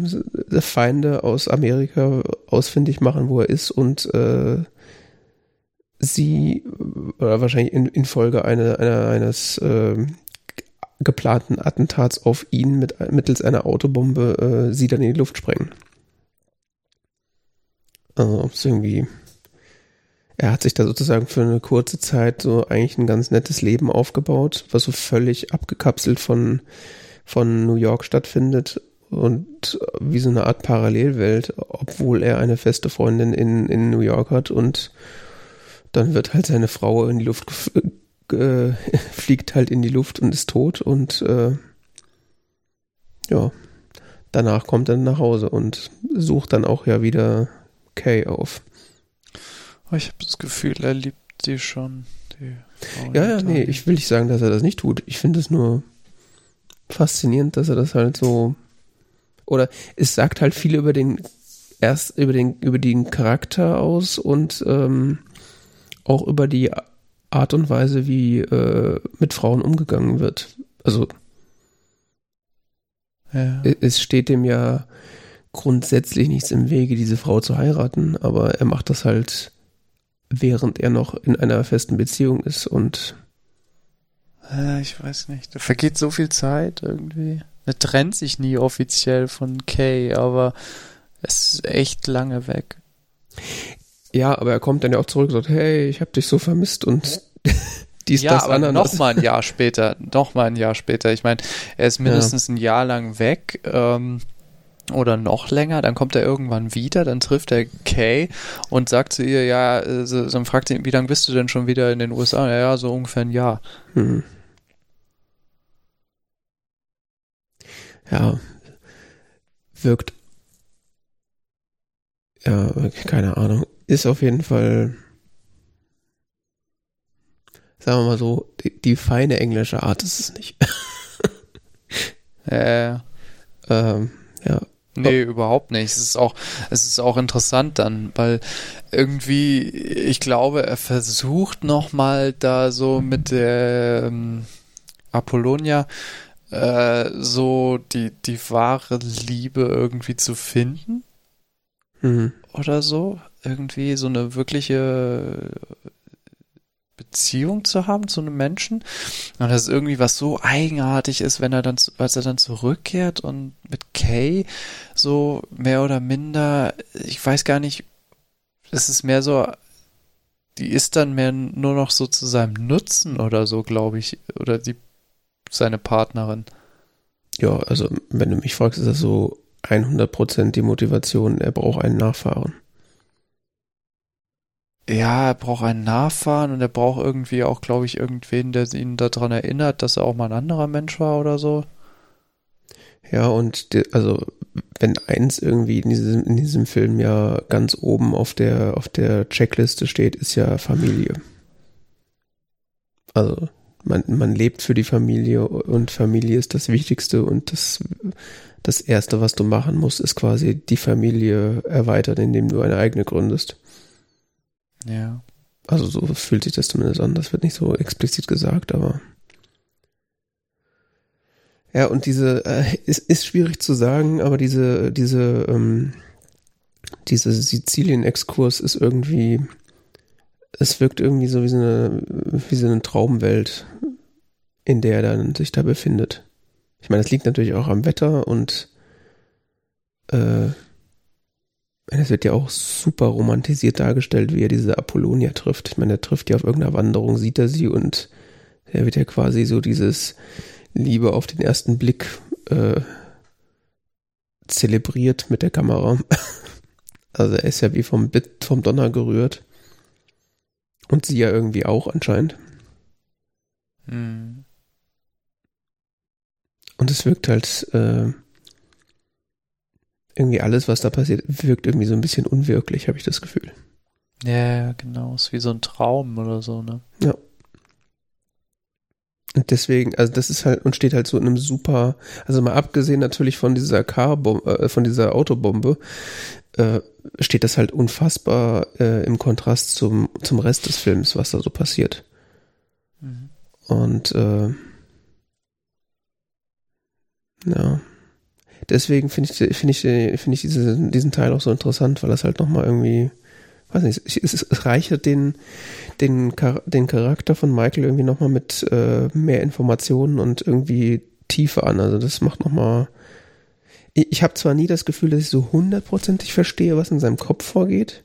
Feinde aus Amerika ausfindig machen, wo er ist und äh, sie, oder wahrscheinlich in, in Folge eine, eine, eines äh, geplanten Attentats auf ihn mit, mittels einer Autobombe äh, sie dann in die Luft sprengen. Also ist irgendwie, er hat sich da sozusagen für eine kurze Zeit so eigentlich ein ganz nettes Leben aufgebaut, was so völlig abgekapselt von, von New York stattfindet und wie so eine Art Parallelwelt, obwohl er eine feste Freundin in, in New York hat und dann wird halt seine Frau in die Luft äh, fliegt halt in die Luft und ist tot und äh, ja, danach kommt er nach Hause und sucht dann auch ja wieder Kay auf. Oh, ich habe das Gefühl, er liebt sie schon. Ja, ja, nee, ich will nicht sagen, dass er das nicht tut. Ich finde es nur faszinierend, dass er das halt so oder es sagt halt viel über den erst über den über den Charakter aus und ähm, auch über die Art und Weise, wie äh, mit Frauen umgegangen wird. Also ja. es steht dem ja grundsätzlich nichts im Wege, diese Frau zu heiraten, aber er macht das halt, während er noch in einer festen Beziehung ist und äh, ich weiß nicht, da vergeht so viel Zeit irgendwie. Er trennt sich nie offiziell von Kay, aber es ist echt lange weg. Ja, aber er kommt dann ja auch zurück und sagt, hey, ich hab dich so vermisst und dies, ja, das, aber Ananas. noch mal ein Jahr später, noch mal ein Jahr später. Ich meine, er ist mindestens ja. ein Jahr lang weg. Ähm, oder noch länger, dann kommt er irgendwann wieder, dann trifft er Kay und sagt zu ihr, ja, äh, so, dann fragt sie, wie lange bist du denn schon wieder in den USA? Ja, ja so ungefähr ein Jahr. Hm. Ja, wirkt, ja, keine Ahnung, ist auf jeden Fall, sagen wir mal so, die, die feine englische Art ist es nicht. äh, ähm, ja, Nee, überhaupt nicht. Es ist auch, es ist auch interessant dann, weil irgendwie, ich glaube, er versucht nochmal da so mit der ähm, Apollonia äh, so die, die wahre Liebe irgendwie zu finden. Mhm. Oder so. Irgendwie so eine wirkliche Beziehung zu haben zu einem Menschen. Und das ist irgendwie was so eigenartig ist, wenn er dann, als er dann zurückkehrt und mit Kay so mehr oder minder, ich weiß gar nicht, es ist mehr so, die ist dann mehr nur noch so zu seinem Nutzen oder so, glaube ich, oder die, seine Partnerin. Ja, also wenn du mich fragst, ist das so 100% die Motivation, er braucht einen Nachfahren ja, er braucht einen Nachfahren und er braucht irgendwie auch, glaube ich, irgendwen, der ihn daran erinnert, dass er auch mal ein anderer Mensch war oder so. Ja, und die, also wenn eins irgendwie in diesem, in diesem Film ja ganz oben auf der, auf der Checkliste steht, ist ja Familie. Also man, man lebt für die Familie und Familie ist das Wichtigste und das, das Erste, was du machen musst, ist quasi die Familie erweitern, indem du eine eigene gründest. Ja. Also so fühlt sich das zumindest an. Das wird nicht so explizit gesagt, aber. Ja, und diese, äh, ist, ist schwierig zu sagen, aber diese, diese, ähm, diese Sizilien-Exkurs ist irgendwie, es wirkt irgendwie so wie so eine, wie so eine Traumwelt, in der er dann sich da befindet. Ich meine, es liegt natürlich auch am Wetter und äh, es wird ja auch super romantisiert dargestellt, wie er diese Apollonia trifft. Ich meine, er trifft ja auf irgendeiner Wanderung, sieht er sie und er wird ja quasi so dieses Liebe auf den ersten Blick äh, zelebriert mit der Kamera. Also er ist ja wie vom, Bit, vom Donner gerührt. Und sie ja irgendwie auch anscheinend. Mhm. Und es wirkt halt äh, irgendwie alles, was da passiert, wirkt irgendwie so ein bisschen unwirklich, habe ich das Gefühl. Ja, genau. Ist wie so ein Traum oder so, ne? Ja. Und deswegen, also das ist halt und steht halt so in einem super, also mal abgesehen natürlich von dieser Carbombe, äh, von dieser Autobombe, äh, steht das halt unfassbar äh, im Kontrast zum zum Rest des Films, was da so passiert. Mhm. Und äh, ja deswegen finde ich, finde ich, finde ich diese, diesen Teil auch so interessant, weil das halt nochmal irgendwie weiß nicht, es, es reichert den, den, den Charakter von Michael irgendwie nochmal mit äh, mehr Informationen und irgendwie Tiefe an. Also das macht nochmal. Ich, ich habe zwar nie das Gefühl, dass ich so hundertprozentig verstehe, was in seinem Kopf vorgeht.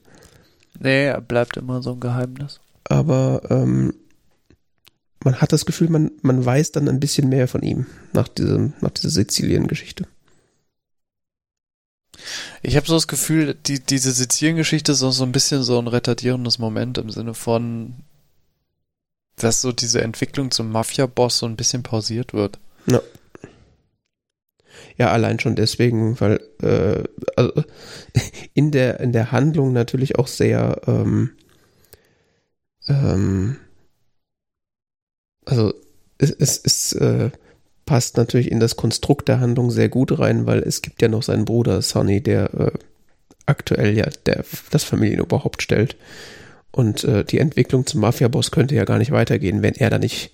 Nee, er bleibt immer so ein Geheimnis. Aber ähm, man hat das Gefühl, man, man weiß dann ein bisschen mehr von ihm nach, diesem, nach dieser Sizilien-Geschichte. Ich habe so das Gefühl, die, diese Sizilien-Geschichte ist auch so ein bisschen so ein retardierendes Moment im Sinne von, dass so diese Entwicklung zum Mafia-Boss so ein bisschen pausiert wird. Ja. Ja, allein schon deswegen, weil äh, also in der in der Handlung natürlich auch sehr ähm, ähm, also es, es, es äh, passt natürlich in das Konstrukt der Handlung sehr gut rein, weil es gibt ja noch seinen Bruder Sonny, der äh, aktuell ja der, das Familienoberhaupt stellt. Und äh, die Entwicklung zum Mafia-Boss könnte ja gar nicht weitergehen, wenn er da nicht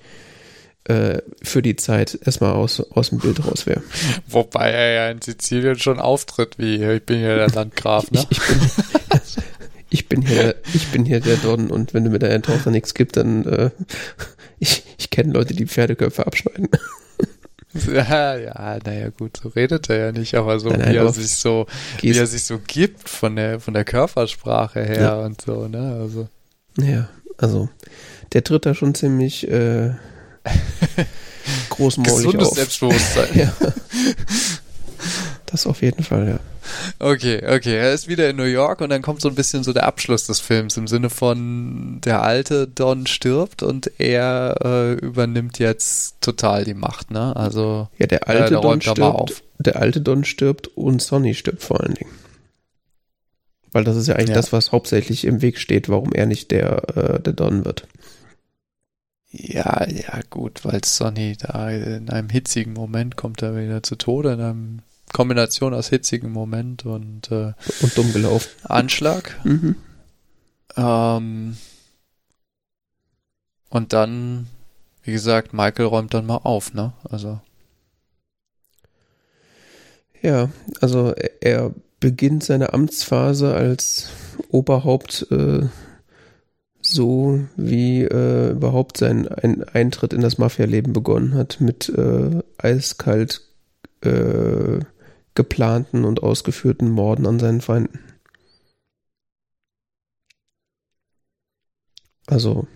für die Zeit erstmal aus, aus dem Bild raus wäre. Wobei er ja in Sizilien schon auftritt, wie ich bin ja der Landgraf, ne? Ich, ich, bin, ich bin hier, ich bin hier der Don und wenn du mir deiner Tochter nichts gibst, dann äh, ich, ich kenne Leute, die Pferdeköpfe abschneiden. Ja, ja, naja, gut, so redet er ja nicht, aber so, nein, wie er sich so, wie er sich so gibt von der, von der Körpersprache her ja. und so, ne, also. Ja, also, der tritt da schon ziemlich, äh, großmäulig Gesundes auf. Selbstbewusstsein. ja. Das auf jeden Fall, ja. Okay, okay. Er ist wieder in New York und dann kommt so ein bisschen so der Abschluss des Films im Sinne von der alte Don stirbt und er äh, übernimmt jetzt total die Macht, ne? Also ja, der alte äh, Don stirbt. Der alte Don stirbt und Sonny stirbt vor allen Dingen. Weil das ist ja eigentlich ja. das, was hauptsächlich im Weg steht, warum er nicht der, äh, der Don wird. Ja, ja, gut, weil Sonny da in einem hitzigen Moment kommt er wieder zu Tode, in einem Kombination aus hitzigem Moment und, äh, und dumm gelaufen. Anschlag. Mhm. Ähm, und dann, wie gesagt, Michael räumt dann mal auf, ne? Also. Ja, also er beginnt seine Amtsphase als Oberhaupt äh, so, wie äh, überhaupt sein ein Eintritt in das Mafia-Leben begonnen hat, mit äh, eiskalt äh, geplanten und ausgeführten Morden an seinen Feinden. Also.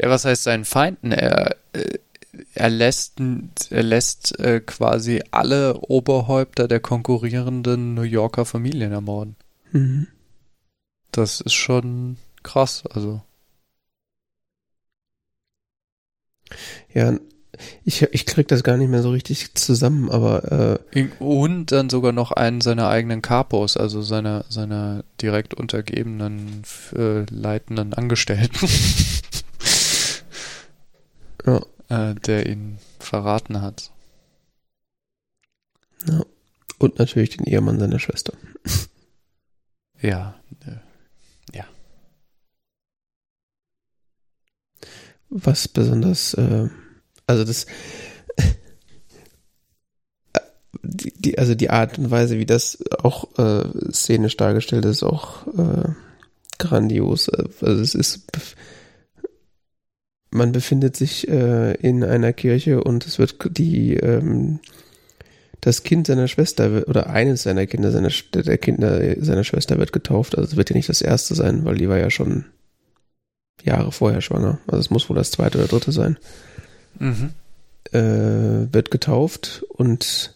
Ja, was heißt seinen Feinden? Er, äh, er lässt, er lässt äh, quasi alle Oberhäupter der konkurrierenden New Yorker Familien ermorden. Mhm. Das ist schon krass, also. Ja, ich, ich krieg das gar nicht mehr so richtig zusammen, aber äh, und dann sogar noch einen seiner eigenen Capos, also seiner seiner direkt untergebenen äh, leitenden Angestellten, ja. äh, der ihn verraten hat. Ja. Und natürlich den Ehemann seiner Schwester. ja, äh, Was besonders äh, also das, die, die, also die Art und Weise, wie das auch äh, szenisch dargestellt ist, auch äh, grandios. Also es ist, man befindet sich äh, in einer Kirche und es wird die, ähm, das Kind seiner Schwester oder eines seiner Kinder, seiner, der Kinder seiner Schwester wird getauft. Also es wird ja nicht das erste sein, weil die war ja schon Jahre vorher schwanger. Also es muss wohl das zweite oder dritte sein mhm. äh, wird getauft und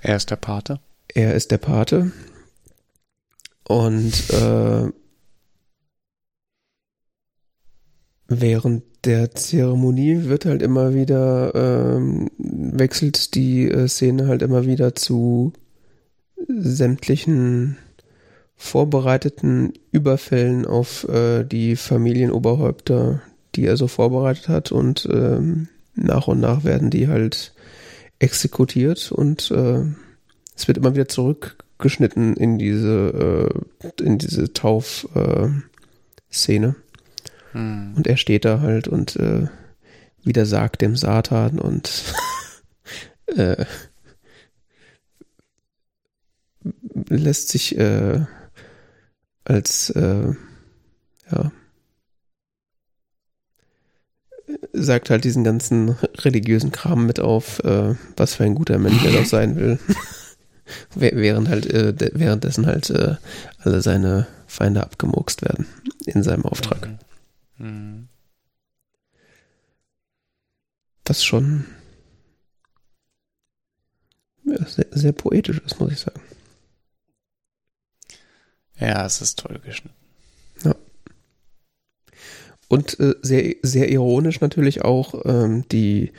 er ist der Pate. Er ist der Pate. Und äh, während der Zeremonie wird halt immer wieder, ähm, wechselt die äh, Szene halt immer wieder zu sämtlichen vorbereiteten Überfällen auf äh, die Familienoberhäupter die er so vorbereitet hat und ähm, nach und nach werden die halt exekutiert und äh, es wird immer wieder zurückgeschnitten in diese äh, in diese Tauf äh, hm. und er steht da halt und äh, widersagt dem Satan und äh, lässt sich äh, als äh, ja sagt halt diesen ganzen religiösen Kram mit auf, äh, was für ein guter Mensch er doch sein will. während halt äh, währenddessen halt äh, alle seine Feinde abgemurkst werden in seinem Auftrag. Mhm. Mhm. Was schon ja, sehr, sehr poetisch ist, muss ich sagen. Ja, es ist toll geschnitten. Ja. Und äh, sehr, sehr ironisch natürlich auch ähm, die,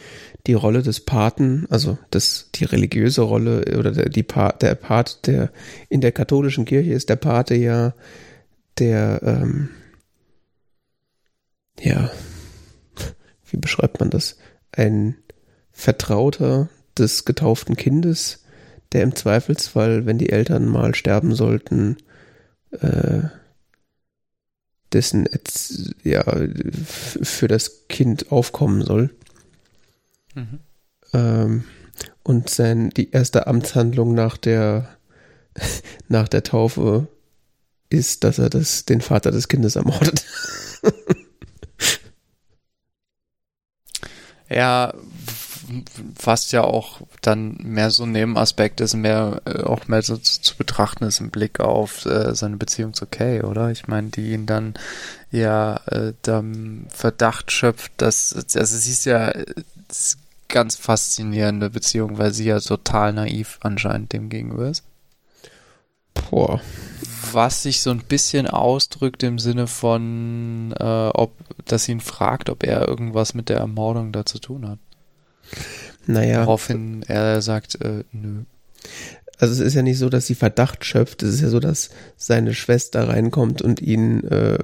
die Rolle des Paten, also das, die religiöse Rolle oder der, die Part, der Part, der in der katholischen Kirche ist der Pate ja der, ähm, ja, wie beschreibt man das? Ein Vertrauter des getauften Kindes, der im Zweifelsfall, wenn die Eltern mal sterben sollten, äh, dessen ja für das Kind aufkommen soll. Mhm. Ähm, und sein die erste Amtshandlung nach der nach der Taufe ist, dass er das den Vater des Kindes ermordet. ja, fast ja auch dann mehr so ein Nebenaspekt ist, mehr äh, auch mehr so zu, zu, betrachten ist im Blick auf äh, seine Beziehung zu Kay, oder? Ich meine, die ihn dann ja äh, dann Verdacht schöpft, dass also sie ist ja äh, ganz faszinierende Beziehung, weil sie ja total naiv anscheinend dem gegenüber ist. Boah. Was sich so ein bisschen ausdrückt im Sinne von, äh, ob, dass sie ihn fragt, ob er irgendwas mit der Ermordung da zu tun hat. Naja. Woraufhin er sagt, äh, nö. Also es ist ja nicht so, dass sie Verdacht schöpft. Es ist ja so, dass seine Schwester reinkommt und ihn äh,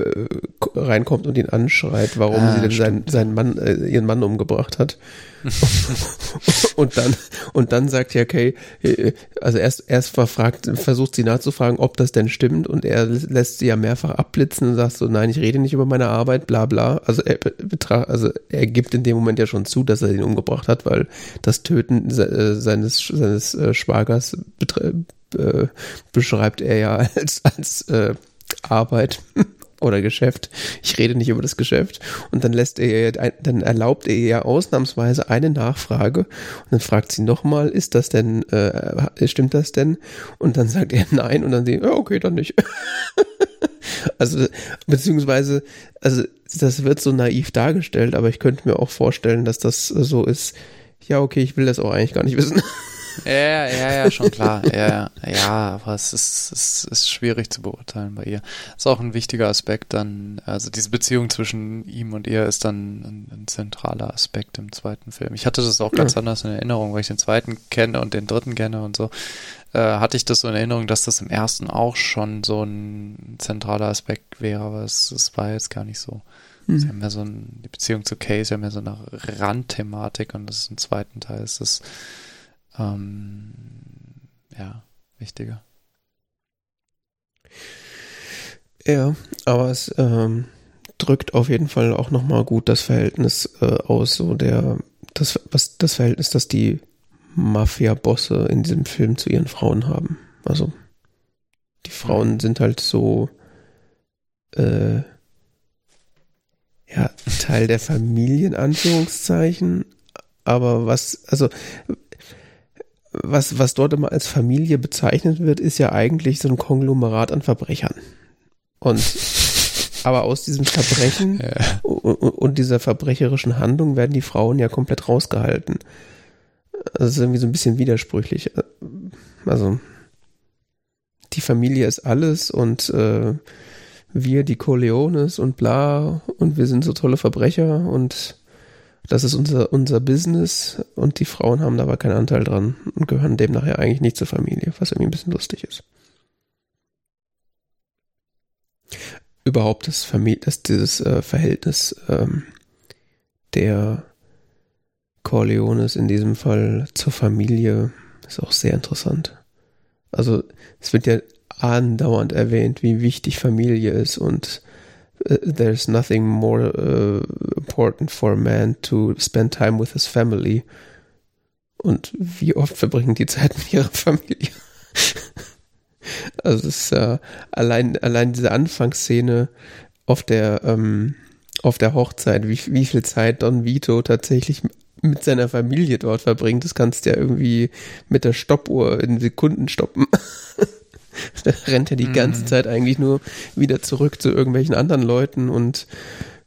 äh, reinkommt und ihn anschreit, warum ah, sie denn seinen, seinen Mann, äh, ihren Mann umgebracht hat. und dann und dann sagt ja Kay, äh, also erst erst verfragt, versucht sie nachzufragen, ob das denn stimmt und er lässt sie ja mehrfach abblitzen und sagt so, nein, ich rede nicht über meine Arbeit, bla bla. Also er betracht, also er gibt in dem Moment ja schon zu, dass er ihn umgebracht hat, weil das Töten äh, seines seines Schwagers beschreibt er ja als als äh, Arbeit oder Geschäft. Ich rede nicht über das Geschäft. Und dann lässt er, dann erlaubt er ja ausnahmsweise eine Nachfrage. Und dann fragt sie nochmal, ist das denn, äh, stimmt das denn? Und dann sagt er nein. Und dann sie, ja, okay, dann nicht. also, beziehungsweise, also, das wird so naiv dargestellt, aber ich könnte mir auch vorstellen, dass das so ist. Ja, okay, ich will das auch eigentlich gar nicht wissen. Ja, ja, ja, schon klar. Ja, ja, aber es ist, es ist schwierig zu beurteilen bei ihr. Ist auch ein wichtiger Aspekt dann, also diese Beziehung zwischen ihm und ihr ist dann ein, ein zentraler Aspekt im zweiten Film. Ich hatte das auch ganz ja. anders in Erinnerung, weil ich den zweiten kenne und den dritten kenne und so. Äh, hatte ich das so in Erinnerung, dass das im ersten auch schon so ein zentraler Aspekt wäre, aber es, es war jetzt gar nicht so. Mhm. Sie haben ja so ein, die Beziehung zu Case, haben ja so eine Randthematik und das ist im zweiten Teil ist das ähm, ja, wichtiger. Ja, aber es ähm, drückt auf jeden Fall auch nochmal gut das Verhältnis äh, aus, so der, das, was, das Verhältnis, das die Mafia-Bosse in diesem Film zu ihren Frauen haben. Also, die Frauen mhm. sind halt so, äh, ja, Teil der Familie in Anführungszeichen, aber was, also was, was dort immer als Familie bezeichnet wird, ist ja eigentlich so ein Konglomerat an Verbrechern. Und aber aus diesem Verbrechen ja. und, und, dieser verbrecherischen Handlung werden die Frauen ja komplett rausgehalten. Das ist irgendwie so ein bisschen widersprüchlich. Also die Familie ist alles und äh, wir die Corleones und bla und wir sind so tolle Verbrecher und das ist unser, unser Business und die Frauen haben da aber keinen Anteil dran und gehören dem nachher eigentlich nicht zur Familie, was irgendwie ein bisschen lustig ist. Überhaupt das, Familie, das dieses äh, Verhältnis ähm, der Corleones in diesem Fall zur Familie ist auch sehr interessant. Also es wird ja andauernd erwähnt, wie wichtig Familie ist und there's nothing more uh, important for a man to spend time with his family. Und wie oft verbringen die Zeit mit ihrer Familie? Also es ist ja allein, allein diese Anfangsszene auf der, ähm, auf der Hochzeit, wie, wie viel Zeit Don Vito tatsächlich mit seiner Familie dort verbringt, das kannst du ja irgendwie mit der Stoppuhr in Sekunden stoppen. da rennt er die ganze mhm. Zeit eigentlich nur wieder zurück zu irgendwelchen anderen Leuten und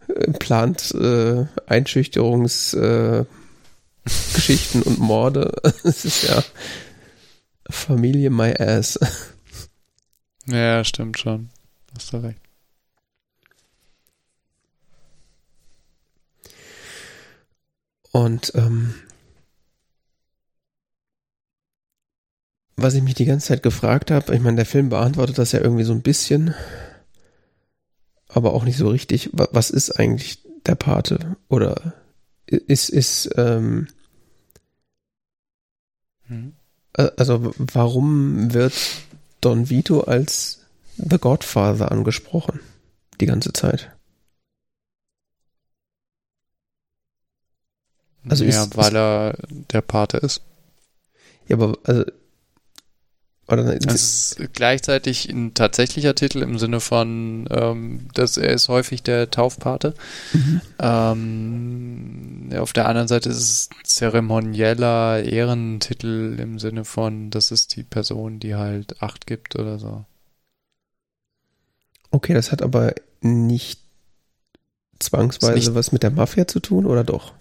äh, plant äh, Einschüchterungsgeschichten äh, und Morde. Es ist ja Familie my ass. Ja, stimmt schon. Hast du recht. Und ähm, was ich mich die ganze Zeit gefragt habe, ich meine, der Film beantwortet das ja irgendwie so ein bisschen, aber auch nicht so richtig. Was ist eigentlich der Pate? Oder ist, ist, ähm, hm. also warum wird Don Vito als The Godfather angesprochen? Die ganze Zeit. Also ja, ist, weil er der Pate ist. Ja, aber also oder das ist gleichzeitig ein tatsächlicher Titel im Sinne von, ähm, dass er ist häufig der Taufpate. Mhm. Ähm, auf der anderen Seite ist es zeremonieller Ehrentitel im Sinne von, das ist die Person, die halt Acht gibt oder so. Okay, das hat aber nicht zwangsweise nicht was mit der Mafia zu tun, oder doch?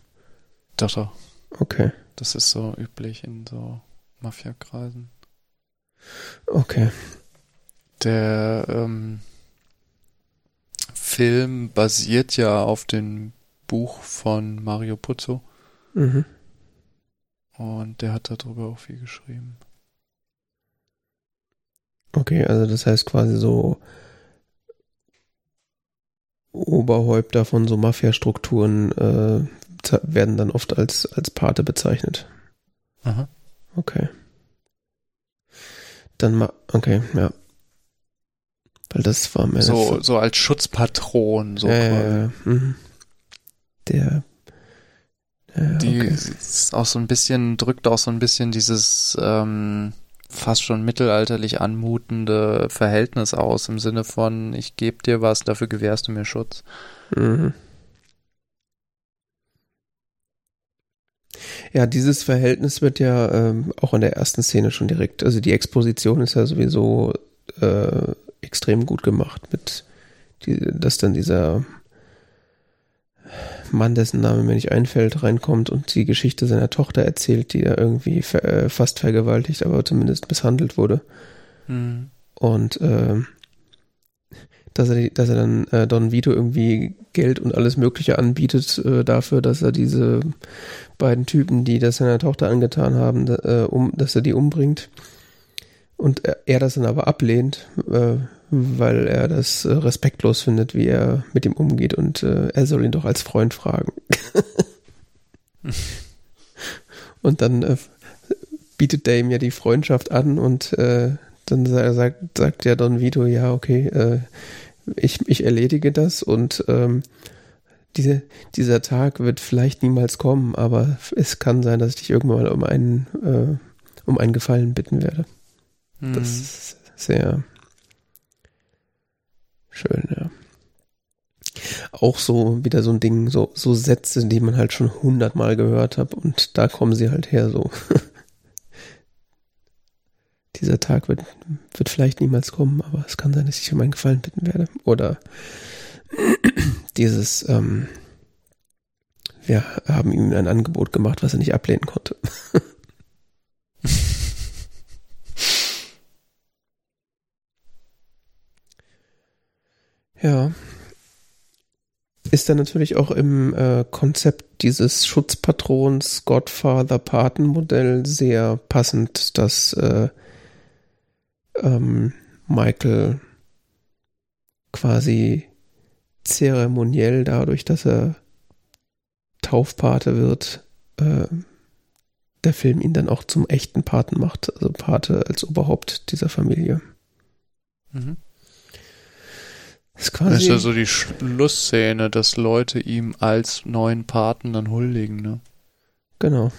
Doch, doch. Okay. Das ist so üblich in so Mafia-Kreisen. Okay. Der ähm, Film basiert ja auf dem Buch von Mario Puzo. Mhm. Und der hat darüber auch viel geschrieben. Okay, also das heißt quasi so Oberhäupter von so Mafia-Strukturen äh, werden dann oft als, als Pate bezeichnet. Aha. Okay. Dann mal, okay, ja. Weil das war mir. So, so als Schutzpatron, so äh, quasi. Mhm. Der. Ja, die okay. ist auch so ein bisschen, drückt auch so ein bisschen dieses ähm, fast schon mittelalterlich anmutende Verhältnis aus, im Sinne von, ich gebe dir was, dafür gewährst du mir Schutz. Mhm. Ja, dieses Verhältnis wird ja ähm, auch in der ersten Szene schon direkt, also die Exposition ist ja sowieso äh, extrem gut gemacht, mit die, dass dann dieser Mann, dessen Name mir nicht einfällt, reinkommt und die Geschichte seiner Tochter erzählt, die ja irgendwie ver, äh, fast vergewaltigt, aber zumindest misshandelt wurde. Mhm. Und äh, dass er, dass er dann äh, Don Vito irgendwie Geld und alles Mögliche anbietet äh, dafür, dass er diese beiden Typen, die das seiner Tochter angetan haben, äh, um, dass er die umbringt. Und er, er das dann aber ablehnt, äh, weil er das äh, respektlos findet, wie er mit ihm umgeht und äh, er soll ihn doch als Freund fragen. und dann äh, bietet der ihm ja die Freundschaft an und dann sagt, sagt ja Don Vito, ja, okay, äh, ich, ich erledige das und ähm, diese, dieser Tag wird vielleicht niemals kommen, aber es kann sein, dass ich dich irgendwann mal um einen, äh, um einen Gefallen bitten werde. Mhm. Das ist sehr schön, ja. Auch so wieder so ein Ding, so, so Sätze, die man halt schon hundertmal gehört hat und da kommen sie halt her, so. Dieser Tag wird, wird vielleicht niemals kommen, aber es kann sein, dass ich um einen Gefallen bitten werde. Oder dieses, ähm, wir haben ihm ein Angebot gemacht, was er nicht ablehnen konnte. ja. Ist dann natürlich auch im äh, Konzept dieses Schutzpatrons Godfather Paten Modell sehr passend, dass äh, ähm, Michael quasi zeremoniell dadurch, dass er Taufpate wird, äh, der Film ihn dann auch zum echten Paten macht, also Pate als Oberhaupt dieser Familie. Mhm. Das ist, quasi das ist ja so die Schlussszene, dass Leute ihm als neuen Paten dann huldigen, ne? Genau.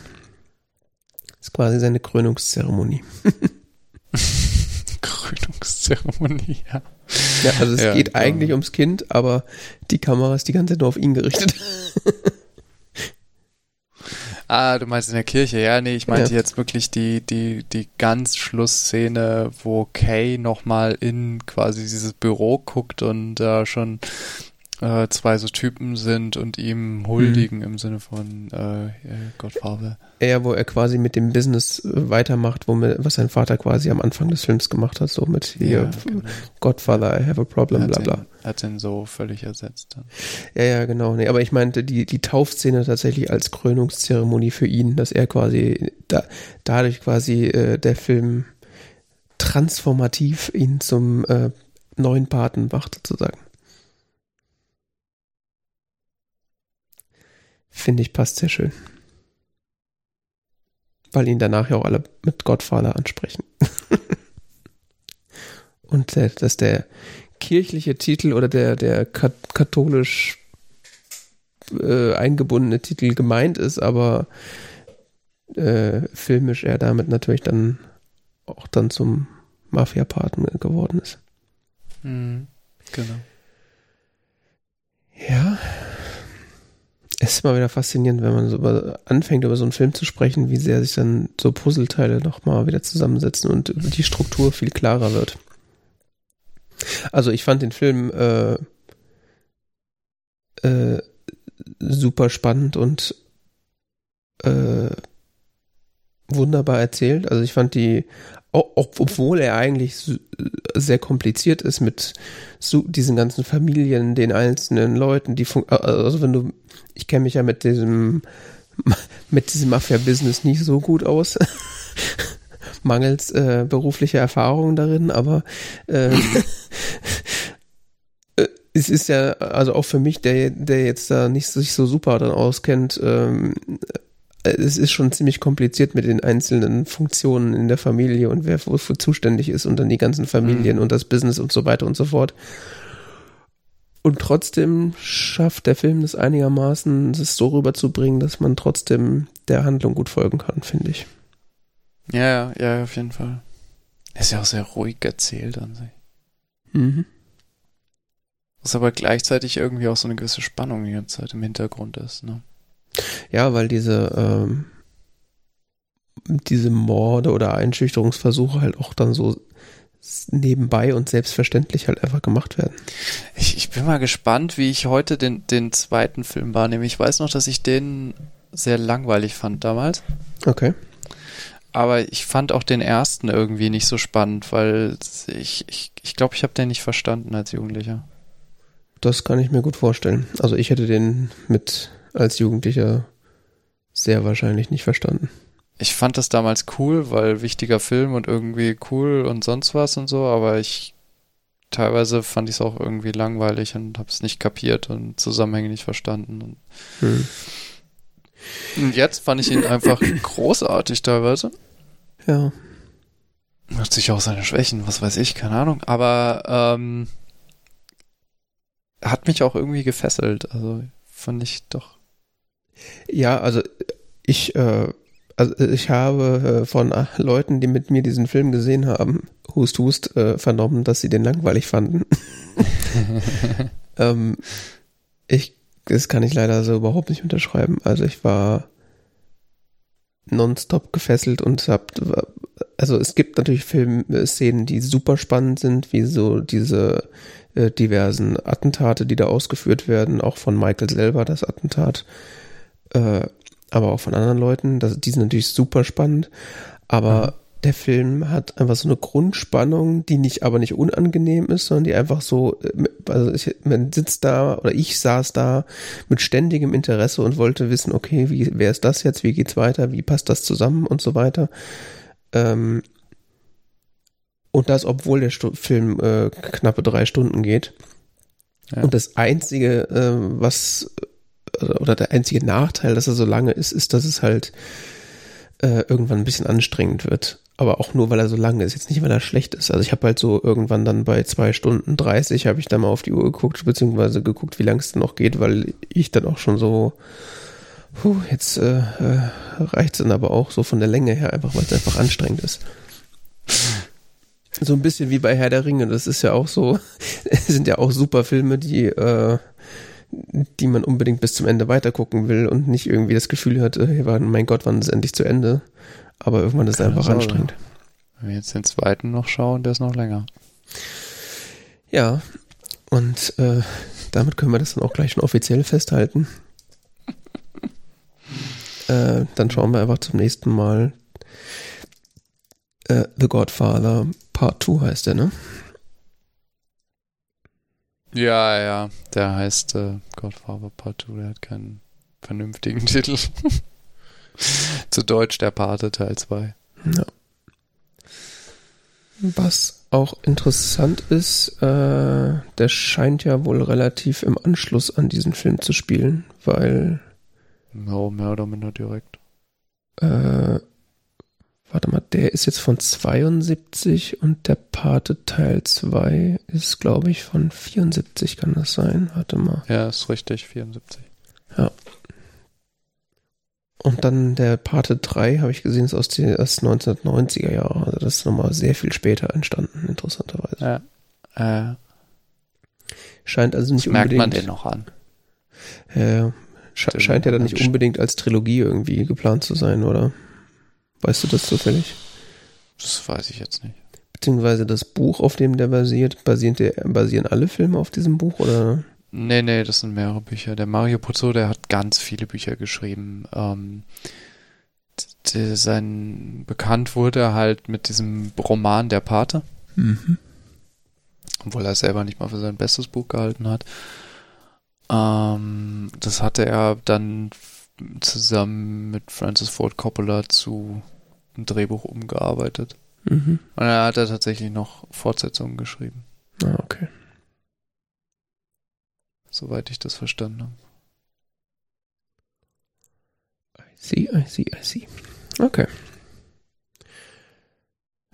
Das ist quasi seine Krönungszeremonie. Krönungszeremonie, ja. Ja, also es Ja, geht genau. eigentlich ums Kind, aber die Kamera ist die ganze Zeit nur auf ihn gerichtet. Ah, du meinst in der Kirche, ja, nee, ich meinte Ja. jetzt wirklich die, die, die ganz Schlussszene, wo Kay nochmal in quasi dieses Büro guckt und da schon äh, zwei so Typen sind und ihm huldigen im Sinne von äh, äh, Godfather. Ja, wo er quasi mit dem Business äh, weitermacht, womit, was sein Vater quasi am Anfang des Films gemacht hat, so mit hier genau. Godfather, I have a problem, hat bla bla. Den, hat den so völlig ersetzt. Dann. Ja, ja, genau. Nee, aber ich meinte die, die Taufszene tatsächlich als Krönungszeremonie für ihn, dass er quasi da, dadurch quasi äh, der Film transformativ ihn zum äh, neuen Paten macht, sozusagen. Finde ich passt sehr schön. Weil ihn danach ja auch alle mit Godfather ansprechen. Und der, dass der kirchliche Titel oder der, der kat katholisch äh, eingebundene Titel gemeint ist, aber äh, filmisch er damit natürlich dann auch dann zum Mafia-Paten geworden ist. Mhm. Genau. Ja. Ist mal wieder faszinierend, wenn man so über, anfängt, über so einen Film zu sprechen, wie sehr sich dann so Puzzleteile nochmal wieder zusammensetzen und die Struktur viel klarer wird. Also ich fand den Film äh, äh, super spannend und äh, wunderbar erzählt. Also ich fand die, obwohl er eigentlich su- sehr kompliziert ist mit so diesen ganzen Familien, den einzelnen Leuten, die fun- also wenn du, ich kenne mich ja mit diesem mit diesem Mafia-Business nicht so gut aus. Mangels äh, beruflicher Erfahrung darin, aber ähm, äh, es ist ja, also auch für mich, der, der jetzt da nicht sich so super dann auskennt, ähm, äh, es ist schon ziemlich kompliziert mit den einzelnen Funktionen in der Familie und wer wofür zuständig ist und dann die ganzen Familien Mhm. und das Business und so weiter und so fort. Und trotzdem schafft der Film das einigermaßen, es so rüberzubringen, dass man trotzdem der Handlung gut folgen kann, finde ich. Ja, ja, ja, auf jeden Fall. Ist ja auch sehr ruhig erzählt an sich. Mhm. Was aber gleichzeitig irgendwie auch so eine gewisse Spannung die ganze Zeit im Hintergrund ist, ne? Ja, weil diese, ähm, diese Morde oder Einschüchterungsversuche halt auch dann so nebenbei und selbstverständlich halt einfach gemacht werden. Ich, ich bin mal gespannt, wie ich heute den, den zweiten Film wahrnehme. Ich weiß noch, dass ich den sehr langweilig fand damals. Okay. Aber ich fand auch den ersten irgendwie nicht so spannend, weil ich ich, ich, glaube, ich habe den nicht verstanden als Jugendlicher. Das kann ich mir gut vorstellen. Also ich hätte den mit als Jugendlicher sehr wahrscheinlich nicht verstanden. Ich fand das damals cool, weil wichtiger Film und irgendwie cool und sonst was und so, aber ich teilweise fand ich es auch irgendwie langweilig und habe es nicht kapiert und Zusammenhänge nicht verstanden. Und, Hm. und jetzt fand ich ihn einfach großartig teilweise. Ja. Hat sich auch seine Schwächen, was weiß ich, keine Ahnung. Aber ähm, hat mich auch irgendwie gefesselt. Also fand ich doch. Ja, also ich, äh, also ich habe äh, von äh, Leuten, die mit mir diesen Film gesehen haben, Hust Hust, äh, vernommen, dass sie den langweilig fanden. ähm, ich, das kann ich leider so überhaupt nicht unterschreiben. Also ich war nonstop gefesselt und hab, also es gibt natürlich Filmszenen, die super spannend sind, wie so diese äh, diversen Attentate, die da ausgeführt werden, auch von Michael selber, das Attentat, äh, aber auch von anderen Leuten. Das, die sind natürlich super spannend, aber der Film hat einfach so eine Grundspannung, die nicht, aber nicht unangenehm ist, sondern die einfach so, äh, also ich, man sitzt da oder ich saß da mit ständigem Interesse und wollte wissen, okay, wie, wer ist das jetzt, wie geht's weiter, wie passt das zusammen und so weiter. Ähm, und das, obwohl der Stu Film äh, knappe drei Stunden geht. Ja. Und das einzige, äh, was oder der einzige Nachteil, dass er so lange ist, ist, dass es halt äh, irgendwann ein bisschen anstrengend wird. Aber auch nur, weil er so lang ist, jetzt nicht, weil er schlecht ist. Also ich habe halt so irgendwann dann bei zwei Stunden 30 habe ich dann mal auf die Uhr geguckt, beziehungsweise geguckt, wie lang es noch geht, weil ich dann auch schon so, puh, jetzt äh, äh, reicht es dann aber auch so von der Länge her, einfach weil es einfach anstrengend ist. So ein bisschen wie bei Herr der Ringe. Das ist ja auch so, sind ja auch super Filme, die, äh, die man unbedingt bis zum Ende weitergucken will und nicht irgendwie das Gefühl hat, äh, mein Gott, wann ist es endlich zu Ende? Aber irgendwann ist es einfach Sorge. anstrengend. Wenn wir jetzt den zweiten noch schauen, der ist noch länger. Ja, und äh, damit können wir das dann auch gleich schon offiziell festhalten. äh, dann schauen wir einfach zum nächsten Mal. Äh, The Godfather Part 2 heißt der, ne? Ja, ja, der heißt äh, Godfather Part 2, der hat keinen vernünftigen Titel. Zu Deutsch der Pate Teil 2. Ja. Was auch interessant ist, äh, der scheint ja wohl relativ im Anschluss an diesen Film zu spielen, weil. No, mehr oder minder direkt. Äh, warte mal, der ist jetzt von 72 und der Pate Teil 2 ist, glaube ich, von 74, kann das sein? Warte mal. Ja, ist richtig, 74. Ja. Und dann der Pate 3, habe ich gesehen, ist aus den aus 1990er Jahren. Also das ist nochmal sehr viel später entstanden, interessanterweise. Ja. Äh, Scheint also nicht unbedingt. Merkt man den noch an? Äh, sche scheint ja dann nicht unbedingt als Trilogie irgendwie geplant zu sein, oder? Weißt du das zufällig? Das weiß ich jetzt nicht. Beziehungsweise das Buch, auf dem der basiert, basiert der, basieren alle Filme auf diesem Buch, oder? Nee, nee, das sind mehrere Bücher. Der Mario Puzo, der hat ganz viele Bücher geschrieben. Ähm, sein bekannt wurde er halt mit diesem Roman Der Pate. Mhm. Obwohl er selber nicht mal für sein bestes Buch gehalten hat. Ähm, das hatte er dann zusammen mit Francis Ford Coppola zu einem Drehbuch umgearbeitet. Mhm. Und er hat er tatsächlich noch Fortsetzungen geschrieben. Ah, okay soweit ich das verstanden habe. I see, I see, I see. Okay.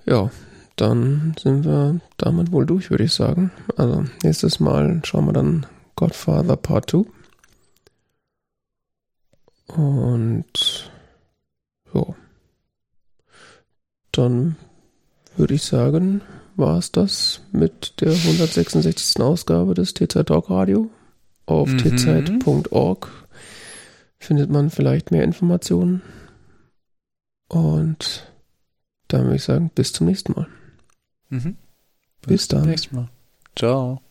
Ja, dann sind wir damit wohl durch, würde ich sagen. Also nächstes Mal schauen wir dann Godfather Part 2. Und ja. Dann würde ich sagen, war es das mit der 166. Ausgabe des TZ Talk Radio. Auf mhm. tzeit.org findet man vielleicht mehr Informationen. Und dann würde ich sagen, bis zum nächsten Mal. Mhm. Bis, bis dann. Bis zum nächsten Mal. Ciao.